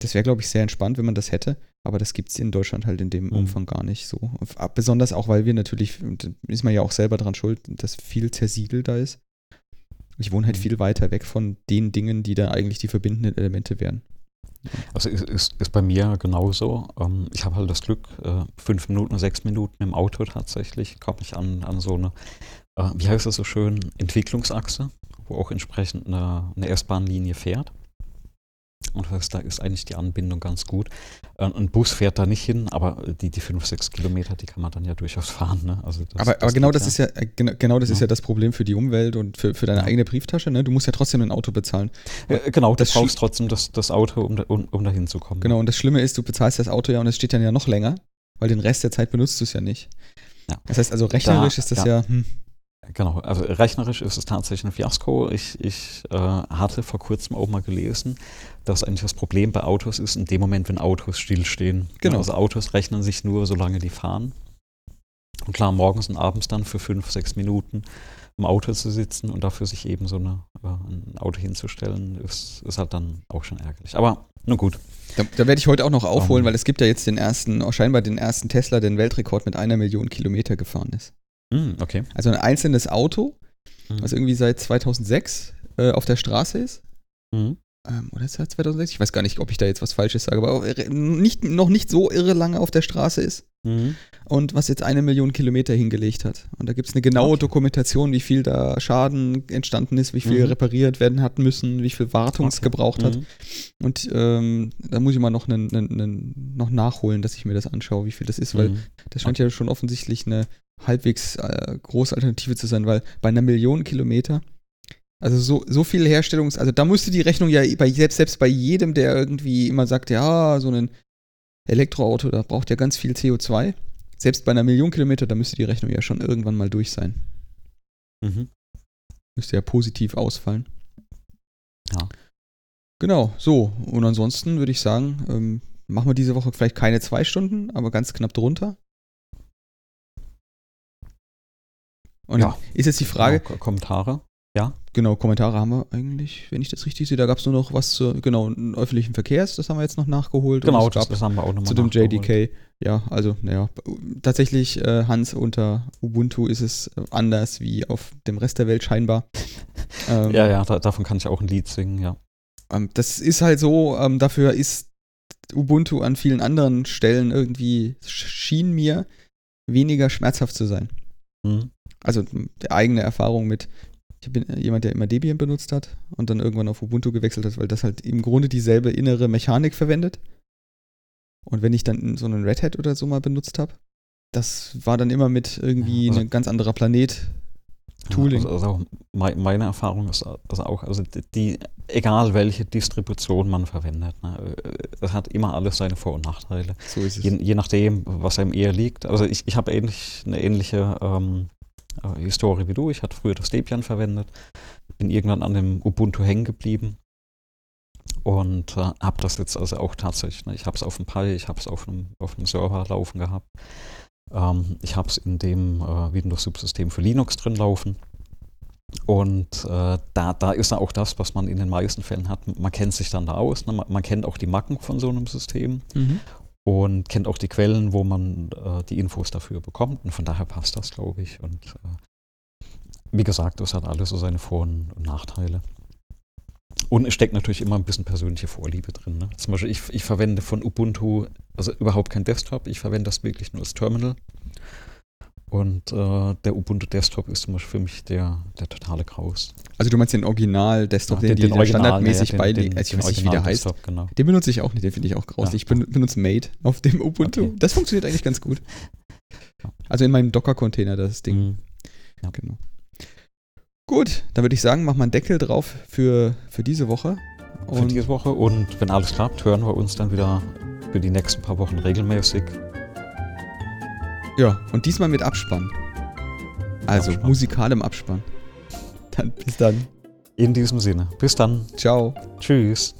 Das wäre, glaube ich, sehr entspannt, wenn man das hätte. Aber das gibt es in Deutschland halt in dem mhm. Umfang gar nicht so. Besonders auch, weil wir natürlich, da ist man ja auch selber dran schuld, dass viel zersiedelt da ist. Ich wohne halt mhm. viel weiter weg von den Dingen, die da eigentlich die verbindenden Elemente wären. Also ist, ist, ist bei mir genauso. Ähm, ich habe halt das Glück, äh, fünf Minuten, sechs Minuten im Auto tatsächlich, komme ich an, an so eine, äh, wie heißt das so schön, Entwicklungsachse, wo auch entsprechend eine, eine S-Bahn-Linie fährt. Und das da ist eigentlich die Anbindung ganz gut. Äh, ein Bus fährt da nicht hin, aber die, die fünf, sechs Kilometer, die kann man dann ja durchaus [laughs] fahren. Ne? Also das, aber, das aber genau das ja. ist ja genau, genau das ja. ist ja das Problem für die Umwelt und für, für deine ja. eigene Brieftasche. Ne? Du musst ja trotzdem ein Auto bezahlen. Äh, genau, das du brauchst trotzdem das, das Auto, um, um, um da hinzukommen. Genau, und das Schlimme ist, du bezahlst das Auto ja und es steht dann ja noch länger, weil den Rest der Zeit benutzt du es ja nicht. Das heißt also, rechnerisch da, ist das ja. Hm. Genau, also rechnerisch ist es tatsächlich ein Fiasko. Ich, ich äh, hatte vor kurzem auch mal gelesen, dass eigentlich das Problem bei Autos ist, in dem Moment, wenn Autos stillstehen. Genau. Also Autos rechnen sich nur, solange die fahren. Und klar, morgens und abends dann für fünf, sechs Minuten im Auto zu sitzen und dafür sich eben so eine, äh, ein Auto hinzustellen, ist, ist halt dann auch schon ärgerlich. Aber nun gut. Da, da werde ich heute auch noch aufholen, um, weil es gibt ja jetzt den ersten, oh, scheinbar den ersten Tesla, der den Weltrekord mit einer Million Kilometer gefahren ist. Mm, okay. Also ein einzelnes Auto, mm. was irgendwie seit 2006 äh, auf der Straße ist. Mm. Ähm, oder das 2006? Ich weiß gar nicht, ob ich da jetzt was Falsches sage, aber nicht, noch nicht so irre lange auf der Straße ist. Und was jetzt eine Million Kilometer hingelegt hat. Und da gibt es eine genaue okay. Dokumentation, wie viel da Schaden entstanden ist, wie viel mhm. repariert werden hat müssen, wie viel Wartung es okay. gebraucht hat. Mhm. Und ähm, da muss ich mal noch, einen, einen, noch nachholen, dass ich mir das anschaue, wie viel das ist, weil mhm. das scheint ja schon offensichtlich eine halbwegs äh, große Alternative zu sein, weil bei einer Million Kilometer also so, so viel Herstellungs-, also da musste die Rechnung ja bei, selbst, selbst bei jedem, der irgendwie immer sagt, ja, so ein Elektroauto, da braucht ja ganz viel CO2. Selbst bei einer Million Kilometer, da müsste die Rechnung ja schon irgendwann mal durch sein. Mhm. Müsste ja positiv ausfallen. Ja. Genau, so. Und ansonsten würde ich sagen, ähm, machen wir diese Woche vielleicht keine zwei Stunden, aber ganz knapp drunter. Und Ja. ist jetzt die Frage, Genau, Ko- Kommentare. Ja. genau, Kommentare haben wir eigentlich, wenn ich das richtig sehe. Da gab es nur noch was zu, genau, öffentlichen Verkehrs, das haben wir jetzt noch nachgeholt. Genau, das, das haben wir auch nochmal zu dem. JDK. Ja, also, naja, tatsächlich, äh, Hans, unter Ubuntu ist es äh, anders wie auf dem Rest der Welt scheinbar. [laughs] Ähm, Ja, ja, da, davon kann ich auch ein Lied singen, ja. Ähm, das ist halt so, ähm, dafür ist Ubuntu an vielen anderen Stellen irgendwie, sch- schien mir weniger schmerzhaft zu sein. Mhm. Also eigene Erfahrung mit, ich bin jemand, der immer Debian benutzt hat und dann irgendwann auf Ubuntu gewechselt hat, weil das halt im Grunde dieselbe innere Mechanik verwendet. Und wenn ich dann so einen Red Hat oder so mal benutzt habe, das war dann immer mit irgendwie Ja, also- ein ganz anderer Planet. Tooling. Ja, also, also mei- meine Erfahrung ist also auch, also die, egal welche Distribution man verwendet, ne, äh, es hat immer alles seine Vor- und Nachteile. So ist es. Je, je nachdem, was einem eher liegt. Also ich, ich habe ähnlich, eine ähnliche ähm, äh, Historie wie du. Ich hatte früher das Debian verwendet, bin irgendwann an dem Ubuntu hängen geblieben und äh, habe das jetzt also auch tatsächlich, ne, ich habe es auf dem Pi, ich habe es auf einem, auf Server laufen gehabt. Ähm, ich habe es in dem äh, Windows-Subsystem für Linux drin laufen. Und äh, da, da ist auch das, was man in den meisten Fällen hat. Man kennt sich dann da aus. Ne? Man, man kennt auch die Macken von so einem System Mhm. Und kennt auch die Quellen, wo man äh, die Infos dafür bekommt. Und von daher passt das, glaube ich. Und äh, wie gesagt, das hat alles so seine Vor- und Nachteile. Und es steckt natürlich immer ein bisschen persönliche Vorliebe drin. Ne? Zum Beispiel, ich, ich verwende von Ubuntu, also überhaupt kein Desktop, ich verwende das wirklich nur als Terminal. Und äh, der Ubuntu Desktop ist zum Beispiel für mich der, der totale Graus. Also du meinst den Original-Desktop, Ja, den, die da standardmäßig ja, den- beilegen. den- Also ich den weiß nicht, wie der heißt. Original-Desktop, Genau. Den benutze ich auch nicht, den finde ich auch grauslich. Ja. ich ben- benutze Mate auf dem Ubuntu. Okay. Das funktioniert eigentlich ganz gut. Ja. Also in meinem Docker-Container, das Ding. Mhm. Genau. Gut, dann würde ich sagen, mach mal einen Deckel drauf für, für diese Woche. für Und diese Woche. Und wenn alles klappt, hören wir uns dann wieder für die nächsten paar Wochen regelmäßig. Ja, und diesmal mit Abspann. Also Abspann. musikalem Abspann. Dann bis dann. In diesem Sinne. Bis dann. Ciao. Tschüss.